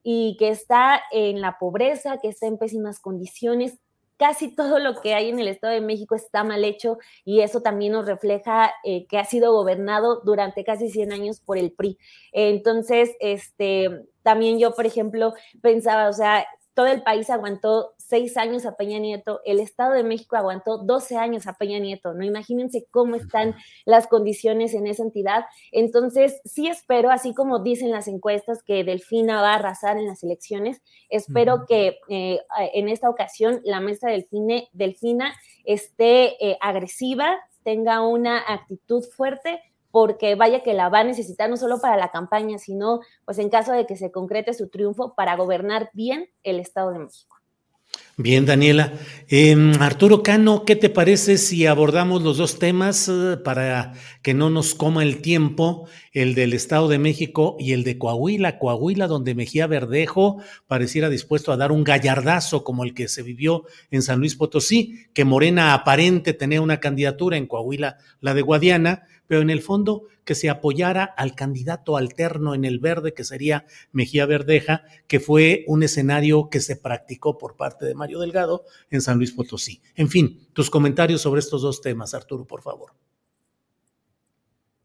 y que está en la pobreza, que está en pésimas condiciones, casi todo lo que hay en el Estado de México está mal hecho y eso también nos refleja eh, que ha sido gobernado durante casi 100 años por el PRI. Entonces, este, también yo, por ejemplo, pensaba, o sea, todo el país aguantó seis años a Peña Nieto, el Estado de México aguantó 12 años a Peña Nieto, ¿no? Imagínense cómo están las condiciones en esa entidad. Entonces, sí espero, así como dicen las encuestas que Delfina va a arrasar en las elecciones, espero que eh, en esta ocasión la maestra Delfine, Delfina esté eh, agresiva, tenga una actitud fuerte porque vaya que la va a necesitar no solo para la campaña, sino pues en caso de que se concrete su triunfo para gobernar bien el Estado de México. Bien, Daniela. Em, Arturo Cano, ¿qué te parece si abordamos los dos temas eh, para que no nos coma el tiempo? El del Estado de México y el de Coahuila. Coahuila, donde Mejía Verdejo pareciera dispuesto a dar un gallardazo como el que se vivió en San Luis Potosí, que Morena aparente tenía una candidatura en Coahuila, la de Guadiana, pero en el fondo que se apoyara al candidato alterno en el verde, que sería Mejía Verdeja, que fue un escenario que se practicó por parte de Mario Delgado en San Luis Potosí. En fin, tus comentarios sobre estos dos temas, Arturo, por favor.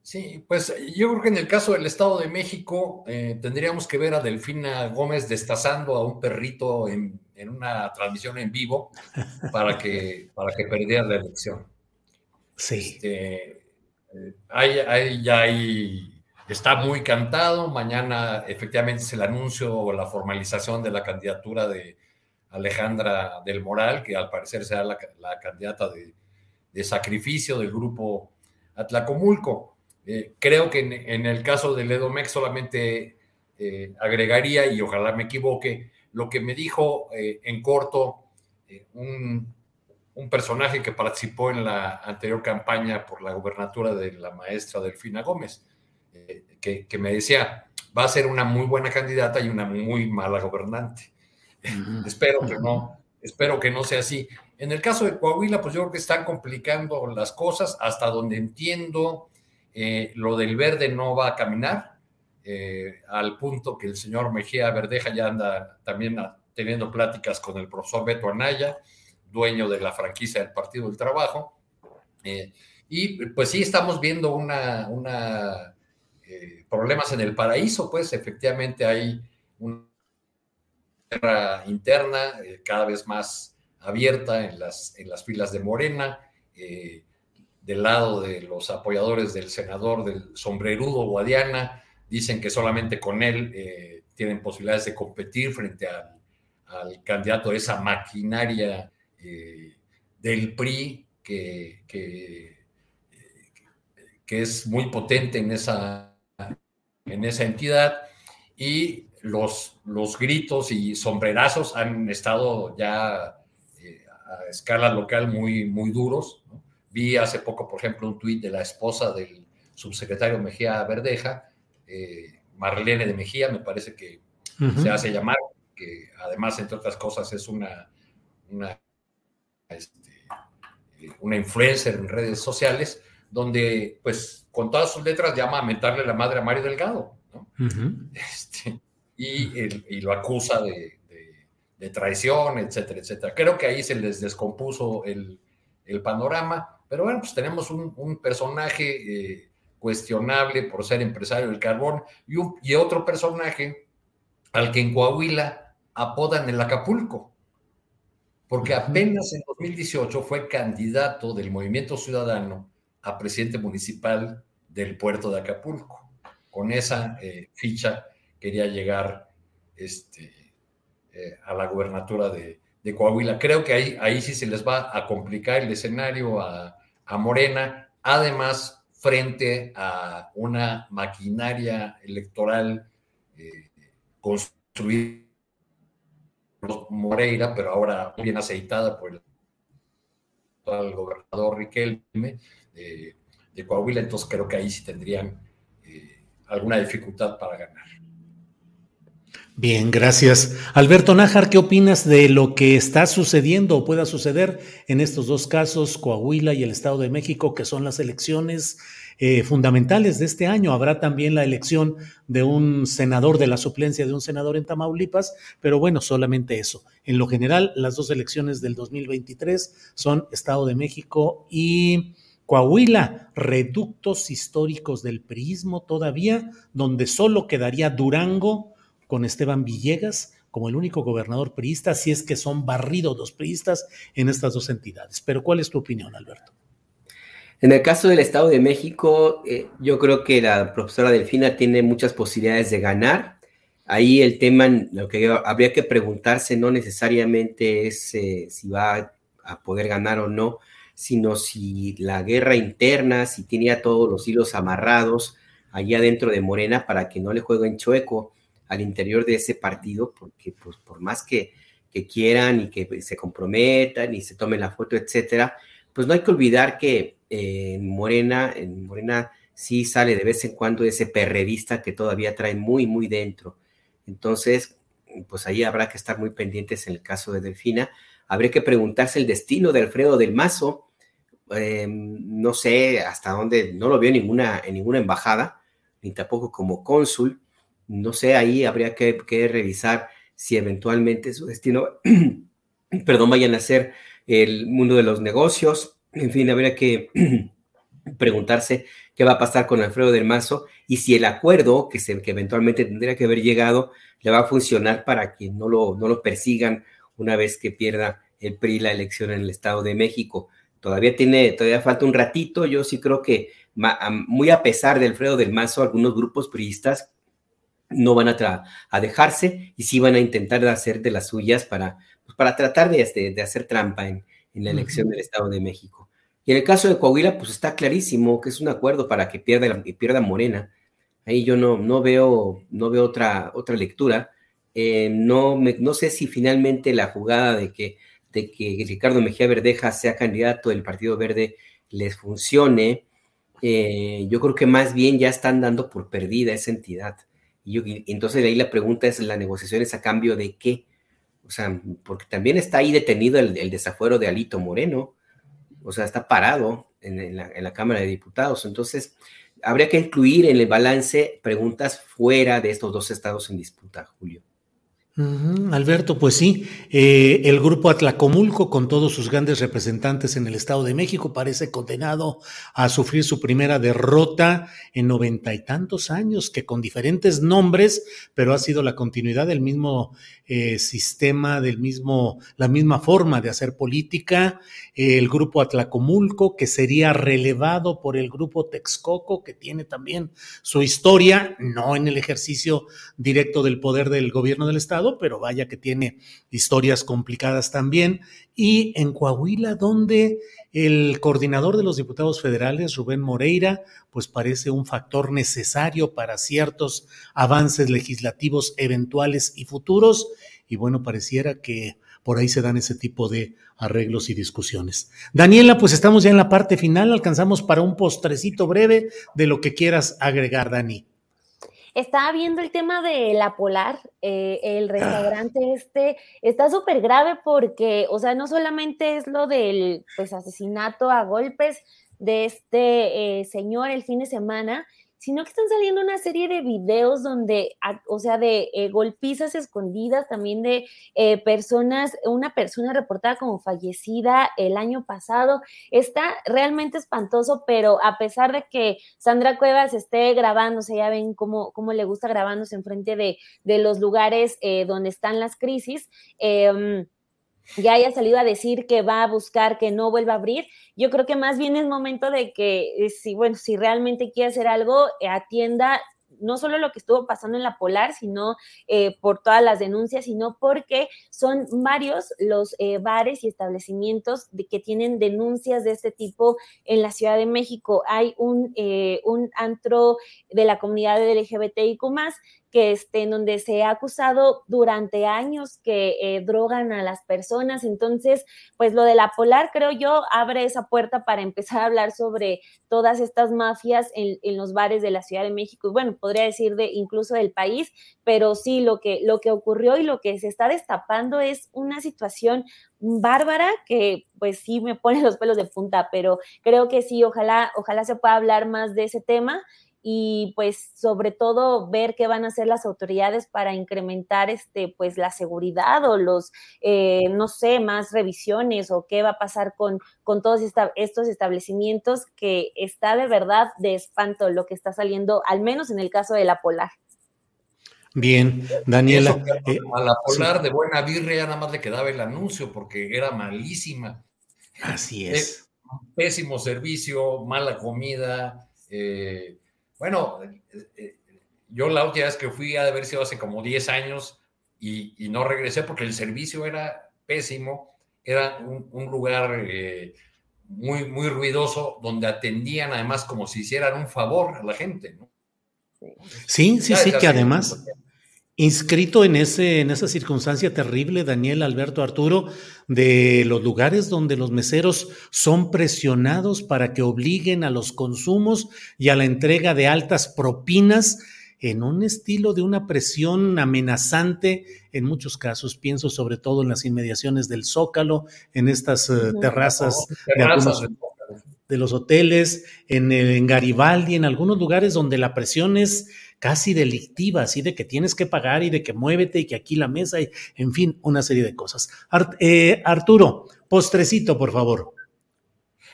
Sí, pues yo creo que en el caso del Estado de México eh, tendríamos que ver a Delfina Gómez destazando a un perrito en, una transmisión en vivo para que, para que perdiera la elección. Sí. Este, ya ahí está muy cantado. Mañana efectivamente es el anuncio o la formalización de la candidatura de Alejandra del Moral, que al parecer será la, candidata de, sacrificio del grupo Atlacomulco. Eh, creo que en, el caso del Edomex solamente eh, agregaría, y ojalá me equivoque, lo que me dijo eh, en corto un, personaje que participó en la anterior campaña por la gubernatura de la maestra Delfina Gómez, que, que me decía, va a ser una muy buena candidata y una muy mala gobernante. *laughs* espero que no, espero que no sea así. En el caso de Coahuila, pues yo creo que están complicando las cosas hasta donde entiendo eh, lo del verde no va a caminar, eh, al punto que el señor Mejía Verdeja ya anda también teniendo pláticas con el profesor Beto Anaya, dueño de la franquicia del Partido del Trabajo. Eh, y pues sí, estamos viendo una, una problemas en el paraíso, pues efectivamente hay una guerra interna cada vez más abierta en las, en las filas de Morena del lado de los apoyadores del senador del sombrerudo Guadiana, dicen que solamente con él eh, tienen posibilidades de competir frente al, candidato de esa maquinaria eh, del PRI que, que, es muy potente en esa, en esa entidad y los, los gritos y sombrerazos han estado ya eh, a escala local muy, muy duros. Vi hace poco, por ejemplo, un tuit de la esposa del subsecretario Mejía Verdeja, eh, Marlene de Mejía, me parece que se hace llamar, que además, entre otras cosas, es una, una, este, una influencer en redes sociales, donde, pues, con todas sus letras llama a mentarle la madre a Mario Delgado, este, y, lo acusa de, de, traición, etcétera, etcétera. Creo que ahí se les descompuso el, el panorama pero bueno, pues tenemos un, personaje eh, cuestionable por ser empresario del carbón y, y otro personaje al que en Coahuila apodan el Acapulco, porque apenas en 2018 fue candidato del Movimiento Ciudadano a presidente municipal del puerto de Acapulco. Con esa eh, ficha quería llegar este, eh, a la gubernatura de, de Coahuila. Creo que ahí, ahí sí se les va a complicar el escenario a, Morena, además frente a una maquinaria electoral eh, construida Moreira, pero ahora bien aceitada por el, gobernador Riquelme de, Coahuila, entonces creo que ahí sí tendrían eh, alguna dificultad para ganar. Bien, gracias. Alberto Nájar, ¿qué opinas de lo que está sucediendo o pueda suceder en estos dos casos, Coahuila y el Estado de México, que son las elecciones eh, fundamentales de este año? Habrá también la elección de un senador, de la suplencia de un senador en Tamaulipas, pero bueno, solamente eso. En lo general, las dos elecciones del 2023 son Estado de México y... Coahuila, reductos históricos del priismo todavía, donde solo quedaría Durango, con Esteban Villegas como el único gobernador priista, si es que son barridos los priistas en estas dos entidades. Pero ¿cuál es tu opinión, Alberto? En el caso del Estado de México, eh, yo creo que la profesora Delfina tiene muchas posibilidades de ganar. Ahí el tema, lo que habría que preguntarse no necesariamente es eh, si va a poder ganar o no, sino si la guerra interna, si tenía todos los hilos amarrados allá dentro de Morena para que no le jueguen chueco al interior de ese partido, porque pues por más que, que quieran y que se comprometan y se tomen la foto, etcétera, pues no hay que olvidar que eh, en Morena, en Morena sí sale de vez en cuando ese perredista que todavía trae muy, muy dentro. Entonces, pues ahí habrá que estar muy pendientes en el caso de Delfina. Habría que preguntarse el destino de Alfredo del Mazo. Em, no sé hasta dónde, no lo veo en ninguna, en ninguna embajada, ni tampoco como cónsul no sé, ahí habría que, revisar si eventualmente su destino, *clears throat* perdón, vayan a ser el mundo de los negocios. En fin, habría que *clears throat* preguntarse qué va a pasar con Alfredo del Mazo y si el acuerdo que, se, que eventualmente tendría que haber llegado le va a funcionar para que no lo, no lo persigan una vez que pierda el PRI la elección en el Estado de México. Todavía tiene, todavía falta un ratito. Yo sí creo que muy a pesar de Alfredo del Mazo, algunos grupos priistas no van a, a dejarse y sí van a intentar hacer de las suyas para, pues, para tratar de, este, de, hacer trampa en, en la elección del Estado de México. Y en el caso de Coahuila, pues está clarísimo que es un acuerdo para que pierda, pierda Morena. Ahí yo no, no veo, no veo otra, otra lectura. Eh, no, me, no sé si finalmente la jugada de que, de que Ricardo Mejía Verdeja sea candidato del Partido Verde les funcione. Eh, yo creo que más bien ya están dando por perdida esa entidad. Y, entonces ahí la pregunta es, ¿la negociación es a cambio de qué? O sea, porque también está ahí detenido el, desafuero de Alito Moreno, o sea, está parado en, la, en la Cámara de Diputados. Entonces, habría que incluir en el balance preguntas fuera de estos dos estados en disputa, Julio. Alberto, pues sí, eh, el grupo Atlacomulco, con todos sus grandes representantes en el Estado de México, parece condenado a sufrir su primera derrota en noventa y tantos años, que con diferentes nombres, pero ha sido la continuidad del mismo eh, sistema, del mismo, la misma forma de hacer política. el grupo Atlacomulco, que sería relevado por el grupo Texcoco, que tiene también su historia, no en el ejercicio directo del poder del gobierno del Estado pero vaya que tiene historias complicadas también. Y en Coahuila, donde el coordinador de los diputados federales, Rubén Moreira, pues parece un factor necesario para ciertos avances legislativos eventuales y futuros. Y bueno, pareciera que por ahí se dan ese tipo de arreglos y discusiones. Daniela, pues estamos ya en la parte final, alcanzamos para un postrecito breve de lo que quieras agregar, Dani. Estaba viendo el tema de la Polar, eh, el ah. restaurante este, está súper grave porque, o sea, no solamente es lo del pues, asesinato a golpes de este eh, señor el fin de semana, sino que están saliendo una serie de videos donde, o sea, de eh, golpizas escondidas, también de eh, personas, una persona reportada como fallecida el año pasado. Está realmente espantoso, pero a pesar de que Sandra Cuevas esté grabándose, ya ven cómo, cómo le gusta grabándose enfrente de, de los lugares eh, donde están las crisis. Eh, ya haya salido a decir que va a buscar que no vuelva a abrir, yo creo que más bien es momento de que eh, si, bueno, si realmente quiere hacer algo, eh, atienda no solo lo que estuvo pasando en la Polar, sino eh, por todas las denuncias, sino porque son varios los bares y establecimientos de, que tienen denuncias de este tipo en la Ciudad de México. Hay un, un antro de la comunidad LGBTIQ que este, en donde se ha acusado durante años que eh, drogan a las personas. Entonces, pues lo de la polar, creo yo, abre esa puerta para empezar a hablar sobre todas estas mafias en, los bares de la Ciudad de México y bueno, podría decir de incluso del país, pero sí, lo que, lo que ocurrió y lo que se está destapando es una situación bárbara que pues sí me pone los pelos de punta, pero creo que sí, ojalá, ojalá se pueda hablar más de ese tema y pues sobre todo ver qué van a hacer las autoridades para incrementar este pues la seguridad o los eh, no sé más revisiones o qué va a pasar con, con todos estos establecimientos que está de verdad de espanto lo que está saliendo al menos en el caso de la polar Bien, Daniela. Eh, a la polar de buena birria nada más le quedaba el anuncio porque era malísima. Así es. Eh, pésimo servicio, mala comida, eh, bueno, eh, eh, yo la última vez que fui ha de haber sido hace como 10 años y, no regresé porque el servicio era pésimo, era un, lugar eh, muy, muy ruidoso donde atendían además como si hicieran un favor a la gente, ¿no? Sí, sí, sí, que además inscrito en, ese, en esa circunstancia terrible, Daniel, Alberto, Arturo, de los lugares donde los meseros son presionados para que obliguen a los consumos y a la entrega de altas propinas en un estilo de una presión amenazante en muchos casos. Pienso sobre todo en las inmediaciones del Zócalo, en estas eh, terrazas, de, los hoteles, en, en Garibaldi, en algunos lugares donde la presión es casi delictiva, así de que tienes que pagar y de que muévete y que aquí la mesa, y, en fin, una serie de cosas. Eh, Arturo, postrecito, por favor.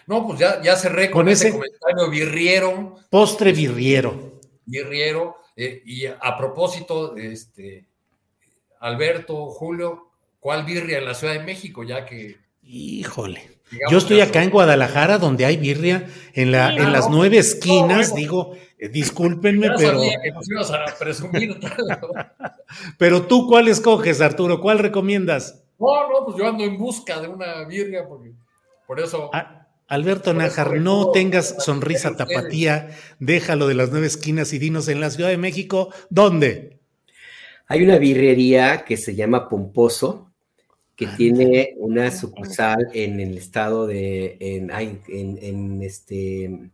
No, pues ya, ya cerré con, ese, comentario birriero. Postre birriero. Birriero. Eh, y a propósito, este, Alberto, Julio, ¿cuál birria en la Ciudad de México? Ya que. Híjole. Yo estoy acá en Guadalajara, donde hay birria, en, la, en las nueve esquinas, digo, eh, discúlpenme, pero. *laughs* pero tú, ¿cuál escoges, Arturo? ¿Cuál recomiendas? No, no, pues yo ando en busca de una birria, porque por eso. Alberto Nájar, no tengas sonrisa tapatía, déjalo de las nueve esquinas y dinos en la Ciudad de México, ¿dónde? Hay una birrería que se llama Pomposo, que tiene una sucursal en el estado de, en, en, este,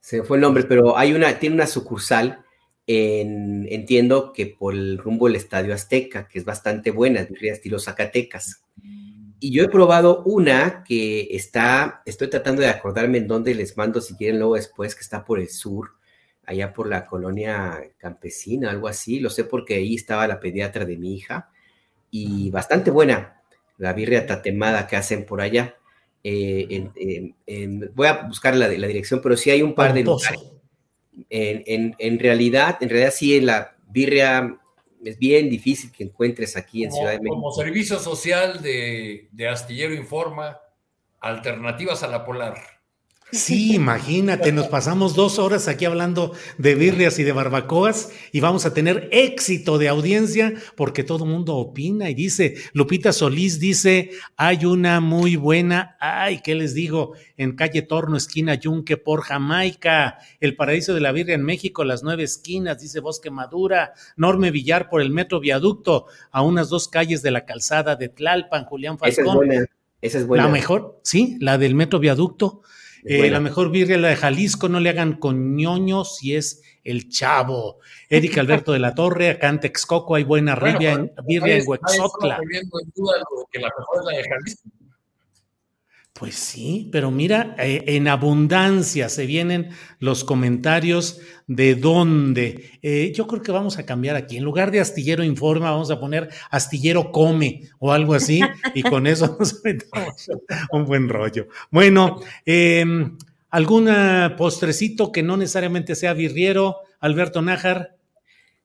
se me fue el nombre, pero hay una, tiene una sucursal en, entiendo que por el rumbo del Estadio Azteca, que es bastante buena, birrería estilo Zacatecas. Y yo he probado una que está, estoy tratando de acordarme en dónde les mando si quieren luego después, que está por el sur, allá por la colonia campesina, algo así. Lo sé porque ahí estaba la pediatra de mi hija y bastante buena la birria tatemada que hacen por allá. Eh, voy a buscar la, la, dirección, pero sí hay un par de lugares. En, en, realidad, en realidad sí, la birria es bien difícil que encuentres aquí en Ciudad de México. Como servicio social de, de Astillero Informa, alternativas a la polar. Sí, imagínate, nos pasamos dos horas aquí hablando de birrias y de barbacoas y vamos a tener éxito de audiencia porque todo el mundo opina y dice, Lupita Solís dice, hay una muy buena, ay, ¿qué les digo? En calle Torno, esquina Yunque por Jamaica, el paraíso de la birria en México, las nueve esquinas, dice Bosque Madura, Norme Villar por el metro viaducto, a unas dos calles de la calzada de Tlalpan, Julián Falcón. Esa es buena. Esa es buena. La mejor, sí, la del metro viaducto. Eh, la mejor birria la de Jalisco, no le hagan con si es el chavo. Eric Alberto de la Torre, acá en Texcoco hay buena birria, en, birria en Huexotla. que la mejor es la de Jalisco. Pues sí, pero mira, eh, en abundancia se vienen los comentarios de dónde. Eh, yo creo que vamos a cambiar aquí. En lugar de astillero informa, vamos a poner astillero come o algo así, y con eso nos *laughs* metemos un buen rollo. Bueno, em, ¿algún postrecito que no necesariamente sea birriero, Alberto Nájar?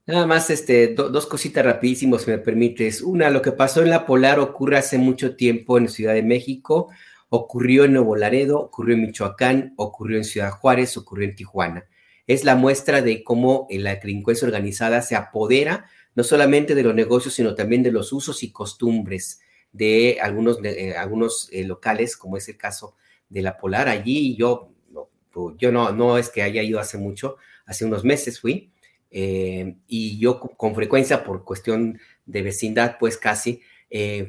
Nada más, este, dos cositas rapidísimos, si me permites. Una, lo que pasó en la Polar ocurre hace mucho tiempo en Ciudad de México Ocurrió en Nuevo Laredo, ocurrió en Michoacán, ocurrió en Ciudad Juárez, ocurrió en Tijuana. Es la muestra de cómo la delincuencia organizada se apodera no solamente de los negocios, sino también de los usos y costumbres de algunos, eh, algunos eh, locales, como es el caso de la Polar. Allí yo, yo no, no es que haya ido hace mucho, hace unos meses fui, eh, y yo con frecuencia, por cuestión de vecindad, pues casi,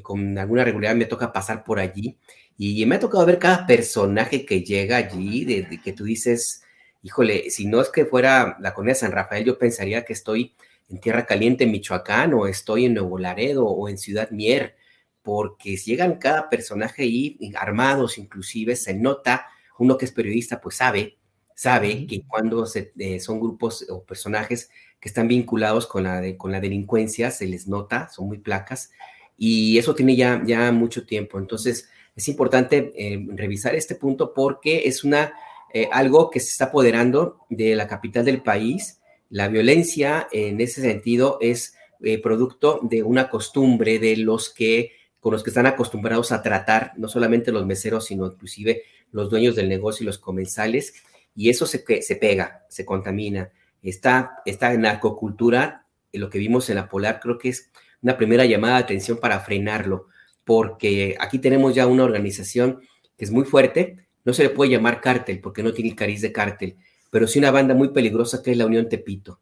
con alguna regularidad me toca pasar por allí y me ha tocado ver cada personaje que llega allí, de, que tú dices, híjole, si no es que fuera la colonia San Rafael, yo pensaría que estoy en Tierra Caliente, en Michoacán, o estoy en Nuevo Laredo, o en Ciudad Mier, porque llegan cada personaje ahí, armados inclusive, se nota, uno que es periodista, pues sabe, sabe que cuando se, eh, son grupos o personajes que están vinculados con la, con la delincuencia, se les nota, son muy placas, y eso tiene ya, ya mucho tiempo. Entonces, es importante eh, revisar este punto porque es una, eh, algo que se está apoderando de la capital del país. La violencia en ese sentido es eh, producto de una costumbre de los que con los que están acostumbrados a tratar, no solamente los meseros, sino inclusive los dueños del negocio y los comensales, y eso se, se pega, se contamina. Esta, esta narcocultura, lo que vimos en la Polar, creo que es una primera llamada de atención para frenarlo porque aquí tenemos ya una organización que es muy fuerte, no se le puede llamar cártel porque no tiene el cariz de cártel, pero sí una banda muy peligrosa que es la Unión Tepito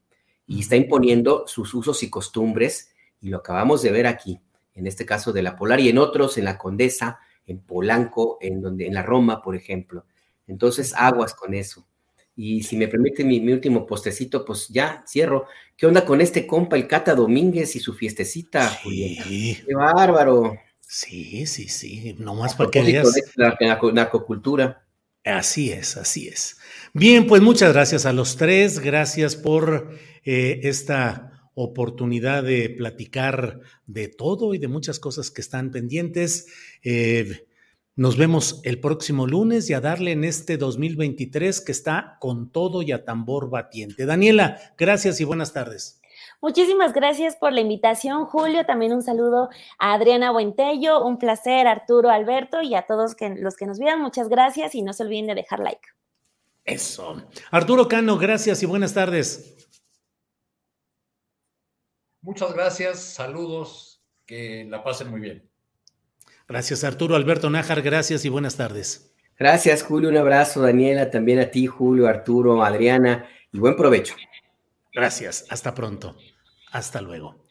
y está imponiendo sus usos y costumbres y lo acabamos de ver aquí, en este caso de la Polar y en otros, en la Condesa, en Polanco, en, donde, en la Roma, por ejemplo. Entonces, aguas con eso. Y si me permite mi, último postecito, pues ya cierro. ¿Qué onda con este compa, el Cata Domínguez y su fiestecita, Julián? ¡Qué bárbaro! Sí, sí, sí, más para que veas. La narcocultura. Así es, así es. Bien, pues muchas gracias a los tres, gracias por eh, esta oportunidad de platicar de todo y de muchas cosas que están pendientes. Eh, nos vemos el próximo lunes y a darle en este 2023 que está con todo y a tambor batiente. Daniela, gracias y buenas tardes. Muchísimas gracias por la invitación, Julio. También un saludo a Adriana Buentello. Un placer, Arturo, Alberto y a todos los que nos vean. Muchas gracias y no se olviden de dejar like. Eso. Arturo Cano, gracias y buenas tardes. Muchas gracias, saludos, que la pasen muy bien. Gracias, Arturo. Alberto Nájar, gracias y buenas tardes. Gracias, Julio. Un abrazo, Daniela, también a ti, Julio, Arturo, Adriana, y buen provecho. Gracias. Hasta pronto. Hasta luego.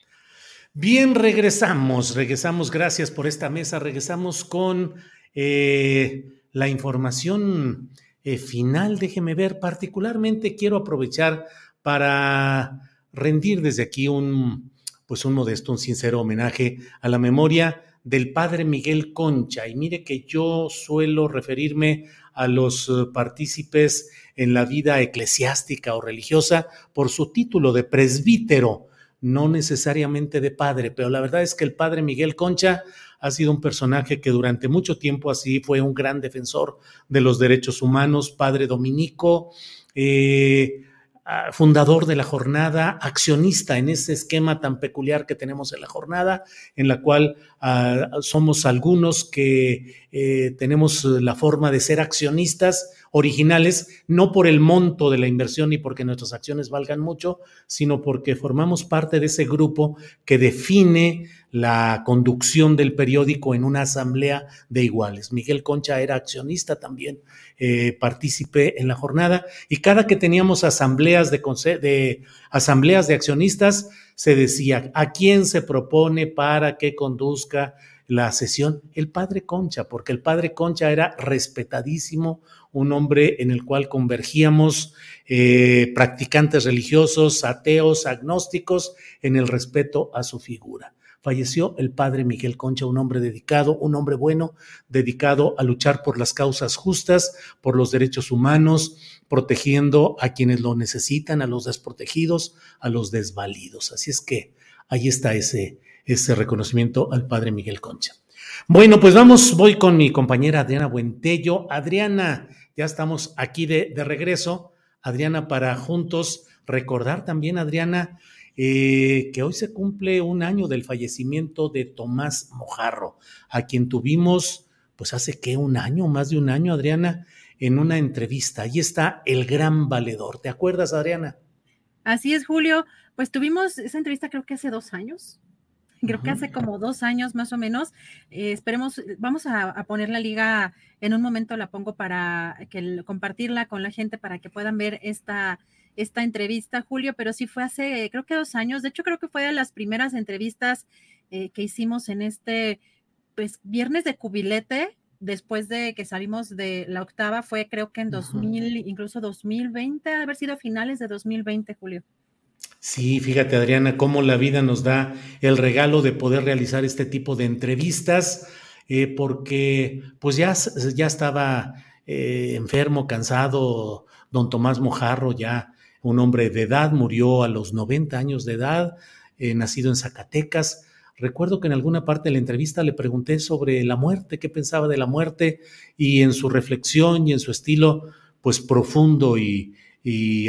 Bien, regresamos, regresamos. Gracias por esta mesa. Regresamos con eh, la información eh, final. Déjeme ver, particularmente quiero aprovechar para rendir desde aquí un, pues un modesto, un sincero homenaje a la memoria del padre Miguel Concha. Y mire que yo suelo referirme a los eh, partícipes en la vida eclesiástica o religiosa por su título de presbítero, no necesariamente de padre, pero la verdad es que el padre Miguel Concha ha sido un personaje que durante mucho tiempo así fue un gran defensor de los derechos humanos, padre dominico, eh, fundador de la jornada, accionista en ese esquema tan peculiar que tenemos en la jornada, en la cual ah, somos algunos que eh, tenemos la forma de ser accionistas originales, no por el monto de la inversión y porque nuestras acciones valgan mucho, sino porque formamos parte de ese grupo que define la conducción del periódico en una asamblea de iguales. Miguel Concha era accionista también, eh, partícipe en la jornada y cada que teníamos asambleas de, de, asambleas de accionistas se decía a quién se propone para que conduzca la sesión el padre Concha, porque el padre Concha era respetadísimo, un hombre en el cual convergíamos eh, practicantes religiosos, ateos, agnósticos, en el respeto a su figura falleció el padre Miguel Concha, un hombre dedicado, un hombre bueno, dedicado a luchar por las causas justas, por los derechos humanos, protegiendo a quienes lo necesitan, a los desprotegidos, a los desvalidos. Así es que ahí está ese, ese reconocimiento al padre Miguel Concha. Bueno, pues vamos, voy con mi compañera Adriana Buentello. Adriana, ya estamos aquí de, de regreso. Adriana, para juntos recordar también, Adriana, eh, que hoy se cumple un año del fallecimiento de Tomás Mojarro, a quien tuvimos, pues hace que un año, más de un año, Adriana, en una entrevista. Ahí está el gran valedor. ¿Te acuerdas, Adriana? Así es, Julio. Pues tuvimos esa entrevista creo que hace dos años. Creo que hace como dos años más o menos. Eh, esperemos, vamos a, poner la liga en un momento, la pongo para que compartirla con la gente para que puedan ver esta, esta entrevista, Julio, pero sí fue hace, creo que dos años. De hecho, creo que fue de las primeras entrevistas eh, que hicimos en este, pues, viernes de cubilete, después de que salimos de la octava, fue creo que en 2000, incluso 2020, haber sido finales de 2020, Julio. Sí, fíjate, Adriana, cómo la vida nos da el regalo de poder realizar este tipo de entrevistas, eh, porque pues ya, ya estaba eh, enfermo, cansado, don Tomás Mojarro, ya un hombre de edad, murió a los 90 años de edad, eh, nacido en Zacatecas. Recuerdo que en alguna parte de la entrevista le pregunté sobre la muerte, qué pensaba de la muerte, y en su reflexión y en su estilo, pues profundo y,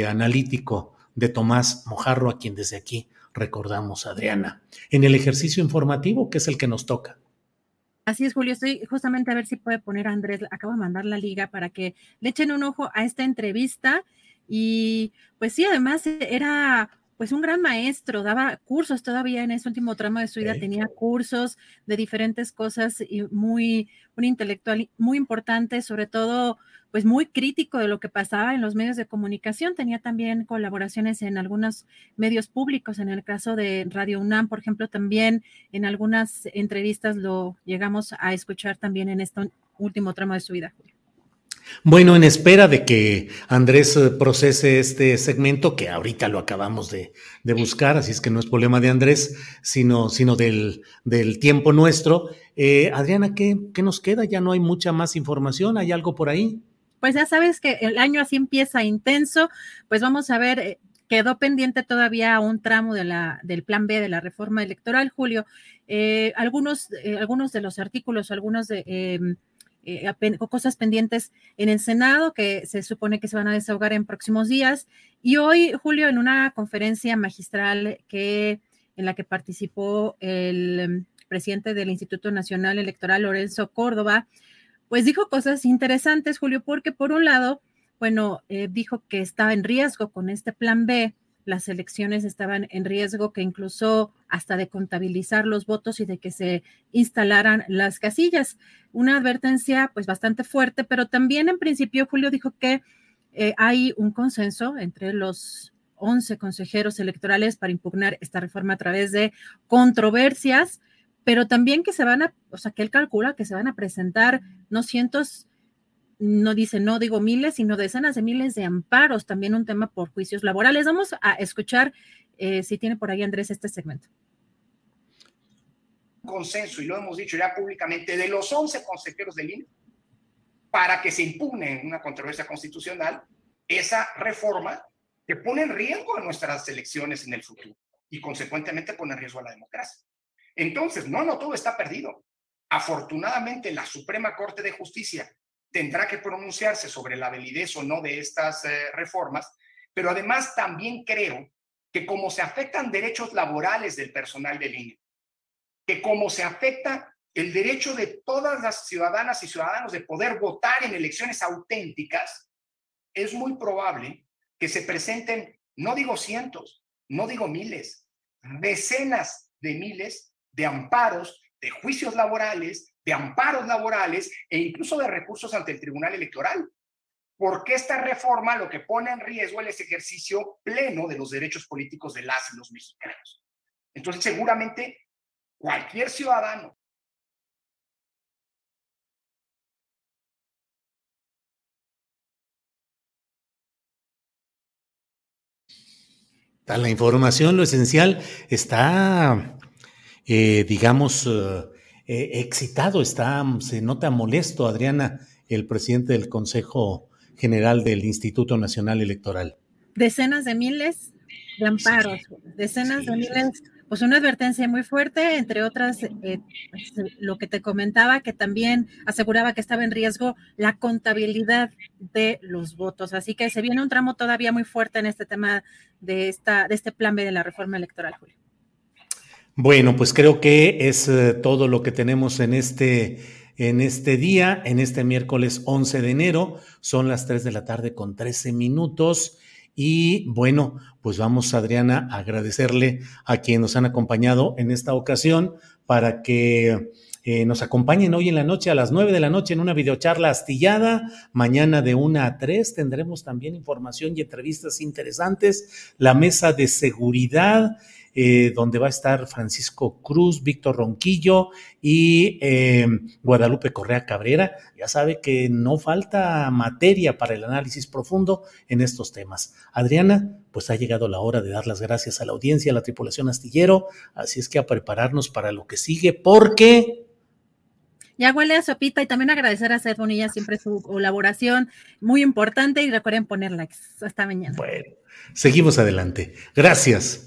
analítico de Tomás Mojarro, a quien desde aquí recordamos, Adriana, en el ejercicio informativo, que es el que nos toca. Así es, Julio. Estoy justamente a ver si puede poner a Andrés. Acabo de mandar la liga para que le echen un ojo a esta entrevista y pues sí, además era pues un gran maestro, daba cursos todavía en ese último tramo de su vida, tenía cursos de diferentes cosas y muy, un intelectual muy importante, sobre todo pues muy crítico de lo que pasaba en los medios de comunicación. Tenía también colaboraciones en algunos medios públicos, en el caso de Radio UNAM, por ejemplo, también en algunas entrevistas lo llegamos a escuchar también en este último tramo de su vida. Bueno, en espera de que Andrés eh, procese este segmento, que ahorita lo acabamos de, buscar, así es que no es problema de Andrés, sino, sino del, del tiempo nuestro. Eh, Adriana, ¿qué, ¿qué nos queda? Ya no hay mucha más información, ¿hay algo por ahí? Pues ya sabes que el año así empieza intenso, pues vamos a ver, eh, quedó pendiente todavía un tramo del plan B de la reforma electoral, Julio. algunos, algunos de los artículos, algunos de em, eh, cosas pendientes en el Senado que se supone que se van a desahogar en próximos días. Y hoy, Julio, en una conferencia magistral que, en la que participó el em, presidente del Instituto Nacional Electoral, Lorenzo Córdoba, pues dijo cosas interesantes, Julio, porque por un lado, bueno, eh, dijo que estaba en riesgo con este plan B las elecciones estaban en riesgo, que incluso hasta de contabilizar los votos y de que se instalaran las casillas. Una advertencia pues bastante fuerte, pero también en principio Julio dijo que eh, hay un consenso entre los 11 consejeros electorales para impugnar esta reforma a través de controversias, pero también que se van a, o sea, que él calcula que se van a presentar no cientos, no dice, no digo miles, sino decenas de miles de amparos, también un tema por juicios laborales. Vamos a escuchar eh, si tiene por ahí Andrés este segmento. Consenso, y lo hemos dicho ya públicamente, de los 11 consejeros del INE, para que se impugne una controversia constitucional esa reforma que pone en riesgo nuestras elecciones en el futuro y consecuentemente pone en riesgo a la democracia. Entonces, no, no todo está perdido. Afortunadamente, la Suprema Corte de Justicia tendrá que pronunciarse sobre la validez o no de estas eh, reformas, pero además también creo que como se afectan derechos laborales del personal del INE, que como se afecta el derecho de todas las ciudadanas y ciudadanos de poder votar en elecciones auténticas, es muy probable que se presenten, no digo cientos, no digo miles, decenas de miles de amparos, de juicios laborales, de amparos laborales e incluso de recursos ante el Tribunal Electoral. Porque esta reforma lo que pone en riesgo es el ejercicio pleno de los derechos políticos de las y los mexicanos. Entonces, seguramente cualquier ciudadano La información, lo esencial, está, eh, digamos, eh, eh, excitado, está, se nota molesto, Adriana, el presidente del Consejo General del Instituto Nacional Electoral. Decenas de miles de amparos, decenas de miles, pues una advertencia muy fuerte, entre otras, eh, lo que te comentaba, que también aseguraba que estaba en riesgo la contabilidad de los votos. Así que se viene un tramo todavía muy fuerte en este tema de, esta, de este plan B de la reforma electoral, Julio. Bueno, pues creo que es eh, todo lo que tenemos en este, en este día, en este miércoles 11 de enero. Son las 3 de la tarde con 13 minutos. Y bueno, pues vamos, Adriana, a agradecerle a quienes nos han acompañado en esta ocasión para que eh, nos acompañen hoy en la noche a las 9 de la noche en una videocharla astillada. Mañana de 1 a 3 tendremos también información y entrevistas interesantes. La mesa de seguridad eh, donde va a estar Francisco Cruz, Víctor Ronquillo y eh, Guadalupe Correa Cabrera. Ya sabe que no falta materia para el análisis profundo en estos temas. Adriana, pues ha llegado la hora de dar las gracias a la audiencia, a la tripulación astillero, así es que a prepararnos para lo que sigue, porque... Ya huele a sopita y también agradecer a Seth Bonilla siempre su colaboración muy importante y recuerden poner likes. Hasta mañana. Bueno, seguimos adelante. Gracias.